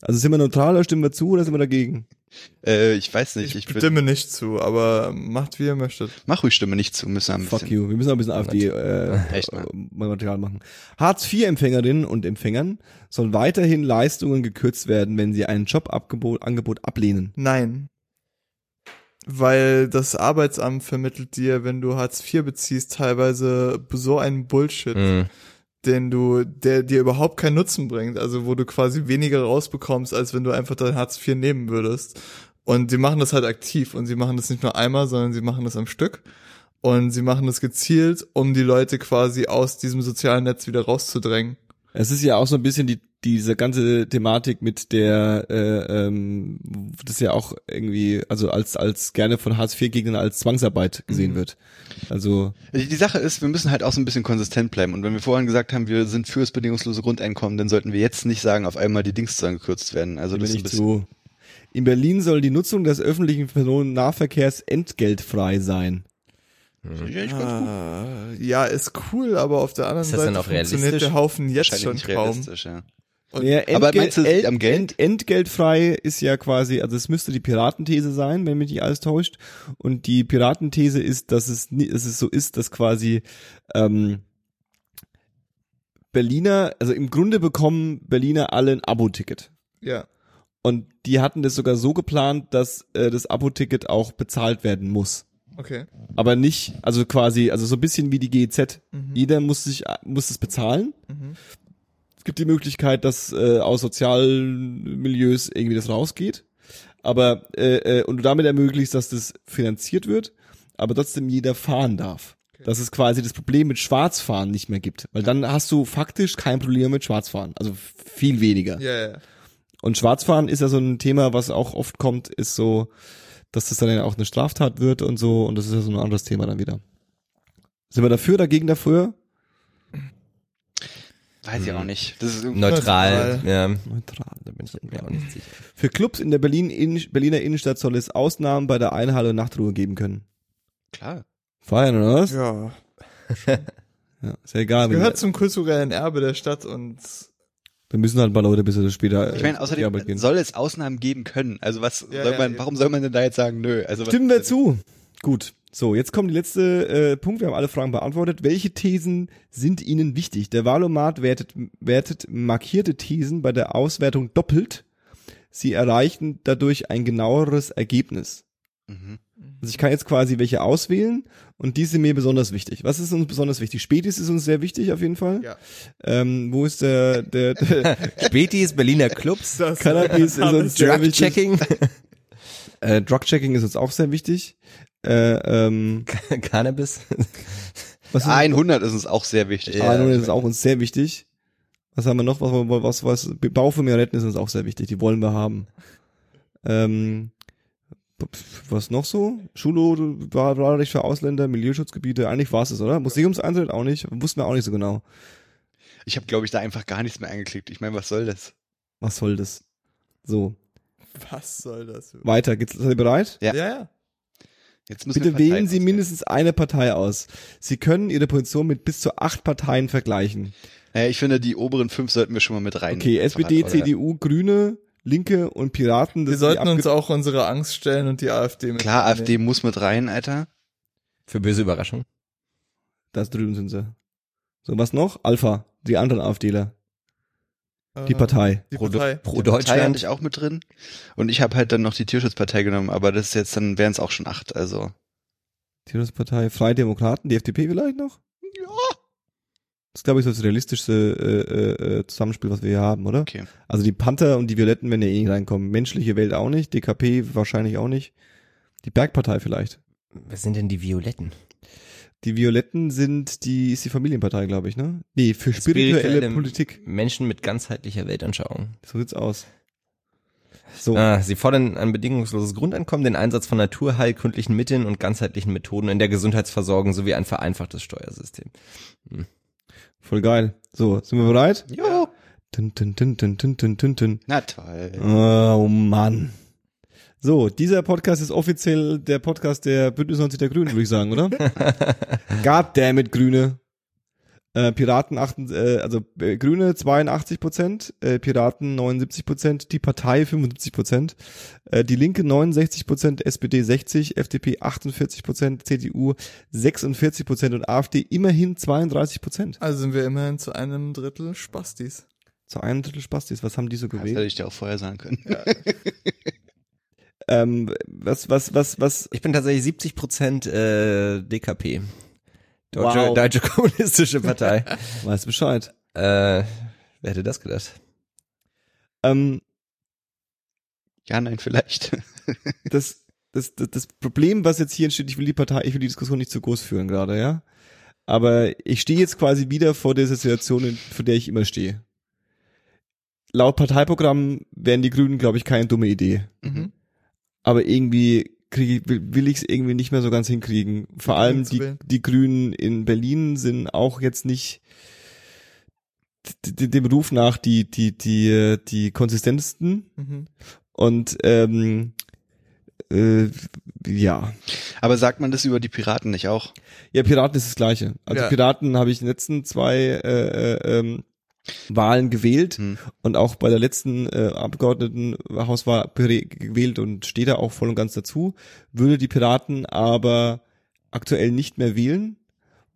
Also sind wir neutral oder stimmen wir zu oder sind wir dagegen? äh, ich weiß nicht, Ich ich, stimme nicht zu, aber macht wie ihr möchtet. mach ruhig Stimme nicht zu, müssen wir ein Fuck bisschen. you. Wir müssen auch ein bisschen AfD äh, Echt, ne? äh, Material machen. Hartz-IV-Empfängerinnen und Empfängern sollen weiterhin Leistungen gekürzt werden, wenn sie ein Jobangebot Angebot ablehnen. Nein. Weil das Arbeitsamt vermittelt dir, wenn du Hartz IV beziehst, teilweise so einen Bullshit, Mhm. Den du, der dir überhaupt keinen Nutzen bringt. Also wo du quasi weniger rausbekommst, als wenn du einfach dein Hartz IV nehmen würdest. Und sie machen das halt aktiv und sie machen das nicht nur einmal, sondern sie machen das am Stück. Und sie machen das gezielt, um die Leute quasi aus diesem sozialen Netz wieder rauszudrängen. Es ist ja auch so ein bisschen die diese ganze Thematik mit der äh, ähm, das ja auch irgendwie also als als gerne von Hartz IV Gegnern als Zwangsarbeit gesehen Mhm. wird. Also Die Sache ist, wir müssen halt auch so ein bisschen konsistent bleiben. Und wenn wir vorhin gesagt haben, wir sind für das bedingungslose Grundeinkommen, dann sollten wir jetzt nicht sagen, auf einmal die Dings sollen gekürzt werden. Also da das ist ein bisschen, zu. In Berlin soll die Nutzung des öffentlichen Personennahverkehrs entgeltfrei sein. Ah, ja, ist cool, aber auf der anderen Ist das Seite funktioniert der Haufen jetzt schon nicht kaum. ja. Und Ja, Aber Entgelt- meinst du, liegt am Geld? Ent, entgeltfrei ist ja quasi, also es müsste die Piratenthese sein, wenn mich nicht alles täuscht. Und die Piratenthese ist, dass es, dass es so ist, dass quasi ähm, Berliner, also im Grunde bekommen Berliner alle ein Abo-Ticket. Ja. Und die hatten das sogar so geplant, dass äh, das Abo-Ticket auch bezahlt werden muss. Okay. Aber nicht, also quasi, also so ein bisschen wie die GEZ. Mhm. Jeder muss sich, muss es bezahlen. Mhm. Gibt die Möglichkeit, dass äh, aus sozialen Milieus irgendwie das rausgeht. Aber äh, äh, und du damit ermöglicht, dass das finanziert wird, aber trotzdem jeder fahren darf. Dass es quasi das Problem mit Schwarzfahren nicht mehr gibt. Weil dann hast du faktisch kein Problem mit Schwarzfahren. Also viel weniger. Ja, ja. Und Schwarzfahren ist ja so ein Thema, was auch oft kommt, ist so, dass das dann ja auch eine Straftat wird und so. Und das ist ja so ein anderes Thema dann wieder. Sind wir dafür, dagegen, dafür? Weiß ich auch nicht. Das ist Neutral. Neutral. Ja. Neutral. Da bin ich mir auch nicht sicher. Für Clubs in der Berlin Innen Berliner Innenstadt soll es Ausnahmen bei der Einhalle und Nachtruhe geben können. klar. Feiern oder was? Ja. (laughs) Ja, ist ja egal. Gehört zum kulturellen Erbe der Stadt und wir müssen halt ein paar Leute bis oder später Ich meine, äh, außerdem soll es Ausnahmen geben können. Also was Ja, soll ja, man, eben. warum soll man denn da jetzt sagen, nö? Also was, Stimmen wir zu. Gut. So, jetzt kommt die letzte äh, Punkt. Wir haben alle Fragen beantwortet. Welche Thesen sind Ihnen wichtig? Der Wahlomat wertet, wertet markierte Thesen bei der Auswertung doppelt. Sie erreichen dadurch ein genaueres Ergebnis. Mhm. Also ich kann jetzt quasi welche auswählen und die sind mir besonders wichtig. Was ist uns besonders wichtig? Spätis ist uns sehr wichtig auf jeden Fall. Ja. Ähm, wo ist der, der, der (laughs) Spätis, Berliner Clubs, das Cannabis ist uns sehr wichtig. Drug-Checking, Äh, Drug-Checking ist uns auch sehr wichtig. Äh, ähm, (laughs) Cannabis. was ist, 100 ist uns auch sehr wichtig. Ja. 100 ist auch uns sehr wichtig. Was haben wir noch? Was, was, was, Bau für mehr retten ist uns auch sehr wichtig. Die wollen wir haben. Ähm, was noch so? Schule war Wahlrecht für Ausländer, Milieuschutzgebiete. Eigentlich war es es, oder? Museumseintritt auch nicht. Wussten wir auch nicht so genau. Ich habe, glaube ich, da einfach gar nichts mehr angeklickt. Ich meine, was soll das? Was soll das? So, (laughs) Was soll das? weiter. Geht's, seid ihr bereit? Ja. Ja, ja. Jetzt müssen Bitte wählen Sie mindestens eine Partei aus. Sie können Ihre Position mit bis zu acht Parteien vergleichen. Naja, ich finde, die oberen fünf sollten wir schon mal mit rein. Okay, SPD, Oder- CDU, Grüne, Linke und Piraten. das Wir sollten uns auch unsere Angst stellen und die AfD mit. Klar, AfD muss mit rein, Alter. Für böse Überraschung. Das drüben sind sie. So, was noch? Alpha, die anderen AfDler. Die Partei. Die Pro, Partei. Pro Partei hatte Deutschland. ich auch mit drin. Und ich habe halt dann noch die Tierschutzpartei genommen, aber das ist jetzt, dann wären es auch schon acht, also. Tierschutzpartei, Freie Demokraten, die FDP vielleicht noch? Ja. Das ist, glaube ich, so das realistischste äh, äh, äh, Zusammenspiel, was wir hier haben, oder? Okay. Also die Panther und die Violetten werden ja eh nicht reinkommen. Menschliche Welt auch nicht, DKP wahrscheinlich auch nicht. Die Bergpartei vielleicht. Was sind denn die Violetten? Die Violetten sind die, ist die Familienpartei, glaube ich, ne? Nee, für spirituelle, Spirituelle Politik. Menschen mit ganzheitlicher Weltanschauung. So sieht's aus. So. Ah, sie fordern ein bedingungsloses Grundeinkommen, den Einsatz von naturheilkundlichen Mitteln und ganzheitlichen Methoden in der Gesundheitsversorgung sowie ein vereinfachtes Steuersystem. Voll geil. So, sind wir bereit? Jo. Tun, tun, tun, tun, tun, tun, tun. Na toll. Oh Mann. So, dieser Podcast ist offiziell der Podcast der Bündnis 90 der Grünen, würde ich sagen, oder? (laughs) Goddammit, Grüne. Äh, Piraten achten, äh, also äh, Grüne 82 Prozent, äh, Piraten 79 Prozent, die Partei 75 Prozent, äh, die Linke 69 Prozent, SPD 60, FDP 48 Prozent, CDU 46 Prozent und AfD immerhin 32 Prozent. Also sind wir immerhin zu einem Drittel Spastis. Zu einem Drittel Spastis. Was haben die so Das gewählt? hätte ich dir auch vorher sagen können. (laughs) Ähm, was, was, was, was, Ich bin tatsächlich 70 Prozent äh, DKP. Deutsche, Wow. Deutsche (laughs) Kommunistische Partei. weiß Bescheid. äh, wer hätte das gedacht? Ähm, Ja, nein, vielleicht. (laughs) das, das, das, das Problem, was jetzt hier entsteht, ich will die Partei, ich will die Diskussion nicht zu groß führen gerade, ja. Aber ich stehe jetzt quasi wieder vor der Situation, vor der ich immer stehe. Laut Parteiprogramm wären die Grünen, glaube ich, keine dumme Idee. Mhm. Aber irgendwie krieg, ich- will, will ich es irgendwie nicht mehr so ganz hinkriegen. Vor Die allem die, die Grünen in Berlin sind auch jetzt nicht dem Ruf nach die, die, die, die konsistentesten. Mhm. Und ähm, äh, ja. Aber sagt man das über die Piraten nicht auch? Ja, Piraten ist das Gleiche. Also Ja. Piraten habe ich in den letzten zwei äh, äh, ähm, Wahlen gewählt Hm. und auch bei der letzten äh, Abgeordnetenhauswahl gewählt und stehe da auch voll und ganz dazu. Würde die Piraten aber aktuell nicht mehr wählen,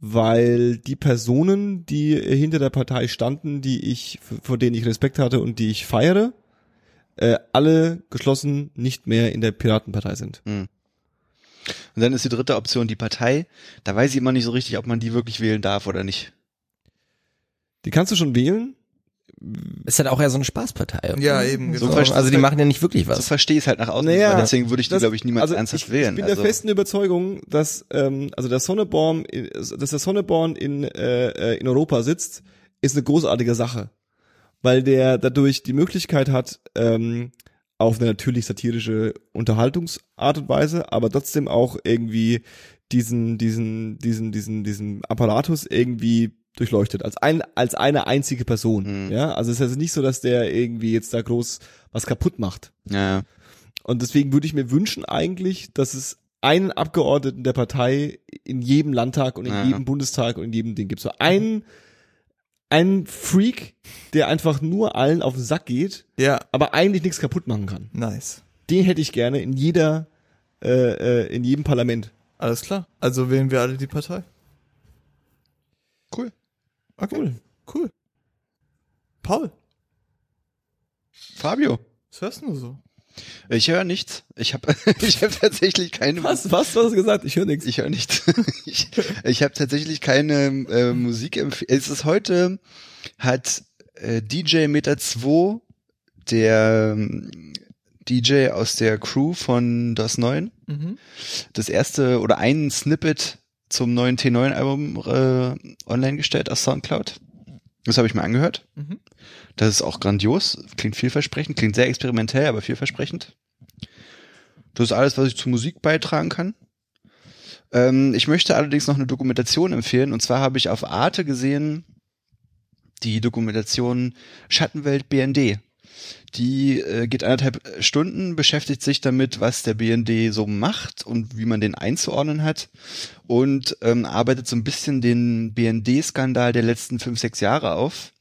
weil die Personen, die hinter der Partei standen, die ich, vor denen ich Respekt hatte und die ich feiere, äh, alle geschlossen nicht mehr in der Piratenpartei sind. Und dann ist die dritte Option die Partei. Da weiß ich immer nicht so richtig, ob man die wirklich wählen darf oder nicht. Die kannst du schon wählen. Ist halt auch eher so eine Spaßpartei. Ja, eben, So genau. Also die machen ja nicht wirklich So was. verstehe ich halt nach außen. Naja, deswegen würde ich die, das- glaube ich, niemals also ernsthaft ich, wählen. Ich bin also, der festen Überzeugung, dass ähm, also der Sonneborn, in- dass der Sonneborn in äh, in Europa sitzt, ist eine großartige Sache, weil der dadurch die Möglichkeit hat, ähm, auf eine natürlich satirische Unterhaltungsart und Weise, aber trotzdem auch irgendwie diesen diesen diesen diesen diesen Apparatus irgendwie durchleuchtet als ein als eine einzige Person, Mhm. ja, also es ist also nicht so, dass der irgendwie jetzt da groß was kaputt macht. ja, Und deswegen würde ich mir wünschen eigentlich, dass es einen Abgeordneten der Partei in jedem Landtag und in Ja. jedem Bundestag und in jedem Ding gibt. So einen, einen Freak, der einfach nur allen auf den Sack geht, Ja, aber eigentlich nichts kaputt machen kann. nice. Den hätte ich gerne in jeder, äh, äh, in jedem Parlament. Alles klar. Also wählen wir alle die Partei. cool. Okay. Cool. Cool. Paul, Fabio. was hörst du so? Ich höre nichts. Ich habe (laughs) ich hab tatsächlich keine Was? Was? Was hast du gesagt? Ich höre nichts. Ich höre nichts. (laughs) ich ich habe tatsächlich keine äh, Musik Es ist heute hat äh, DJ Meter 2, der ähm, DJ aus der Crew von DOS 9, Mhm. das erste oder ein Snippet zum neuen T9 Album äh, online gestellt aus Soundcloud. Das habe ich mir angehört. Mhm. Das ist auch grandios, klingt vielversprechend, klingt sehr experimentell, aber vielversprechend. Das ist alles, was ich zur Musik beitragen kann. Ähm, ich möchte allerdings noch eine Dokumentation empfehlen, und zwar habe ich auf Arte gesehen die Dokumentation Schattenwelt BND. Die äh, geht anderthalb Stunden, beschäftigt sich damit, was der BND so macht und wie man den einzuordnen hat und ähm, arbeitet so ein bisschen den BND-Skandal der letzten fünf, sechs Jahre auf.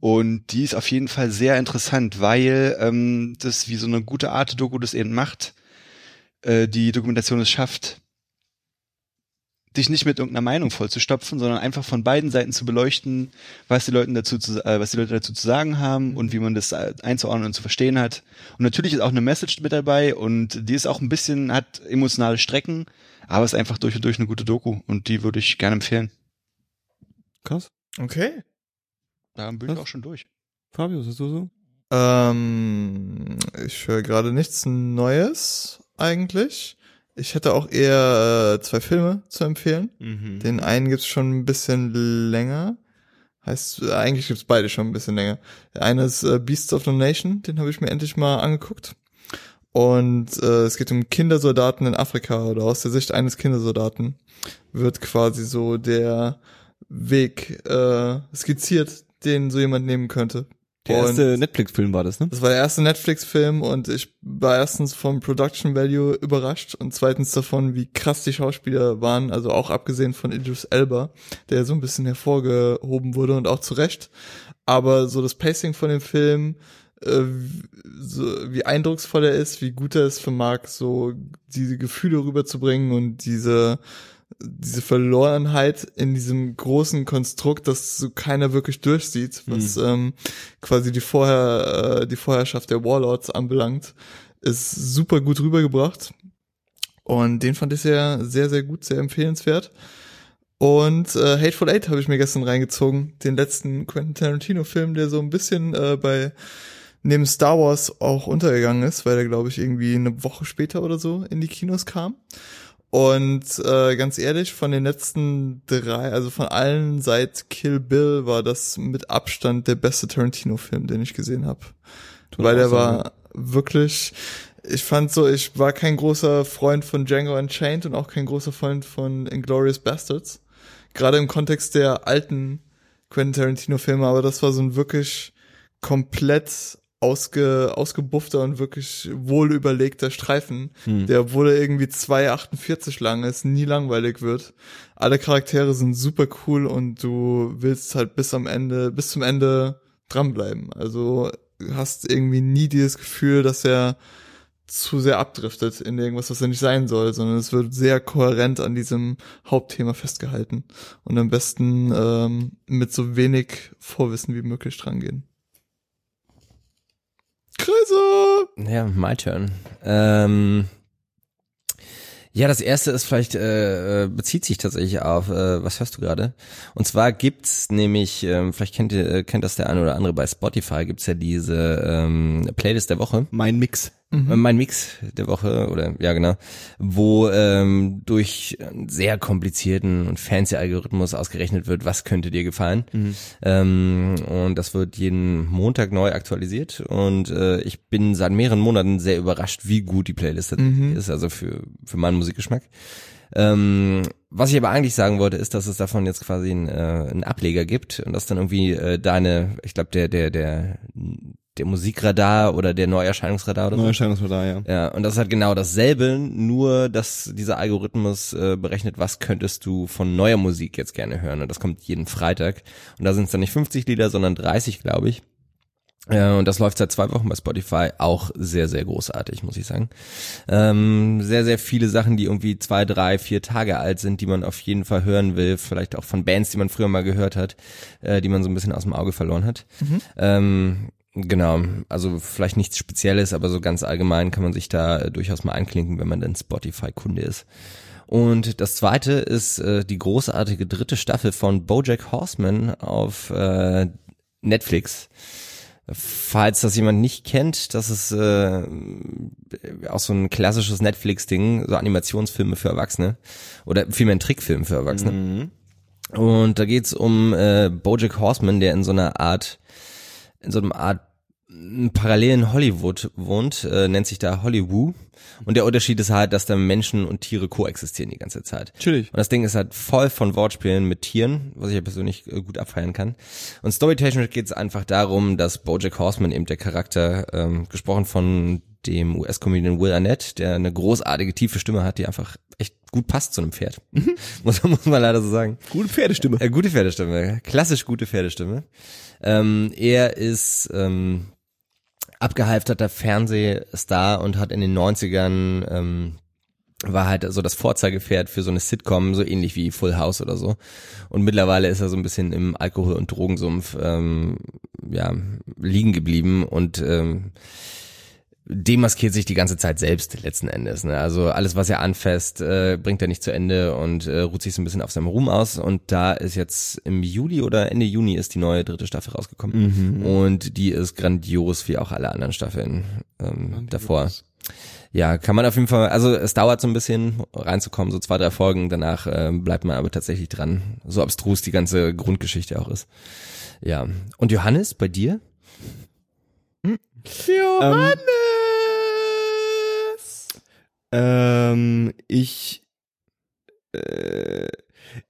Und die ist auf jeden Fall sehr interessant, weil ähm, das wie so eine gute Art Doku das eben macht, äh, die Dokumentation es schafft, dich nicht mit irgendeiner Meinung vollzustopfen, sondern einfach von beiden Seiten zu beleuchten, was die Leute dazu zu, äh, was die Leute dazu zu sagen haben und wie man das äh, einzuordnen und zu verstehen hat. Und natürlich ist auch eine Message mit dabei und die ist auch ein bisschen hat emotionale Strecken, aber ist einfach durch und durch eine gute Doku und die würde ich gerne empfehlen. Krass. Okay. Da bin ich auch schon durch. Fabio, hast du so? Ähm, ich höre gerade nichts Neues eigentlich. Ich hätte auch eher äh, zwei Filme zu empfehlen. Mhm. Den einen gibt's schon ein bisschen länger. Heißt, äh, eigentlich gibt's beide schon ein bisschen länger. Der eine ist äh, Beasts of no Nation, den habe ich mir endlich mal angeguckt. Und äh, es geht um Kindersoldaten in Afrika oder aus der Sicht eines Kindersoldaten wird quasi so der Weg äh, skizziert, den so jemand nehmen könnte. Der erste Netflix-Film war das, ne? das war der erste Netflix-Film und ich war erstens vom Production Value überrascht und zweitens davon, wie krass die Schauspieler waren, also auch abgesehen von Idris Elba, der so ein bisschen hervorgehoben wurde und auch zu Recht. Aber so das Pacing von dem Film, äh, so, wie eindrucksvoll er ist, wie gut er es vermag, so diese Gefühle rüberzubringen und diese diese Verlorenheit in diesem großen Konstrukt, das so keiner wirklich durchsieht, was ähm, quasi die vorher äh, die Vorherrschaft der Warlords anbelangt, ist super gut rübergebracht und den fand ich sehr sehr sehr gut, sehr empfehlenswert. Und äh, Hateful Eight habe ich mir gestern reingezogen, den letzten Quentin Tarantino Film, der so ein bisschen äh, bei neben Star Wars auch untergegangen ist, weil er glaube ich irgendwie eine Woche später oder so in die Kinos kam. Und äh, ganz ehrlich, von den letzten drei, also von allen seit Kill Bill, war das mit Abstand der beste Tarantino-Film, den ich gesehen habe. Weil der war wirklich, ich fand so, ich war kein großer Freund von Django Unchained und auch kein großer Freund von Inglourious Bastards. Gerade im Kontext der alten Quentin Tarantino-Filme, aber das war so ein wirklich komplett ausge, ausgebuffter und wirklich wohl überlegter Streifen, der, obwohl er irgendwie 2,48 lang ist, nie langweilig wird. Alle Charaktere sind super cool und du willst halt bis am Ende, bis zum Ende dranbleiben. Also du hast irgendwie nie dieses Gefühl, dass er zu sehr abdriftet in irgendwas, was er nicht sein soll, sondern es wird sehr kohärent an diesem Hauptthema festgehalten und am besten ähm, mit so wenig Vorwissen wie möglich drangehen. Krise! Ja, my turn. Ähm, ja, das erste ist vielleicht, äh, äh, bezieht sich tatsächlich auf, äh, was hörst du gerade? Und zwar gibt's nämlich, ähm, vielleicht kennt ihr, äh, kennt das der eine oder andere bei Spotify, gibt's ja diese ähm, Playlist der Woche. Mein Mix. Äh, Mein Mix der Woche oder ja genau, wo ähm, durch einen sehr komplizierten und fancy Algorithmus ausgerechnet wird, was könnte dir gefallen. Ähm, und das wird jeden Montag neu aktualisiert. Und äh, ich bin seit mehreren Monaten sehr überrascht, wie gut die Playlist tatsächlich ist, also für für meinen Musikgeschmack. Ähm, was ich aber eigentlich sagen wollte, ist, dass es davon jetzt quasi einen, äh, einen Ableger gibt und dass dann irgendwie äh, deine, ich glaube der der der der Musikradar oder der Neuerscheinungsradar oder so. Neuerscheinungsradar, ja. Ja, und das ist halt genau dasselbe, nur dass dieser Algorithmus äh, berechnet, was könntest du von neuer Musik jetzt gerne hören. Und das kommt jeden Freitag. Und da sind es dann nicht 50 Lieder, sondern 30, glaube ich. Äh, und das läuft seit zwei Wochen bei Spotify auch sehr, sehr großartig, muss ich sagen. Ähm, sehr, sehr viele Sachen, die irgendwie zwei, drei, vier Tage alt sind, die man auf jeden Fall hören will. Vielleicht auch von Bands, die man früher mal gehört hat, äh, die man so ein bisschen aus dem Auge verloren hat. Ähm, Genau, also vielleicht nichts Spezielles, aber so ganz allgemein kann man sich da äh, durchaus mal einklinken, wenn man denn Spotify-Kunde ist. Und das zweite ist äh, die großartige dritte Staffel von BoJack Horseman auf äh, Netflix. Falls das jemand nicht kennt, das ist äh, auch so ein klassisches Netflix-Ding, so Animationsfilme für Erwachsene oder vielmehr ein Trickfilm für Erwachsene. Und da geht's um äh, BoJack Horseman, der in so einer Art in so einer Art parallelen Hollywood wohnt, äh, nennt sich da Hollywood. Und der Unterschied ist halt, dass da Menschen und Tiere koexistieren die ganze Zeit. Chillig. Und das Ding ist halt voll von Wortspielen mit Tieren, was ich ja persönlich äh, gut abfeiern kann. Und storytechnisch geht es einfach darum, dass BoJack Horseman eben der Charakter, ähm, gesprochen von dem US-Comedian Will Arnett, der eine großartige tiefe Stimme hat, die einfach echt gut passt zu einem Pferd. muss, muss man leider so sagen. Gute Pferdestimme. Äh, gute Pferdestimme, klassisch gute Pferdestimme. Ähm, er ist ähm, abgehalfterter Fernsehstar und hat in den 90ern ähm, war halt so das Vorzeigepferd für so eine Sitcom, so ähnlich wie Full House oder so. Und mittlerweile ist er so ein bisschen im Alkohol- und Drogensumpf ähm, ja, liegen geblieben und ähm, demaskiert sich die ganze Zeit selbst letzten Endes. Ne? Also alles, was er anfasst, äh, bringt er nicht zu Ende und äh, ruht sich so ein bisschen auf seinem Ruhm aus. Und da ist jetzt im Juli oder Ende Juni ist die neue dritte Staffel rausgekommen. Und die ist grandios, wie auch alle anderen Staffeln ähm, davor. Ja, kann man auf jeden Fall, also es dauert so ein bisschen reinzukommen, so zwei, drei Folgen, danach äh, bleibt man aber tatsächlich dran, so abstrus die ganze Grundgeschichte auch ist. Ja. Und Johannes, bei dir? Ähm, ich, äh,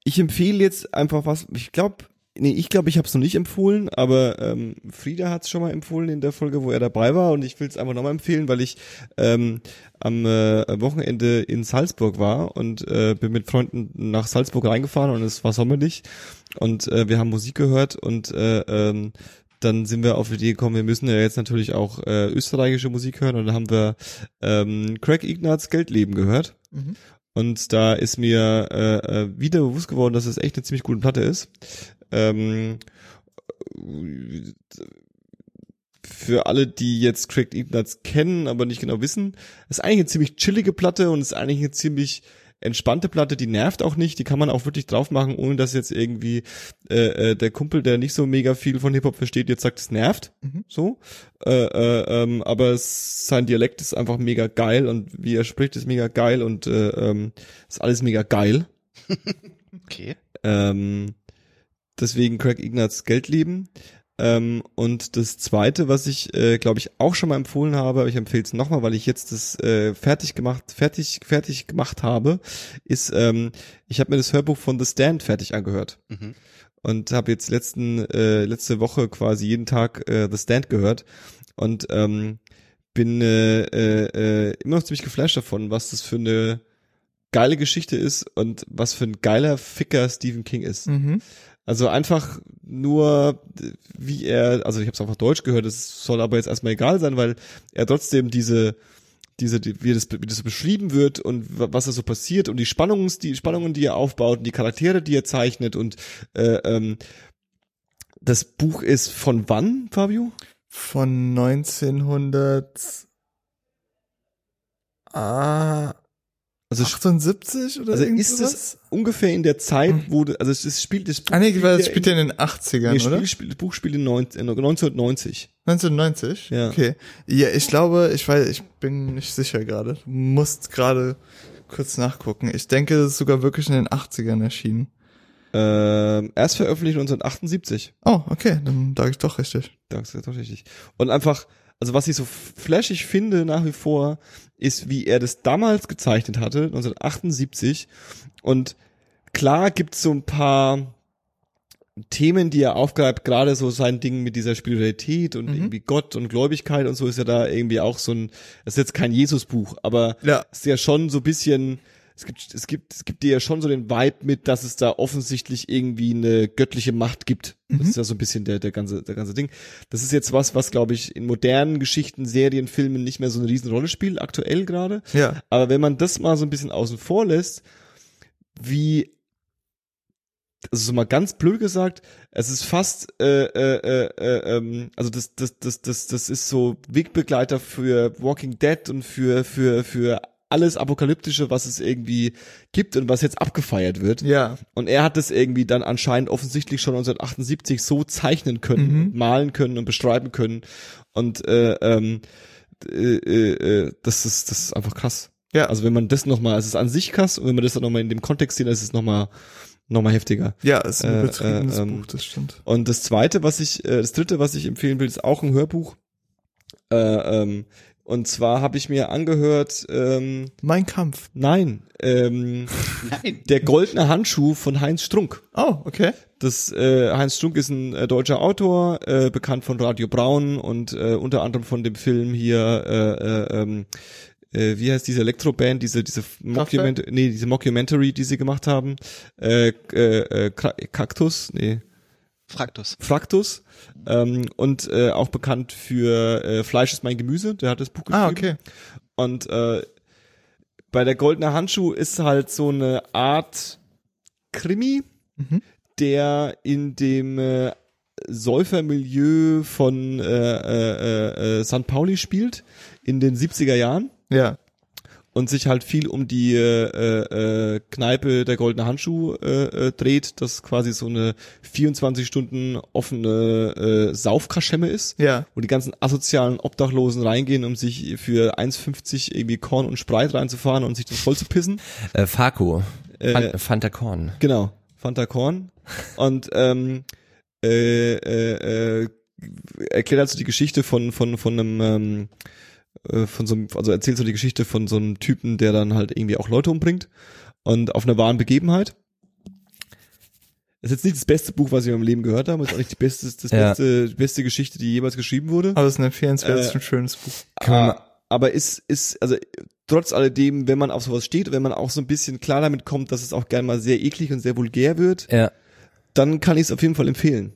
ich empfehle jetzt einfach was, ich glaube, nee, ich glaube, ich habe es noch nicht empfohlen, aber ähm, Frieda hat es schon mal empfohlen in der Folge, wo er dabei war und ich will es einfach nochmal empfehlen, weil ich ähm, am äh, Wochenende in Salzburg war und äh, bin mit Freunden nach Salzburg reingefahren und es war sommerlich und äh, wir haben Musik gehört und äh, ähm, dann sind wir auf die Idee gekommen, wir müssen ja jetzt natürlich auch äh, österreichische Musik hören und dann haben wir ähm, Craig Ignatz Geldleben gehört. Und da ist mir äh, äh, wieder bewusst geworden, dass es echt eine ziemlich gute Platte ist. Ähm, für alle, die jetzt Craig Ignatz kennen, aber nicht genau wissen, ist eigentlich eine ziemlich chillige Platte und ist eigentlich eine ziemlich entspannte Platte, die nervt auch nicht, die kann man auch wirklich drauf machen, ohne dass jetzt irgendwie äh, äh, der Kumpel, der nicht so mega viel von Hip-Hop versteht, jetzt sagt, es nervt. So. Äh, äh, ähm, aber es, sein Dialekt ist einfach mega geil und wie er spricht, ist mega geil und äh, ähm, ist alles mega geil. (laughs) Okay. Ähm, deswegen Craig Ignatz Geldleben. Ähm, und das zweite, was ich, äh, glaube ich, auch schon mal empfohlen habe, aber ich empfehle es nochmal, weil ich jetzt das äh, fertig gemacht, fertig, fertig gemacht habe, ist, ähm, ich habe mir das Hörbuch von The Stand fertig angehört. Mhm. Und habe jetzt letzten, äh, letzte Woche quasi jeden Tag äh, The Stand gehört. Und ähm, bin äh, äh, äh, immer noch ziemlich geflasht davon, was das für eine geile Geschichte ist und was für ein geiler Ficker Stephen King ist. Mhm. Also einfach nur, wie er, also ich habe es einfach Deutsch gehört, das soll aber jetzt erstmal egal sein, weil er trotzdem diese diese, die, wie das, wie das so beschrieben wird und wa- was da so passiert und die Spannungs, die Spannungen, die er aufbaut und die Charaktere, die er zeichnet und äh, ähm, das Buch ist von wann, Fabio? Von 1900 ah, Also, 78 oder also ist sowas? es ungefähr in der Zeit, wo, du- also es, spielt, das Buch Ah nee, das spielt ja in den 80ern, nee, oder? Spiel, das Buch spielt in 19, äh, 1990. 1990? Ja. Okay. Ja, ich glaube, ich weiß, ich bin nicht sicher gerade. Musst gerade kurz nachgucken. Ich denke, es ist sogar wirklich in den 80ern erschienen. Ähm, erst veröffentlicht 1978. Oh, okay, dann sage ich doch richtig. Das ist doch richtig. Und einfach, also was ich so flashig finde nach wie vor, ist, wie er das damals gezeichnet hatte, 1978. Und klar gibt's so ein paar Themen, die er aufgreift, gerade so sein Ding mit dieser Spiritualität und irgendwie Gott und Gläubigkeit und so ist ja da irgendwie auch so ein, das ist jetzt kein Jesusbuch, aber Ja. ist ja schon so ein bisschen, es gibt, es gibt, es gibt dir ja schon so den Vibe mit, dass es da offensichtlich irgendwie eine göttliche Macht gibt. Das ist ja so ein bisschen der, der ganze, der ganze Ding. Das ist jetzt was, was glaube ich in modernen Geschichten, Serien, Filmen nicht mehr so eine Riesenrolle spielt, aktuell gerade. Ja. Aber wenn man das mal so ein bisschen außen vor lässt, wie, also so mal ganz blöd gesagt, es ist fast, äh, äh, äh, äh, ähm, also das, das, das, das, das ist so Wegbegleiter für Walking Dead und für, für, für alles Apokalyptische, was es irgendwie gibt und was jetzt abgefeiert wird. Ja. Und er hat das irgendwie dann anscheinend offensichtlich schon 1978 so zeichnen können, malen können und beschreiben können. Und äh, ähm, äh, äh, äh, das ist das ist einfach krass. Ja. Also wenn man das nochmal, es ist an sich krass und wenn man das dann nochmal in dem Kontext sieht, dann ist es nochmal noch mal heftiger. Ja, ist ein Äh, betriebenes äh, ähm, Buch, das stimmt. Und das zweite, was ich, äh, das dritte, was ich empfehlen will, ist auch ein Hörbuch. Äh, ähm, und zwar habe ich mir angehört, ähm, Mein Kampf. nein, ähm, (laughs) Nein. der goldene Handschuh von Heinz Strunk. Oh, okay. Das äh, Heinz Strunk ist ein äh, deutscher Autor, äh, bekannt von Radio Braun und äh, unter anderem von dem Film hier, äh, äh, ähm, äh, wie heißt diese Elektroband, diese diese Mockument nee, diese Mockumentary, die sie gemacht haben, äh, äh, äh, Kra- Kaktus, nee, Fraktus. Fraktus ähm, und äh, auch bekannt für äh, Fleisch ist mein Gemüse, der hat das Buch geschrieben. Ah, okay. Und äh, bei der goldene Handschuh ist halt so eine Art Krimi, Mhm. der in dem äh, Säufermilieu von äh, äh, äh, St. Pauli spielt in den 70er Jahren Ja. Und sich halt viel um die äh, äh, Kneipe der goldene Handschuh äh, äh, dreht, das quasi so eine 24 Stunden offene äh, Saufkaschemme ist Ja. wo die ganzen asozialen Obdachlosen reingehen, um sich für 1,50 irgendwie Korn und Spreit reinzufahren und sich das voll zu pissen. Äh, Farco. Äh, Fan Fanta Korn. Genau, Fanta Korn. Und ähm, äh, äh, äh, erklärt also die Geschichte von von von einem ähm, äh, von so einem, also erzählt so die Geschichte von so einem Typen, der dann halt irgendwie auch Leute umbringt und auf einer wahren Begebenheit. Das ist jetzt nicht das beste Buch, was ich in meinem Leben gehört habe, ist auch nicht die beste, das Ja. beste, die beste Geschichte, die jemals geschrieben wurde. Aber es ist ein empfehlenswertes Äh, und schönes Buch. Ah, aber ist, ist, also trotz alledem, wenn man auf sowas steht, wenn man auch so ein bisschen klar damit kommt, dass es auch gerne mal sehr eklig und sehr vulgär wird, Ja. dann kann ich es auf jeden Fall empfehlen.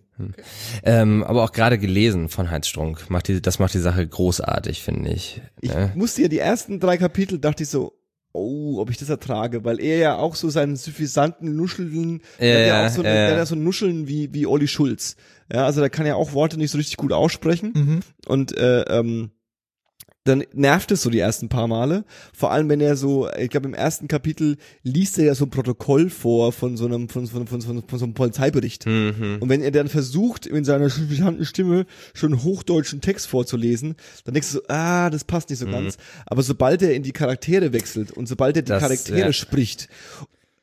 Ähm, aber auch gerade gelesen von Heinz Strunk. Macht die, das macht die Sache großartig, finde ich. Ich ne? musste ja die ersten drei Kapitel, dachte ich so, oh, ob ich das ertrage, weil er ja auch so seinen suffisanten Nuscheln, der Ja, hat ja auch so, ja, ja. der hat ja so Nuscheln wie, wie Olli Schulz. Ja, also der kann ja auch Worte nicht so richtig gut aussprechen. Mhm. Und äh, ähm, dann nervt es so die ersten paar Male. Vor allem, wenn er so, ich glaube im ersten Kapitel liest er ja so ein Protokoll vor von so einem, von, von, von, von, von so einem Polizeibericht. Mhm. Und wenn er dann versucht, in seiner suffisanten Stimme schon hochdeutschen Text vorzulesen, dann denkst du so, ah, das passt nicht so ganz. Aber sobald er in die Charaktere wechselt und sobald er die Das, Charaktere ja. spricht,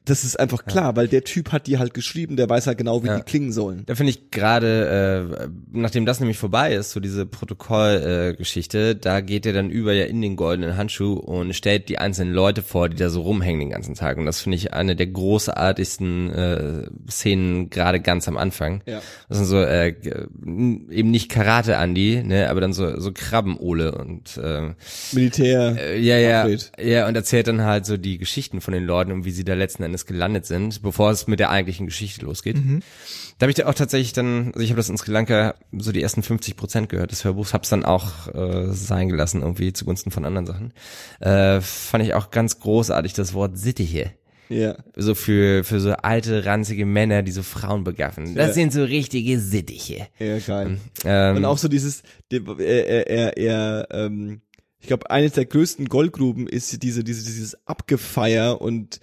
das ist einfach klar, weil der Typ hat die halt geschrieben, der weiß halt genau, wie Ja. die klingen sollen. Da finde ich gerade, äh, nachdem das nämlich vorbei ist, so diese Protokollgeschichte, äh, da geht er dann über ja in den goldenen Handschuh und stellt die einzelnen Leute vor, die da so rumhängen den ganzen Tag. Und das finde ich eine der großartigsten äh, Szenen, gerade ganz am Anfang. Ja. Das sind so äh, eben nicht Karate Andy, ne, aber dann so so Krabbenole und äh, Militär. äh, ja, ja, Alfred. ja, und erzählt dann halt so die Geschichten von den Leuten und wie sie da letzten Endes zumindest gelandet sind, bevor es mit der eigentlichen Geschichte losgeht. Mhm. Da habe ich da auch tatsächlich dann, also ich habe das in Sri Lanka so die ersten 50 Prozent gehört des Hörbuchs, hab's dann auch äh, sein gelassen irgendwie zugunsten von anderen Sachen. Äh, fand ich auch ganz großartig das Wort Sittiche. Ja. So für, für so alte, ranzige Männer, die so Frauen begaffen. Das Ja. sind so richtige Sittiche. Ja, geil. Ähm, Und auch so dieses, er, er, er, er ähm, ich glaube, eines der größten Goldgruben ist diese, diese, dieses Abgefeier und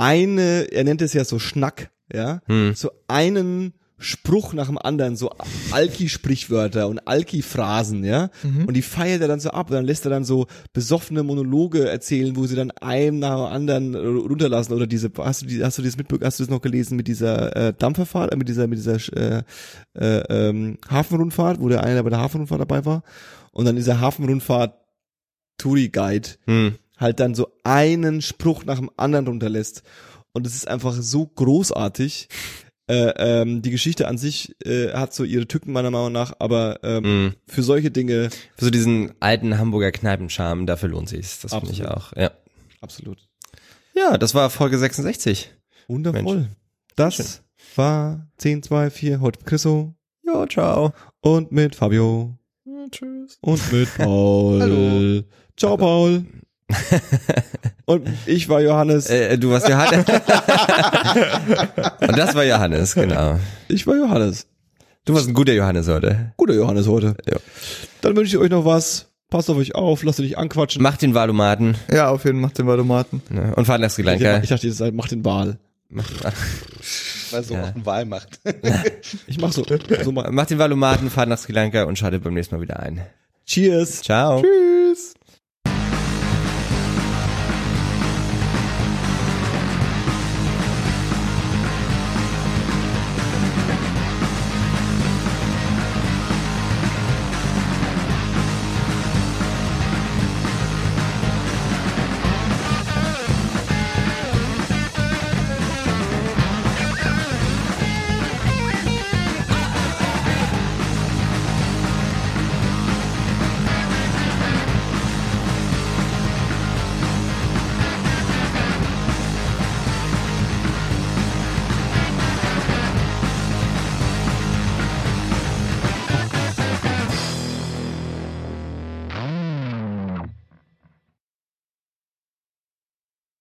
eine, er nennt es ja so Schnack, ja, Hm. so einen Spruch nach dem anderen, so Alki-Sprichwörter und Alki-Phrasen, ja, und die feiert er dann so ab und dann lässt er dann so besoffene Monologe erzählen, wo sie dann einem nach dem anderen runterlassen oder diese, hast du die, hast du das mitbekommen, hast du das noch gelesen mit dieser äh, Dampferfahrt, äh, mit dieser, mit dieser äh, äh, ähm, Hafenrundfahrt, wo der eine bei der Hafenrundfahrt dabei war und dann dieser Hafenrundfahrt Touri Guide hm. Halt dann so einen Spruch nach dem anderen runterlässt. Und es ist einfach so großartig. Äh, ähm, die Geschichte an sich äh, hat so ihre Tücken meiner Meinung nach, aber ähm, Hm. für solche Dinge Für so diesen alten Hamburger Kneipenscharme, dafür lohnt sich's. Das finde ich auch. Ja. absolut ja, das war Folge 66. wundervoll. Das war 10, 2, 4, heute mit Chriso Jo, ciao. und mit Fabio Ja, tschüss. und mit (laughs) Paul. Hallo. Ciao, Paul. (laughs) und ich war Johannes. Äh, du warst Johannes. (laughs) Und das war Johannes, genau. Ich war Johannes. Du warst ein guter Johannes heute. Guter Johannes heute. Ja. Dann wünsche ich euch noch was. Passt auf euch auf, lasst euch nicht anquatschen. Mach den Valomaten Ja, auf jeden Fall macht den Valomaten. ne? und fahrt nach Sri Lanka. Ich dachte, ihr seid, macht den Wahl. (laughs) Weil so Ja. auch eine Wahl macht. Ich mach so. so. Mach den Valomaten, fahrt nach Sri Lanka und schaltet beim nächsten Mal wieder ein. Cheers. Ciao. Tschüss.